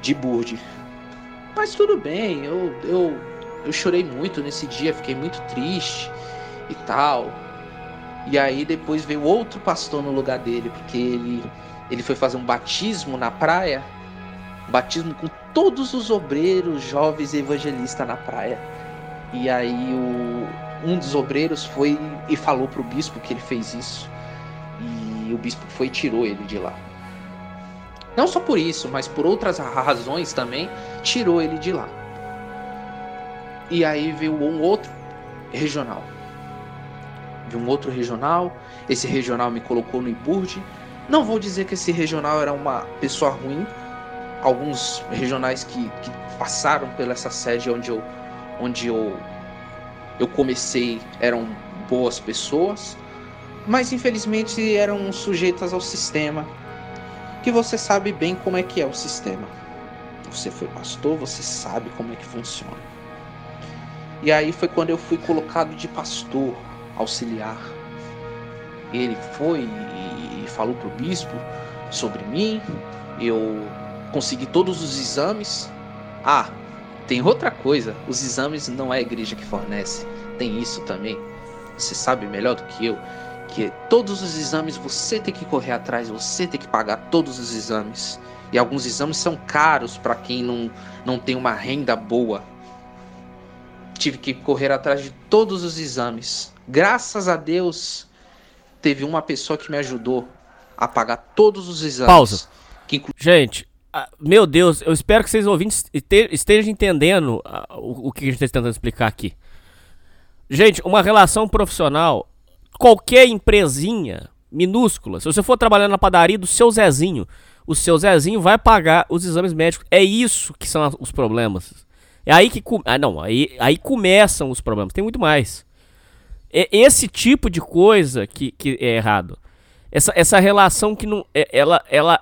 de Burd. Mas tudo bem, eu, eu, eu chorei muito nesse dia, fiquei muito triste e tal. E aí depois veio outro pastor no lugar dele, porque ele, ele foi fazer um batismo na praia, batismo com todos os obreiros, jovens e evangelistas na praia. E aí o, um dos obreiros foi e falou pro bispo que ele fez isso. E o bispo foi e tirou ele de lá. Não só por isso, mas por outras razões também, tirou ele de lá. E aí veio um outro regional. De um outro regional. Esse regional me colocou no Iburge. Não vou dizer que esse regional era uma pessoa ruim. Alguns regionais que, que passaram pela essa sede onde eu, onde eu, eu comecei eram boas pessoas. Mas infelizmente eram sujeitas ao sistema. Que você sabe bem como é que é o sistema. Você foi pastor, você sabe como é que funciona. E aí foi quando eu fui colocado de pastor auxiliar. Ele foi e falou pro bispo sobre mim. Eu consegui todos os exames. Ah, tem outra coisa. Os exames não é a igreja que fornece. Tem isso também. Você sabe melhor do que eu que todos os exames você tem que correr atrás, você tem que pagar todos os exames. E alguns exames são caros para quem não, não tem uma renda boa tive que correr atrás de todos os exames. Graças a Deus, teve uma pessoa que me ajudou a pagar todos os exames. Pausa. Inclu... Gente, meu Deus, eu espero que vocês ouvintes estejam entendendo o, que a gente está tentando explicar aqui. Gente, uma relação profissional, qualquer empresinha minúscula, se você for trabalhar na padaria do seu Zezinho, o seu Zezinho vai pagar os exames médicos. É isso que são os problemas. É aí que. Ah, não, aí, aí começam os problemas. Tem muito mais. É esse tipo de coisa que, que é errado. Essa, essa relação que não. É, ela, ela,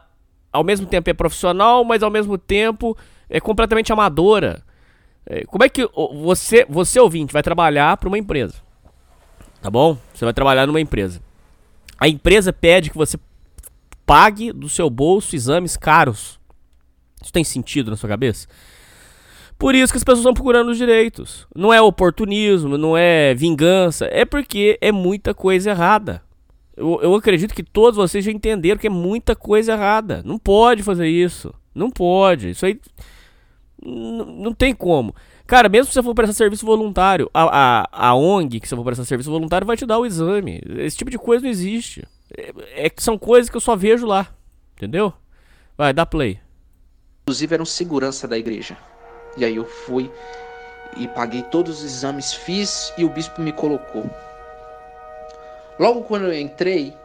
ao mesmo tempo, é profissional, mas ao mesmo tempo é completamente amadora. É, como é que você, você ouvinte, vai trabalhar para uma empresa? Tá bom? Você vai trabalhar numa empresa. A empresa pede que você pague do seu bolso exames caros. Isso tem sentido na sua cabeça? Por isso que as pessoas estão procurando os direitos. Não é oportunismo, não é vingança, é porque é muita coisa errada. Eu, eu acredito que todos vocês já entenderam que é muita coisa errada. Não pode fazer isso. Não pode. Isso aí. Não tem como. Cara, mesmo se você for prestar serviço voluntário, a, a, a ONG que você for prestar serviço voluntário vai te dar o exame. Esse tipo de coisa não existe. É, é são coisas que eu só vejo lá. Entendeu? Vai, dá play. Inclusive era um segurança da igreja. E aí eu fui e paguei todos os exames, fiz e o bispo me colocou. Logo quando eu entrei,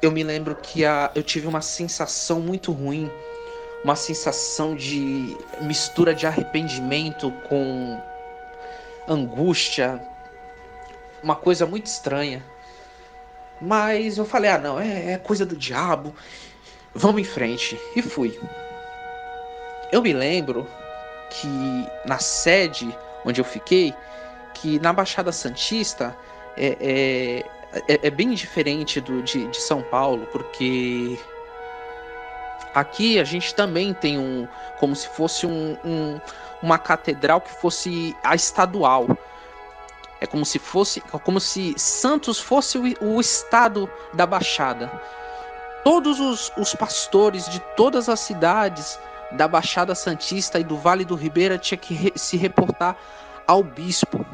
eu me lembro que a, eu tive uma sensação muito ruim, uma sensação de mistura de arrependimento com angústia, uma coisa muito estranha. Mas eu falei: ah, não, é, é coisa do diabo, vamos em frente. E fui. Eu me lembro que na sede onde eu fiquei, que na Baixada Santista é, é, é, é bem diferente do, de, de São Paulo, porque aqui a gente também tem um, como se fosse um, um, uma catedral que fosse a estadual. É como se fosse, como se Santos fosse o, o estado da Baixada. Todos os, os pastores de todas as cidades da Baixada Santista e do Vale do Ribeira tinha que re se reportar ao bispo,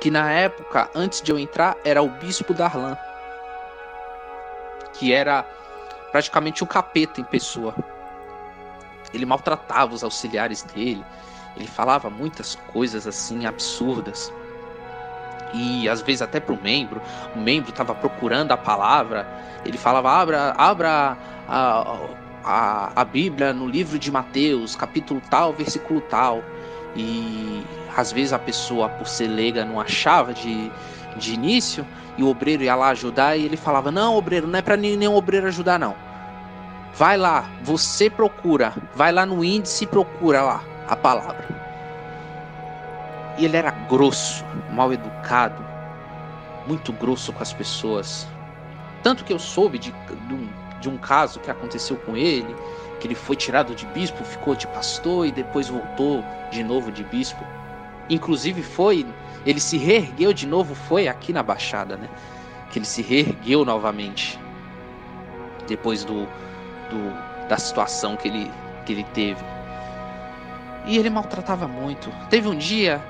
que na época, antes de eu entrar, era o bispo Darlan, que era praticamente um capeta em pessoa. Ele maltratava os auxiliares dele, ele falava muitas coisas assim absurdas. E às vezes até para o membro, o membro estava procurando a palavra, ele falava: abra, abra a, a, a Bíblia no livro de Mateus, capítulo tal, versículo tal. E às vezes a pessoa, por ser leiga, não achava de, de início, e o obreiro ia lá ajudar, e ele falava: Não, obreiro, não é para nenhum obreiro ajudar, não. Vai lá, você procura, vai lá no índice e procura lá a palavra. E ele era grosso, mal educado, muito grosso com as pessoas. Tanto que eu soube de, de de um caso que aconteceu com ele, que ele foi tirado de bispo, ficou de pastor e depois voltou de novo de bispo. Inclusive foi, ele se reergueu de novo, foi aqui na Baixada, né? que ele se reergueu novamente depois do, do da situação que ele, que ele teve. E ele maltratava muito. Teve um dia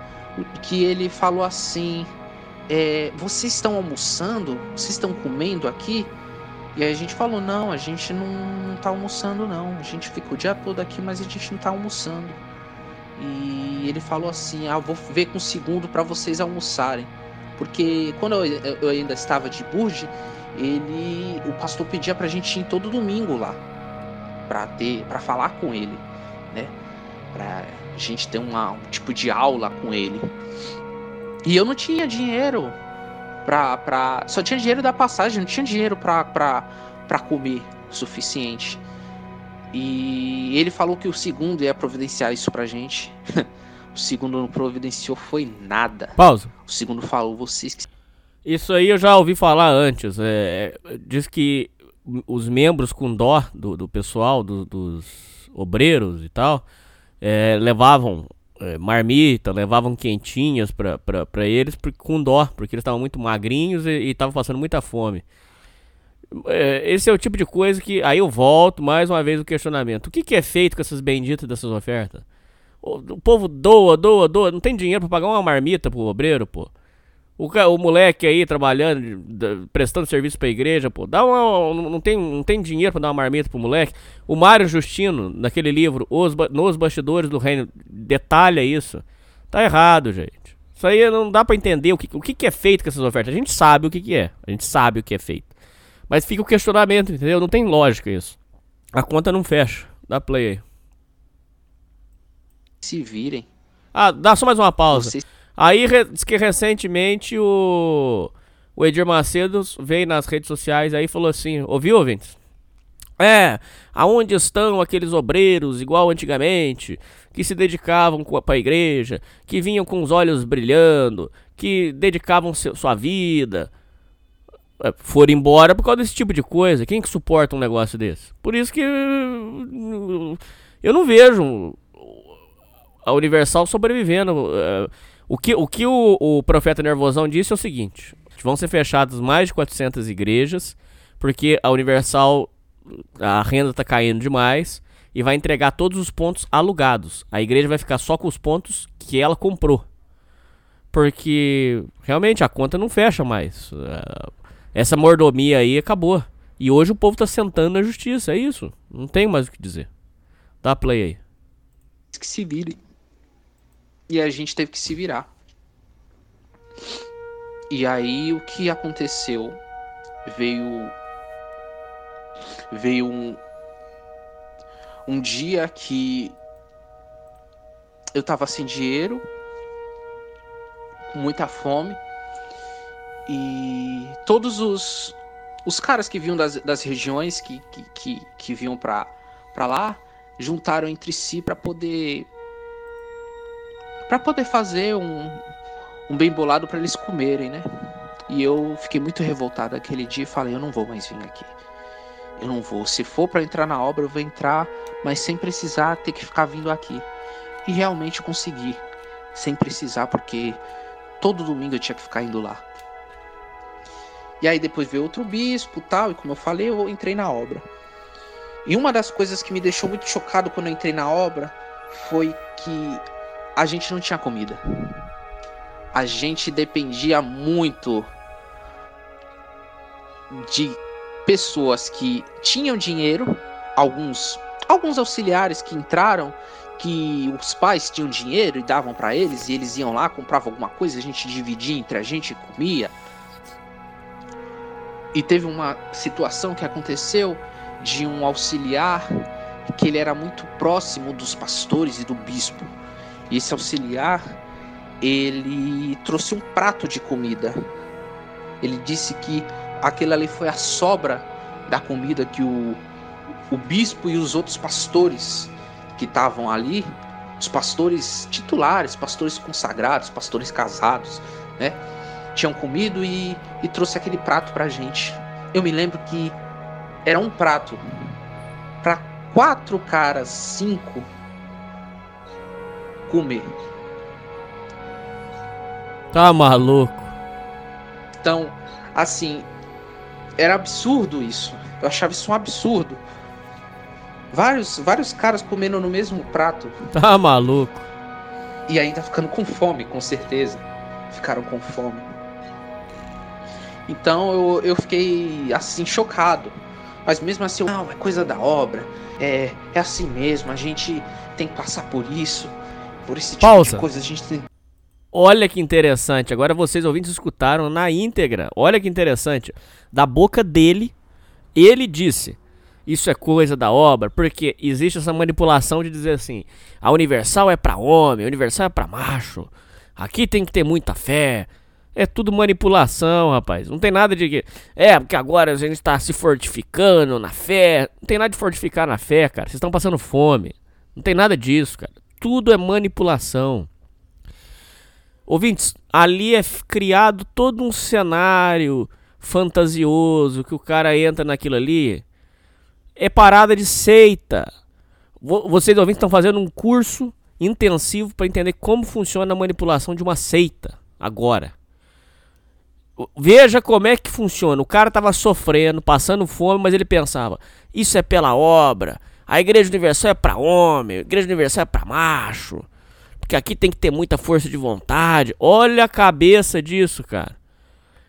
que ele falou assim: é, Vocês estão almoçando? Vocês estão comendo aqui? E aí a gente falou: Não, a gente não, tá almoçando, não. A gente fica o dia todo aqui, mas a gente não tá almoçando. E ele falou assim: Ah, vou ver com o segundo para vocês almoçarem. Porque quando eu, eu ainda estava de Burge, ele, o pastor pedia pra gente ir todo domingo lá para ter, para falar com ele, né? Pra gente ter uma, um tipo de aula com ele. E eu não tinha dinheiro pra, pra só tinha dinheiro da passagem, não tinha dinheiro pra, pra, pra comer o suficiente. E ele falou que o segundo ia providenciar isso pra gente. o segundo não providenciou foi nada. Pausa. O segundo falou, vocês que Isso aí eu já ouvi falar antes. É, diz que os membros com dó do, do pessoal, do, dos obreiros e tal, é, levavam é, marmita, levavam quentinhas para eles por, com dó, porque eles estavam muito magrinhos e estavam passando muita fome. É, esse é o tipo de coisa que. Aí eu volto mais uma vez o questionamento: o que, que é feito com essas benditas dessas ofertas? O, o povo doa, doa, doa, não tem dinheiro para pagar uma marmita pro obreiro, pô. O, o moleque aí trabalhando, prestando serviço pra igreja, pô, dá uma, não, tem, não tem dinheiro pra dar uma marmita pro moleque. O Mário Justino, naquele livro, Os, Nos Bastidores do Reino, detalha isso. Tá errado, gente. Isso aí não dá pra entender o que, o que, que é feito com essas ofertas. A gente sabe o que, que é. A gente sabe o que é feito. Mas fica o questionamento, entendeu? Não tem lógica isso. A conta não fecha. Dá play aí. Se virem. Ah, dá só mais uma pausa. Vocês... Aí diz que recentemente o, o Edir Macedo veio nas redes sociais aí e falou assim: ouviu, ouvintes? É, aonde estão aqueles obreiros, igual antigamente, que se dedicavam para a igreja, que vinham com os olhos brilhando, que dedicavam sua vida, é, foram embora por causa desse tipo de coisa. Quem que suporta um negócio desse? Por isso que eu não vejo a Universal sobrevivendo. O que o, que o, o profeta Nervosão disse é o seguinte: vão ser fechadas mais de 400 igrejas, porque a Universal, a renda está caindo demais, e vai entregar todos os pontos alugados. A igreja vai ficar só com os pontos que ela comprou. Porque realmente a conta não fecha mais. É, essa mordomia aí acabou. E hoje o povo está sentando na justiça, é isso. Não tem mais o que dizer. Dá play aí. Que se vire. E a gente teve que se virar. E aí o que aconteceu? Veio veio um um dia que eu tava sem dinheiro, com muita fome, e todos os, os caras que vinham das, das regiões que, que, que, que vinham pra lá juntaram entre si para poder para poder fazer um, um bem bolado para eles comerem, né? E eu fiquei muito revoltado aquele dia e falei: eu não vou mais vir aqui. Eu não vou. Se for para entrar na obra, eu vou entrar, mas sem precisar ter que ficar vindo aqui. E realmente consegui, sem precisar, porque todo domingo eu tinha que ficar indo lá. E aí depois veio outro bispo, tal, e como eu falei, eu entrei na obra. E uma das coisas que me deixou muito chocado quando eu entrei na obra foi que a gente não tinha comida. A gente dependia muito de pessoas que tinham dinheiro, alguns alguns auxiliares que entraram que os pais tinham dinheiro e davam para eles e eles iam lá, compravam alguma coisa, a gente dividia entre a gente e comia. E teve uma situação que aconteceu de um auxiliar que ele era muito próximo dos pastores e do bispo. Esse auxiliar, ele trouxe um prato de comida. Ele disse que aquele ali foi a sobra da comida que o, o bispo e os outros pastores que estavam ali, os pastores titulares, pastores consagrados, pastores casados, né? Tinham comido e, e trouxe aquele prato pra gente. Eu me lembro que era um prato para quatro caras, cinco comer. Tá maluco. Então, assim, era absurdo isso. Eu achava isso um absurdo. Vários, vários caras comendo no mesmo prato Tá maluco. e ainda ficando com fome, com certeza. Ficaram com fome. Então eu, eu fiquei assim chocado. Mas mesmo assim, não, é coisa da obra. É, é assim mesmo, a gente tem que passar por isso. Por esse tipo Pausa. de coisa, a gente tem. Olha que interessante. Agora vocês ouvintes escutaram na íntegra. Olha que interessante. Da boca dele, ele disse: Isso é coisa da obra, porque existe essa manipulação de dizer assim: a Universal é pra homem, a Universal é pra macho. Aqui tem que ter muita fé. É tudo manipulação, rapaz. Não tem nada de que. É, porque agora a gente tá se fortificando na fé. Não tem nada de fortificar na fé, cara. Vocês estão passando fome. Não tem nada disso, cara. Tudo é manipulação. Ouvintes, ali é criado todo um cenário fantasioso que o cara entra naquilo ali. É parada de seita. Vo- Vocês ouvintes estão fazendo um curso intensivo para entender como funciona a manipulação de uma seita agora. Veja como é que funciona. O cara tava sofrendo, passando fome, mas ele pensava: isso é pela obra. A igreja universal é para homem, a igreja universal é para macho. Porque aqui tem que ter muita força de vontade. Olha a cabeça disso, cara.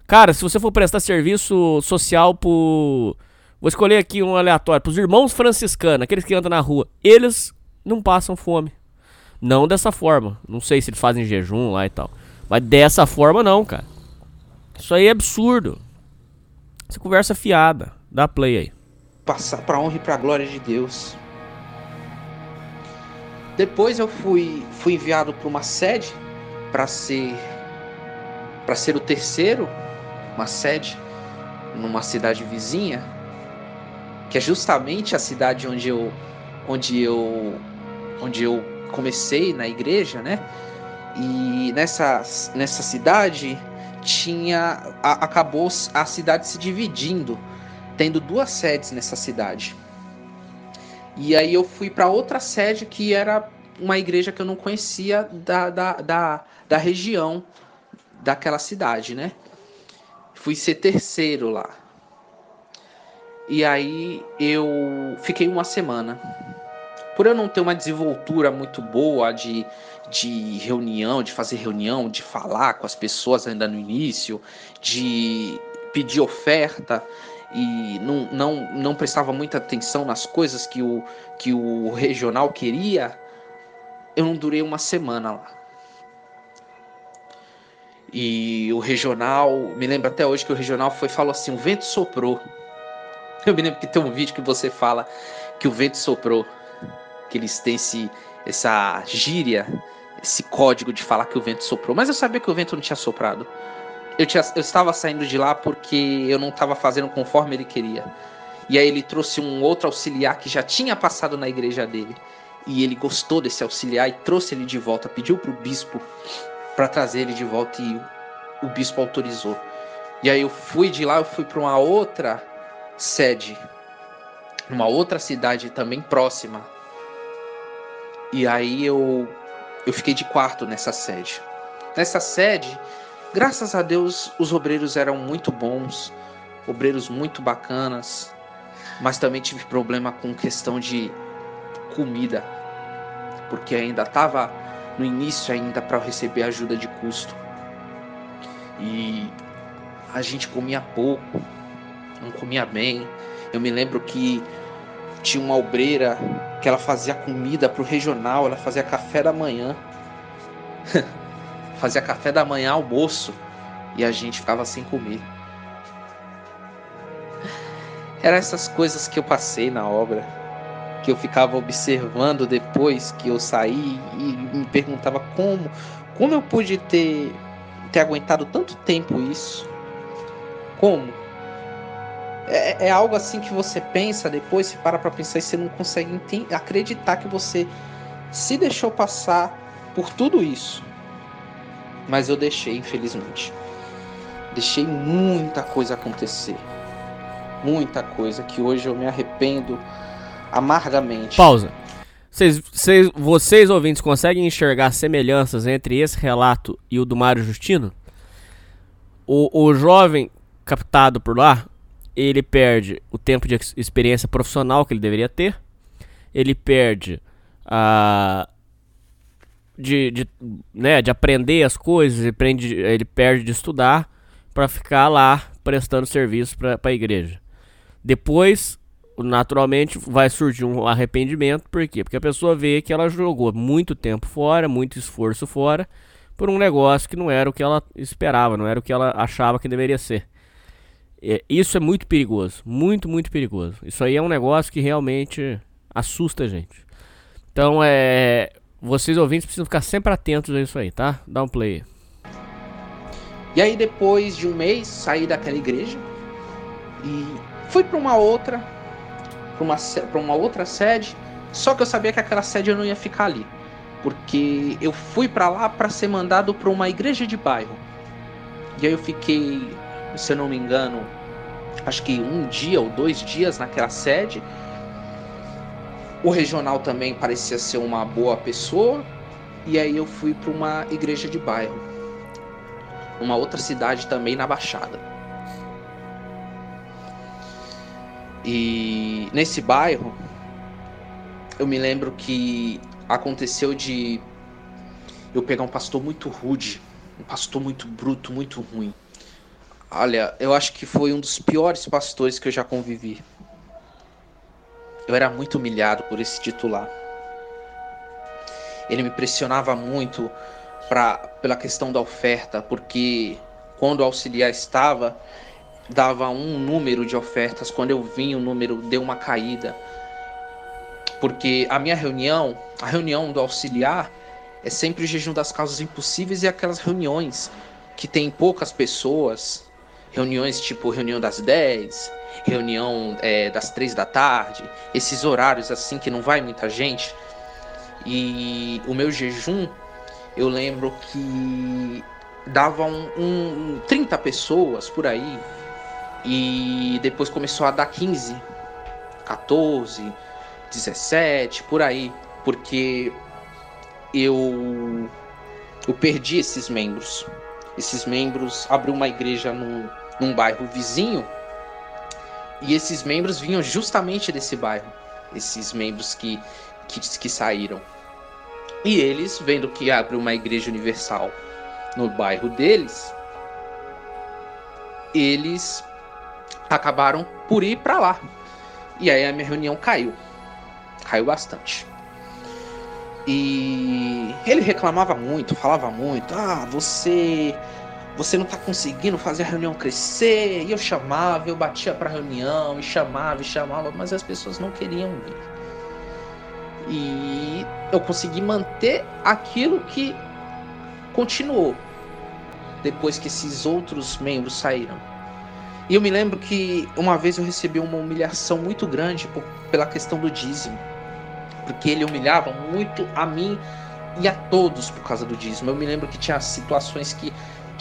Cara, se você for prestar serviço social pro. Vou escolher aqui um aleatório. Pros irmãos franciscanos, aqueles que andam na rua. Eles não passam fome. Não dessa forma. Não sei se eles fazem jejum lá e tal. Mas dessa forma não, cara. Isso aí é absurdo. Essa conversa fiada. Dá play aí. Passar para honra e para glória de Deus. Depois eu fui fui enviado para uma sede para ser para ser o terceiro, uma sede numa cidade vizinha, que é justamente a cidade onde eu onde eu onde eu comecei na igreja, né? E nessa nessa cidade tinha a- acabou a cidade se dividindo tendo duas sedes nessa cidade. E aí eu fui para outra sede que era uma igreja que eu não conhecia da, da, da, da região daquela cidade, né? Fui ser terceiro lá. E aí eu fiquei uma semana. Por eu não ter uma desenvoltura muito boa de, de reunião, de fazer reunião, de falar com as pessoas ainda no início, de pedir oferta, e não, não, não prestava muita atenção nas coisas que o, que o regional queria, eu não durei uma semana lá. E o regional, me lembro até hoje que o regional foi falou assim: o vento soprou. Eu me lembro que tem um vídeo que você fala que o vento soprou, que eles têm esse, essa gíria, esse código de falar que o vento soprou. Mas eu sabia que o vento não tinha soprado. Eu, tinha, eu estava saindo de lá porque eu não estava fazendo conforme ele queria. E aí ele trouxe um outro auxiliar que já tinha passado na igreja dele. E ele gostou desse auxiliar e trouxe ele de volta, pediu para o bispo para trazer ele de volta e o bispo autorizou. E aí eu fui de lá, eu fui para uma outra sede, numa outra cidade também próxima. E aí eu eu fiquei de quarto nessa sede. Nessa sede, graças a Deus, os obreiros eram muito bons, obreiros muito bacanas, mas também tive problema com questão de comida, porque ainda estava no início ainda para receber ajuda de custo. E a gente comia pouco, não comia bem. Eu me lembro que tinha uma obreira que ela fazia comida pro regional, ela fazia café da manhã. fazia café da manhã, almoço, e a gente ficava sem comer. Eram essas coisas que eu passei na obra, que eu ficava observando depois que eu saí e me perguntava como, como eu pude ter, ter aguentado tanto tempo isso? Como? É, é algo assim que você pensa depois, você para pra pensar e você não consegue acreditar que você se deixou passar por tudo isso. Mas eu deixei, infelizmente. Deixei muita coisa acontecer. Muita coisa que hoje eu me arrependo amargamente. Pausa. Vocês, vocês, vocês ouvintes conseguem enxergar semelhanças entre esse relato e o do Mário Justino? O, o jovem captado por lá, ele perde o tempo de ex- experiência profissional que ele deveria ter, ele perde a de, de, né, de aprender as coisas, ele, prende, ele perde de estudar para ficar lá prestando serviço para a igreja. Depois, naturalmente, vai surgir um arrependimento, por quê? Porque a pessoa vê que ela jogou muito tempo fora, muito esforço fora, por um negócio que não era o que ela esperava, não era o que ela achava que deveria ser. É, isso é muito perigoso, muito, muito perigoso. Isso aí é um negócio que realmente assusta a gente. Então, é, vocês ouvintes precisam ficar sempre atentos a isso aí, tá? Dá um play. E aí depois de um mês saí daquela igreja e fui para uma outra, para uma, pra uma outra sede. Só que eu sabia que aquela sede eu não ia ficar ali, porque eu fui para lá para ser mandado para uma igreja de bairro. E aí eu fiquei, se eu não me engano, acho que um dia ou dois dias naquela sede. O regional também parecia ser uma boa pessoa. E aí eu fui para uma igreja de bairro numa outra cidade também na Baixada. E nesse bairro, eu me lembro que aconteceu de eu pegar um pastor muito rude, um pastor muito bruto, muito ruim. Olha, eu acho que foi um dos piores pastores que eu já convivi. Eu era muito humilhado por esse titular. Ele me pressionava muito pra, pela questão da oferta, porque quando o auxiliar estava, dava um número de ofertas, quando eu vim o número deu uma caída. Porque a minha reunião, a reunião do auxiliar, é sempre o jejum das causas impossíveis e aquelas reuniões que tem poucas pessoas, reuniões tipo reunião das 10, reunião é, das 3 da tarde, esses horários assim que não vai muita gente. E o meu jejum eu lembro que davam um, um 30 pessoas por aí e depois começou a dar 15, 14, 17, por aí, porque eu eu perdi esses membros. Esses membros abriu uma igreja num, num bairro vizinho e esses membros vinham justamente desse bairro. Esses membros que, que, que saíram. E eles, vendo que abriu uma igreja universal no bairro deles, eles acabaram por ir para lá. E aí a minha reunião caiu. Caiu bastante. E ele reclamava muito, falava muito: "Ah, você você não tá conseguindo fazer a reunião crescer". E eu chamava, eu batia para reunião, e chamava, e chamava, mas as pessoas não queriam vir. E eu consegui manter aquilo que continuou depois que esses outros membros saíram. E eu me lembro que uma vez eu recebi uma humilhação muito grande por, pela questão do dízimo. Porque ele humilhava muito a mim e a todos por causa do dízimo. Eu me lembro que tinha situações que,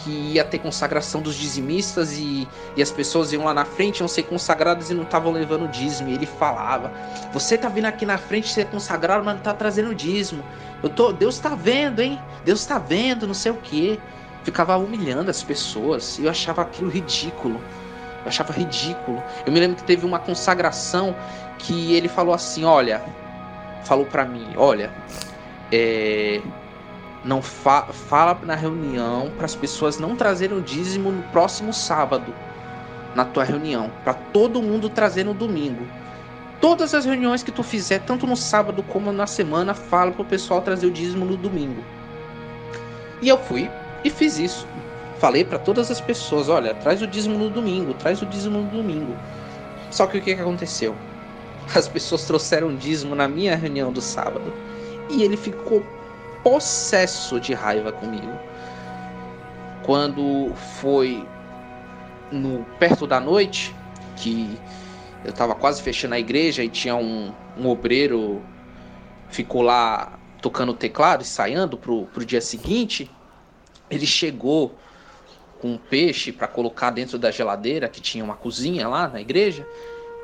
que ia ter consagração dos dizimistas e, e as pessoas iam lá na frente, iam ser consagradas e não estavam levando dízimo. E ele falava: Você tá vindo aqui na frente ser consagrado, mas não tá trazendo dízimo. Eu tô, Deus tá vendo, hein? Deus tá vendo, não sei o quê. Ficava humilhando as pessoas e eu achava aquilo ridículo. Eu achava ridículo. Eu me lembro que teve uma consagração que ele falou assim: Olha, falou para mim: Olha, é, não fa fala na reunião para as pessoas não trazerem o dízimo no próximo sábado na tua reunião, para todo mundo trazer no domingo. Todas as reuniões que tu fizer, tanto no sábado como na semana, fala pro pessoal trazer o dízimo no domingo. E eu fui e fiz isso. Falei para todas as pessoas, olha, traz o dízimo no domingo, traz o dízimo no domingo. Só que o que, que aconteceu? As pessoas trouxeram dízimo na minha reunião do sábado e ele ficou possesso de raiva comigo. Quando foi no perto da noite, que eu estava quase fechando a igreja e tinha um, um obreiro ficou lá tocando teclado, ensaiando pro, pro dia seguinte, ele chegou com um peixe para colocar dentro da geladeira, que tinha uma cozinha lá na igreja,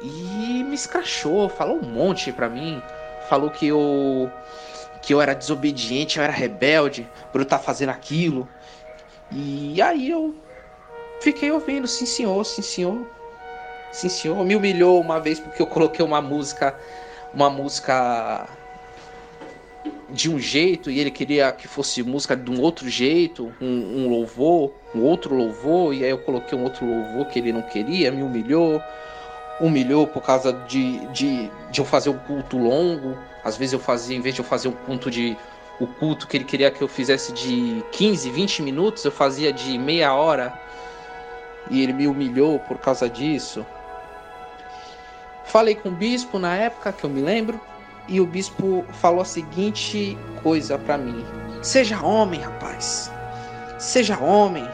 e me escrachou, falou um monte para mim, falou que eu que eu era desobediente, eu era rebelde por eu estar fazendo aquilo. E aí eu fiquei ouvindo, sim senhor, sim senhor. Sim, senhor. Me humilhou uma vez porque eu coloquei uma música. Uma música de um jeito e ele queria que fosse música de um outro jeito, um, um, louvor, um outro louvor, e aí eu coloquei um outro louvor que ele não queria, me humilhou, humilhou por causa de, de, de eu fazer um culto longo. Às vezes eu fazia, em vez de eu fazer um culto de. O culto que ele queria que eu fizesse de 15, 20 minutos, eu fazia de meia hora. E ele me humilhou por causa disso. Falei com o bispo na época, que eu me lembro, e o bispo falou a seguinte coisa para mim: Seja homem, rapaz. Seja homem.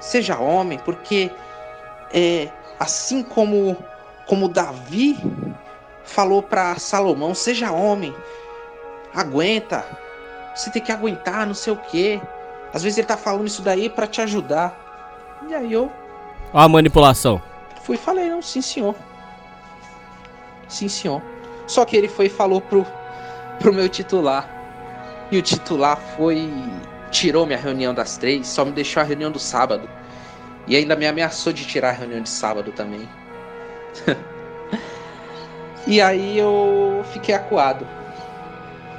Seja homem, porque é assim como como Davi falou para Salomão: Seja homem. Aguenta. Você tem que aguentar, não sei o quê. Às vezes ele tá falando isso daí para te ajudar. E aí eu. Ó a manipulação. Fui e falei, não, sim senhor. Sim, senhor. Só que ele foi e falou pro, pro meu titular. E o titular foi. Tirou minha reunião das três, só me deixou a reunião do sábado. E ainda me ameaçou de tirar a reunião de sábado também. e aí eu fiquei acuado.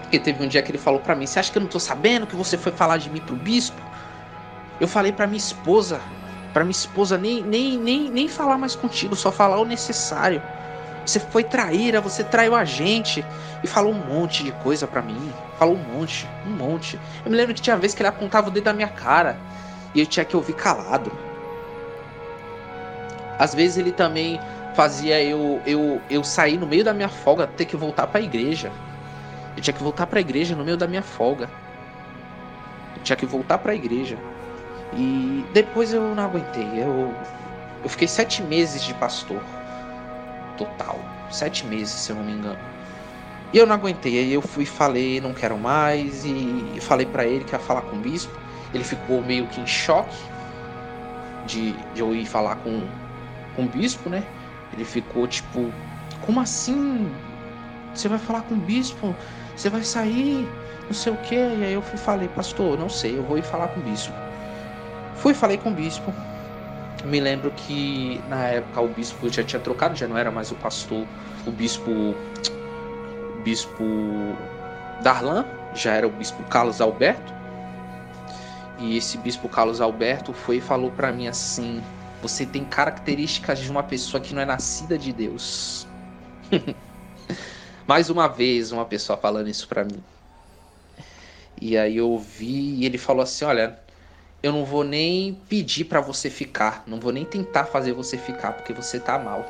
Porque teve um dia que ele falou para mim: Você acha que eu não tô sabendo que você foi falar de mim pro bispo? Eu falei para minha esposa, para minha esposa nem, nem, nem, nem falar mais contigo, só falar o necessário. Você foi traíra, você traiu a gente. E falou um monte de coisa para mim. Falou um monte, um monte. Eu me lembro que tinha vez que ele apontava o dedo na minha cara. E eu tinha que ouvir calado. Às vezes ele também fazia eu, eu, eu sair no meio da minha folga, ter que voltar para a igreja. Eu tinha que voltar para a igreja no meio da minha folga. Eu tinha que voltar para a igreja. E depois eu não aguentei. Eu, eu fiquei sete meses de pastor total. Sete meses, se eu não me engano. E eu não aguentei. Aí eu fui falei, não quero mais. E falei para ele que ia falar com o bispo. Ele ficou meio que em choque de, de eu ir falar com, com o bispo, né? Ele ficou tipo, como assim? Você vai falar com o bispo? Você vai sair? Não sei o que. E aí eu fui falei, pastor, não sei, eu vou ir falar com o bispo. Fui falei com o bispo me lembro que na época o bispo já tinha trocado, já não era mais o pastor, o bispo o bispo Darlan, já era o bispo Carlos Alberto. E esse bispo Carlos Alberto foi e falou para mim assim: "Você tem características de uma pessoa que não é nascida de Deus". Mais uma vez uma pessoa falando isso para mim. E aí eu ouvi e ele falou assim: "Olha, eu não vou nem pedir para você ficar, não vou nem tentar fazer você ficar porque você tá mal.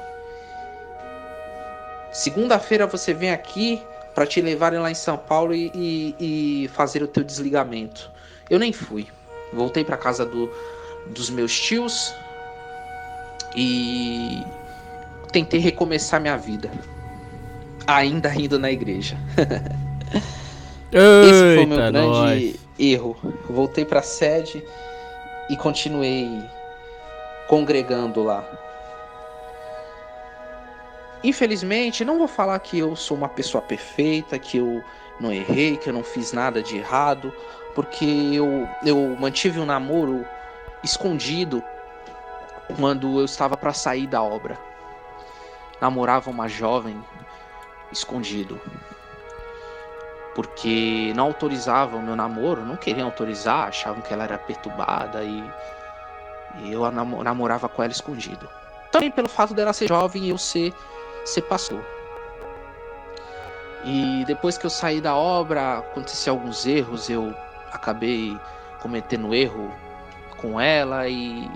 Segunda-feira você vem aqui para te levarem lá em São Paulo e, e, e, fazer o teu desligamento. Eu nem fui. Voltei para casa do, dos meus tios e tentei recomeçar minha vida. Ainda indo na igreja. Esse foi o meu grande nós. erro. Voltei para a sede e continuei congregando lá. Infelizmente, não vou falar que eu sou uma pessoa perfeita, que eu não errei, que eu não fiz nada de errado, porque eu, eu mantive um namoro escondido quando eu estava para sair da obra. Namorava uma jovem escondido porque não autorizavam o meu namoro, não queriam autorizar, achavam que ela era perturbada e, e eu namorava com ela escondido. Também pelo fato dela ser jovem e eu ser, ser pastor. E depois que eu saí da obra, aconteceram alguns erros, eu acabei cometendo erro com ela e,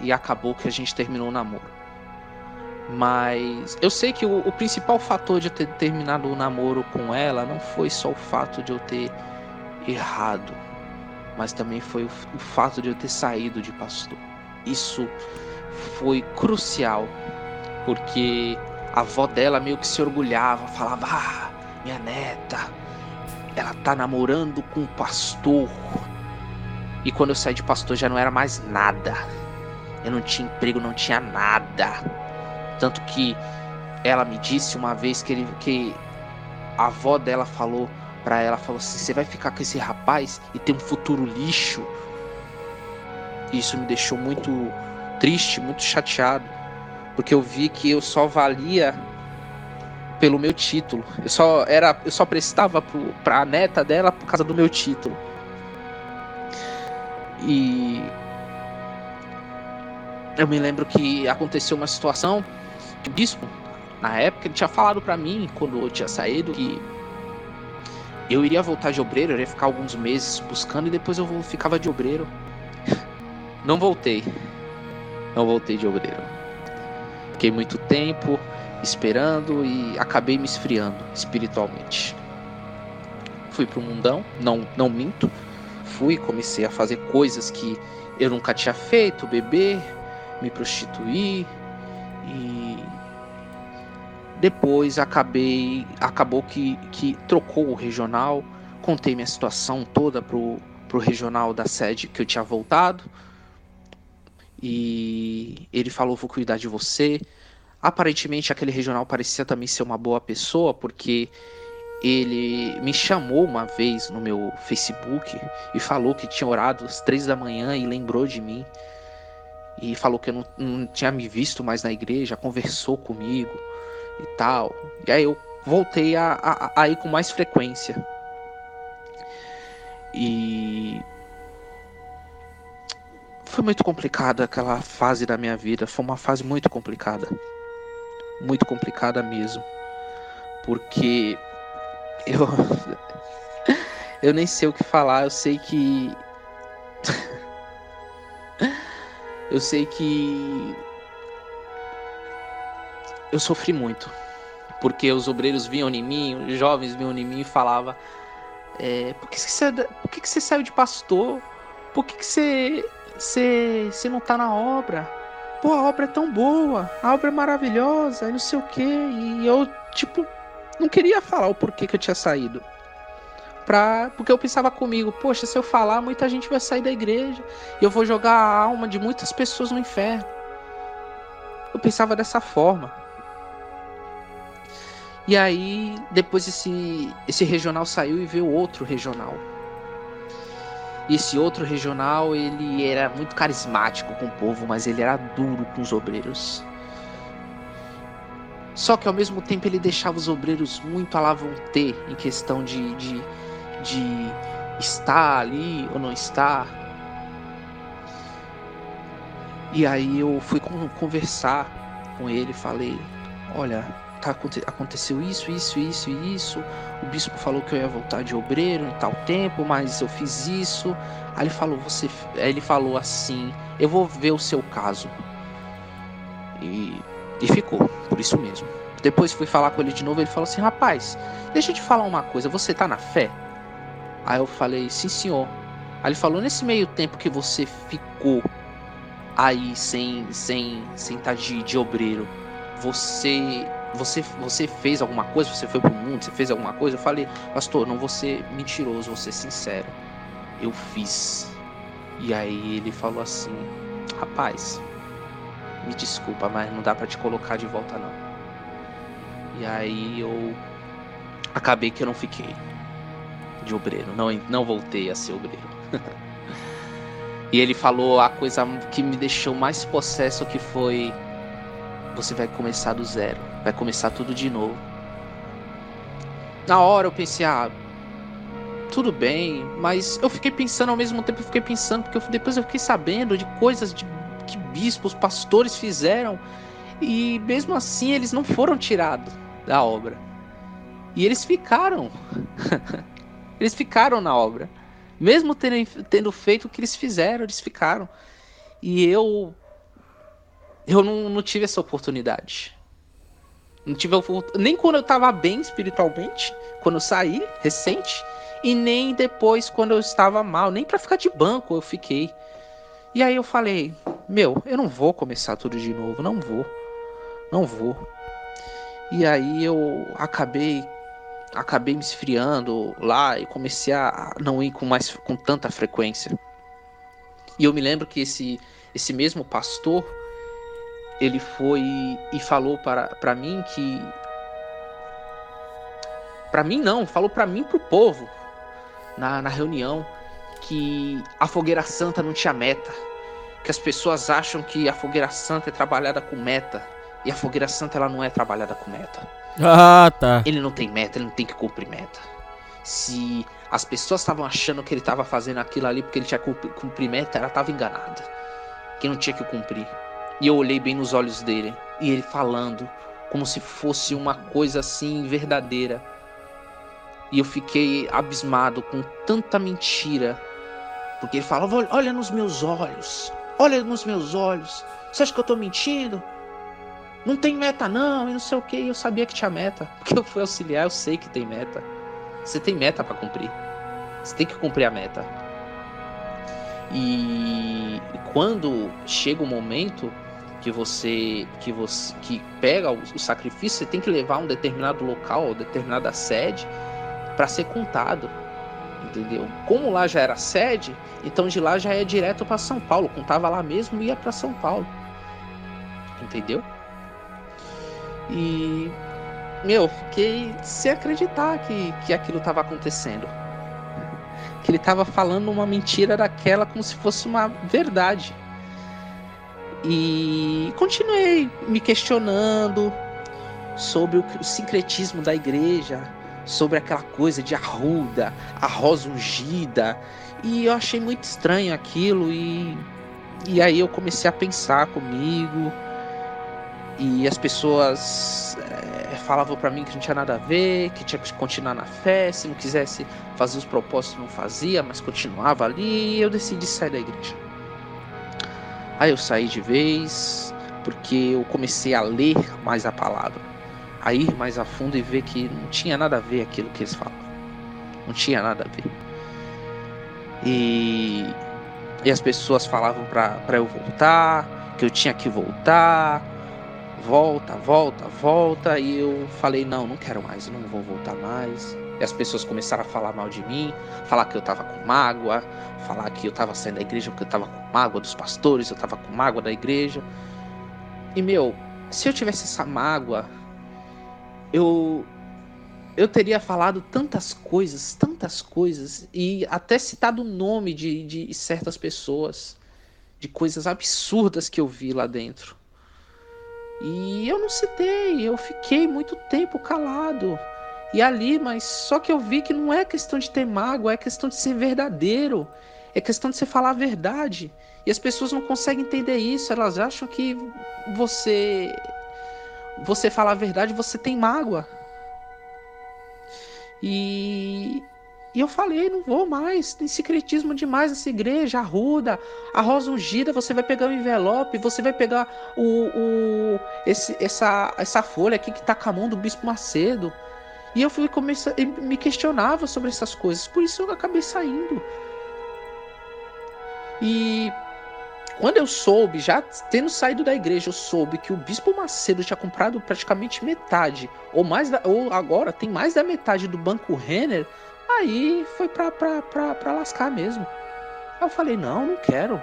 e acabou que a gente terminou o namoro. Mas eu sei que o, o, principal fator de eu ter terminado o namoro com ela não foi só o fato de eu ter errado, mas também foi o, o fato de eu ter saído de pastor. Isso foi crucial, porque a avó dela meio que se orgulhava, falava: Ah, minha neta, ela tá namorando com um pastor. E quando eu saí de pastor já não era mais nada. Eu não tinha emprego, não tinha nada tanto que ela me disse uma vez que, ele, que a avó dela falou para ela, falou assim, você vai ficar com esse rapaz e ter um futuro lixo. Isso me deixou muito triste, muito chateado, Porque eu vi que eu só valia pelo meu título. Eu só era, eu só prestava pro, pra neta dela por causa do meu título. E eu me lembro que aconteceu uma situação que o bispo, na época, ele tinha falado para mim quando eu tinha saído que eu iria voltar de obreiro, eu iria ficar alguns meses buscando e depois eu ficava de obreiro. Não voltei. Não voltei de obreiro. Fiquei muito tempo esperando e acabei me esfriando espiritualmente. Fui pro mundão, não, não minto. Fui, comecei a fazer coisas que eu nunca tinha feito, beber, me prostituir e depois acabei acabou que, que trocou o regional contei minha situação toda pro, pro regional da sede que eu tinha voltado e ele falou vou cuidar de você. Aparentemente aquele regional parecia também ser uma boa pessoa porque ele me chamou uma vez no meu Facebook e falou que tinha orado às três da manhã e lembrou de mim e falou que eu não, não tinha me visto mais na igreja, conversou comigo e tal. E aí eu voltei a, a, a ir com mais frequência. E foi muito complicada aquela fase da minha vida. Foi uma fase muito complicada. Muito complicada mesmo. Porque eu. eu nem sei o que falar. Eu sei que. Eu sei que eu sofri muito, porque os obreiros vinham em mim, os jovens vinham em mim e falavam: é, por, que você, por que você saiu de pastor? Por que, você, você, você não tá na obra? Pô, a obra é tão boa, a obra é maravilhosa, não sei o que. E eu, tipo, não queria falar o porquê que eu tinha saído pra. Porque eu pensava comigo, poxa, se eu falar, muita gente vai sair da igreja. E eu vou jogar a alma de muitas pessoas no inferno. Eu pensava dessa forma. E aí, depois esse, esse regional saiu e veio outro regional. Esse outro regional, ele era muito carismático com o povo, mas ele era duro com os obreiros. Só que ao mesmo tempo ele deixava os obreiros muito à vontade em questão de, de de estar ali ou não estar. E aí eu fui conversar com ele, falei, olha, tá, aconteceu isso, isso, isso e isso. O bispo falou que eu ia voltar de obreiro em tal tempo, mas eu fiz isso. Aí ele falou, você, aí ele falou assim, eu vou ver o seu caso. E, e ficou, por isso mesmo. Depois fui falar com ele de novo, ele falou assim, rapaz, deixa eu te falar uma coisa, você tá na fé? Aí eu falei, sim senhor. Aí ele falou, nesse meio tempo que você ficou aí sem sem sem estar tá de, de obreiro, você você você fez alguma coisa? Você foi pro mundo? Você fez alguma coisa? Eu falei, pastor, não vou ser mentiroso, vou ser sincero. Eu fiz. E aí ele falou assim, rapaz, me desculpa, mas não dá para te colocar de volta não. E aí eu acabei que eu não fiquei de obreiro, não, não voltei a ser obreiro. e ele falou a coisa que me deixou mais possesso que foi você vai começar do zero, vai começar tudo de novo. Na hora eu pensei, ah, tudo bem, mas eu fiquei pensando ao mesmo tempo, eu fiquei pensando, porque eu, depois eu fiquei sabendo de coisas de, que bispos, pastores fizeram, e mesmo assim eles não foram tirados da obra. E eles ficaram. Eles ficaram na obra. Mesmo terem, tendo feito o que eles fizeram, eles ficaram. E eu. Eu não, não tive essa oportunidade. Não tive nem quando eu estava bem espiritualmente, quando eu saí, recente, e nem depois quando eu estava mal, nem para ficar de banco eu fiquei. E aí eu falei: "Meu, eu não vou começar tudo de novo, não vou. Não vou". E aí eu acabei acabei me esfriando lá e comecei a não ir com mais com tanta frequência. E eu me lembro que esse esse mesmo pastor ele foi e falou para, para mim que para mim não, falou para mim pro povo na, na reunião que a fogueira santa não tinha meta, que as pessoas acham que a fogueira santa é trabalhada com meta E a fogueira santa ela não é trabalhada com meta. Ah, tá. Ele não tem meta, ele não tem que cumprir meta. Se as pessoas estavam achando que ele estava fazendo aquilo ali porque ele tinha que cumprir meta, ela estava enganada. Que não tinha que cumprir. E eu olhei bem nos olhos dele e ele falando como se fosse uma coisa assim verdadeira. E eu fiquei abismado com tanta mentira. Porque ele falava: Olha nos meus olhos, olha nos meus olhos. Você acha que eu tô mentindo? Não tem meta não, e não sei o que. Eu sabia que tinha meta. Porque eu fui auxiliar, eu sei que tem meta. Você tem meta para cumprir. Você tem que cumprir a meta. E quando chega o momento que você que você que pega o, sacrifício, você tem que levar um determinado local, ou determinada sede para ser contado. Entendeu? Como lá já era sede, então de lá já é direto para São Paulo. Contava lá mesmo e ia para São Paulo. Entendeu? E meu, fiquei sem acreditar que, que aquilo estava acontecendo. Que ele estava falando uma mentira daquela como se fosse uma verdade. E continuei me questionando sobre o, sincretismo da igreja, sobre aquela coisa de arruda, a rosa ungida. E eu achei muito estranho aquilo e, e aí eu comecei a pensar comigo. E as pessoas é, falavam para mim que não tinha nada a ver, que tinha que continuar na fé, se não quisesse fazer os propósitos não fazia, mas continuava ali, e eu decidi sair da igreja. Aí eu saí de vez, porque eu comecei a ler mais a palavra, a ir mais a fundo e ver que não tinha nada a ver aquilo que eles falavam. Não tinha nada a ver. E, e as pessoas falavam para eu voltar, que eu tinha que voltar, volta, volta, volta. E eu falei: não, não quero mais, não vou voltar mais. E as pessoas começaram a falar mal de mim, falar que eu tava com mágoa, falar que eu tava saindo da igreja porque eu tava com mágoa dos pastores, eu tava com mágoa da igreja. E meu, se eu tivesse essa mágoa, eu eu teria falado tantas coisas, tantas coisas, e até citado o nome de, de certas pessoas, de coisas absurdas que eu vi lá dentro. E eu não citei, eu fiquei muito tempo calado e ali, mas só que eu vi que não é questão de ter mágoa, é questão de ser verdadeiro, é questão de você falar a verdade. E as pessoas não conseguem entender isso, elas acham que você você falar a verdade, você tem mágoa. E, e eu falei, não vou mais, tem secretismo demais essa igreja, arruda, a rosa ungida, você vai pegar o envelope, você vai pegar o, o esse, essa, essa folha aqui que tá com a mão do Bispo Macedo. E eu fui começar, me questionava sobre essas coisas, por isso eu acabei saindo. E quando eu soube, já tendo saído da igreja, eu soube que o Bispo Macedo tinha comprado praticamente metade, ou mais, ou agora tem mais da metade do Banco Renner, aí foi pra, pra, pra, pra lascar mesmo. Aí eu falei, não, não quero.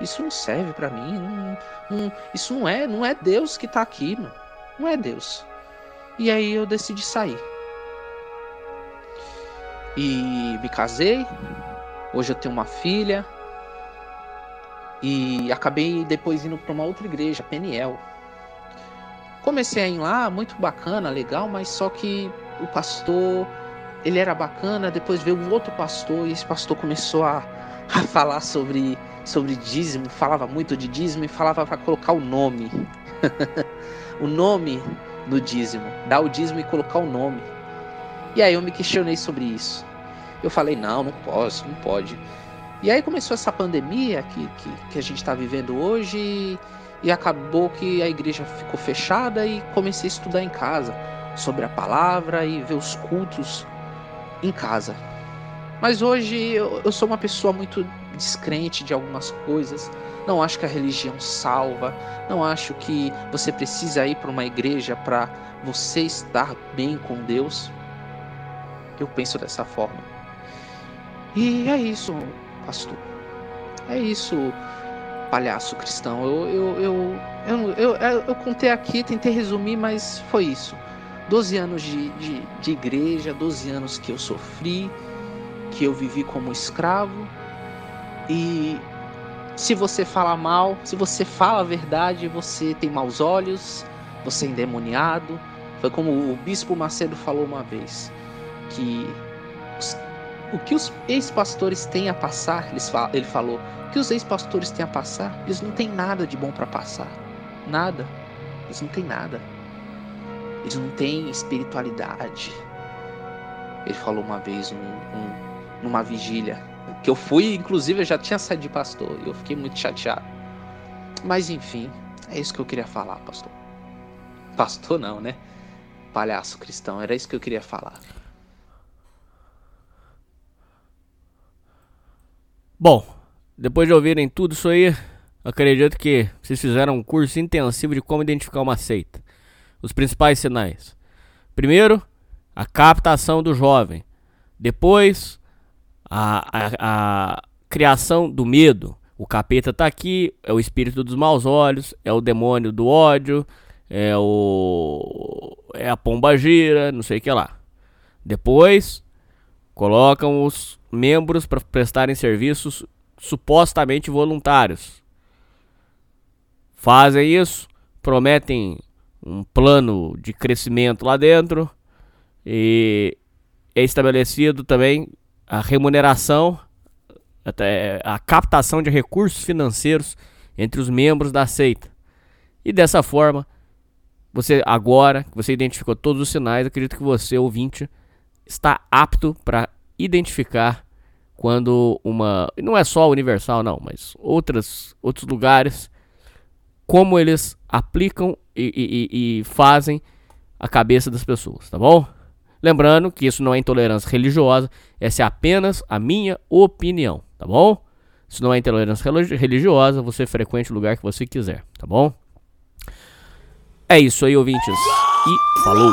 Isso não serve para mim. Não, não, isso não é, não é Deus que tá aqui, mano. Não é Deus. E aí eu decidi sair. E me casei. Hoje eu tenho uma filha. E acabei depois indo para uma outra igreja, Peniel. Comecei a ir lá, muito bacana, legal, mas só que o pastor, ele era bacana, depois veio um outro pastor e esse pastor começou a, a falar sobre, sobre dízimo, falava muito de dízimo e falava para colocar o nome. o nome no dízimo, dar o dízimo e colocar o nome. E aí eu me questionei sobre isso. Eu falei, não, não posso, não pode. E aí começou essa pandemia que, que, que a gente está vivendo hoje e, e acabou que a igreja ficou fechada e comecei a estudar em casa sobre a palavra e ver os cultos em casa. Mas hoje eu, eu sou uma pessoa muito descrente de algumas coisas. Não acho que a religião salva. Não acho que você precisa ir para uma igreja para você estar bem com Deus. Eu penso dessa forma. E é isso, pastor. É isso, palhaço cristão. Eu, eu, eu, eu, eu, eu, eu contei aqui, tentei resumir, mas foi isso. 12 anos de, de, de igreja, 12 anos que eu sofri, que eu vivi como escravo. E se você fala mal, se você fala a verdade, você tem maus olhos, você é endemoniado. Foi como o Bispo Macedo falou uma vez, que os, o que os ex-pastores têm a passar, ele falou, o que os ex-pastores têm a passar, eles não têm nada de bom para passar. Nada. Eles não têm nada. Eles não têm espiritualidade. Ele falou uma vez num, num, numa vigília que eu fui, inclusive eu já tinha saído de pastor e eu fiquei muito chateado. Mas enfim, é isso que eu queria falar, pastor. Pastor não, né? Palhaço cristão, era isso que eu queria falar. Bom, depois de ouvirem tudo isso aí, acredito que vocês fizeram um curso intensivo de como identificar uma seita. Os principais sinais. Primeiro, a captação do jovem. Depois, a, a, a criação do medo. O capeta tá aqui, é o espírito dos maus olhos, é o demônio do ódio, é o é a pomba gira, não sei o que lá. Depois colocam os membros para prestarem serviços supostamente voluntários. Fazem isso, prometem um plano de crescimento lá dentro e é estabelecido também a remuneração, até a captação de recursos financeiros entre os membros da seita. E dessa forma, você agora que você identificou todos os sinais, acredito que você, ouvinte, está apto para identificar quando uma. Não é só a Universal, não, mas outras, outros lugares, como eles aplicam e, e, e fazem a cabeça das pessoas, tá bom? Lembrando que isso não é intolerância religiosa, essa é apenas a minha opinião, tá bom? Isso não é intolerância religiosa, você frequente o lugar que você quiser, tá bom? É isso aí, ouvintes. E falou!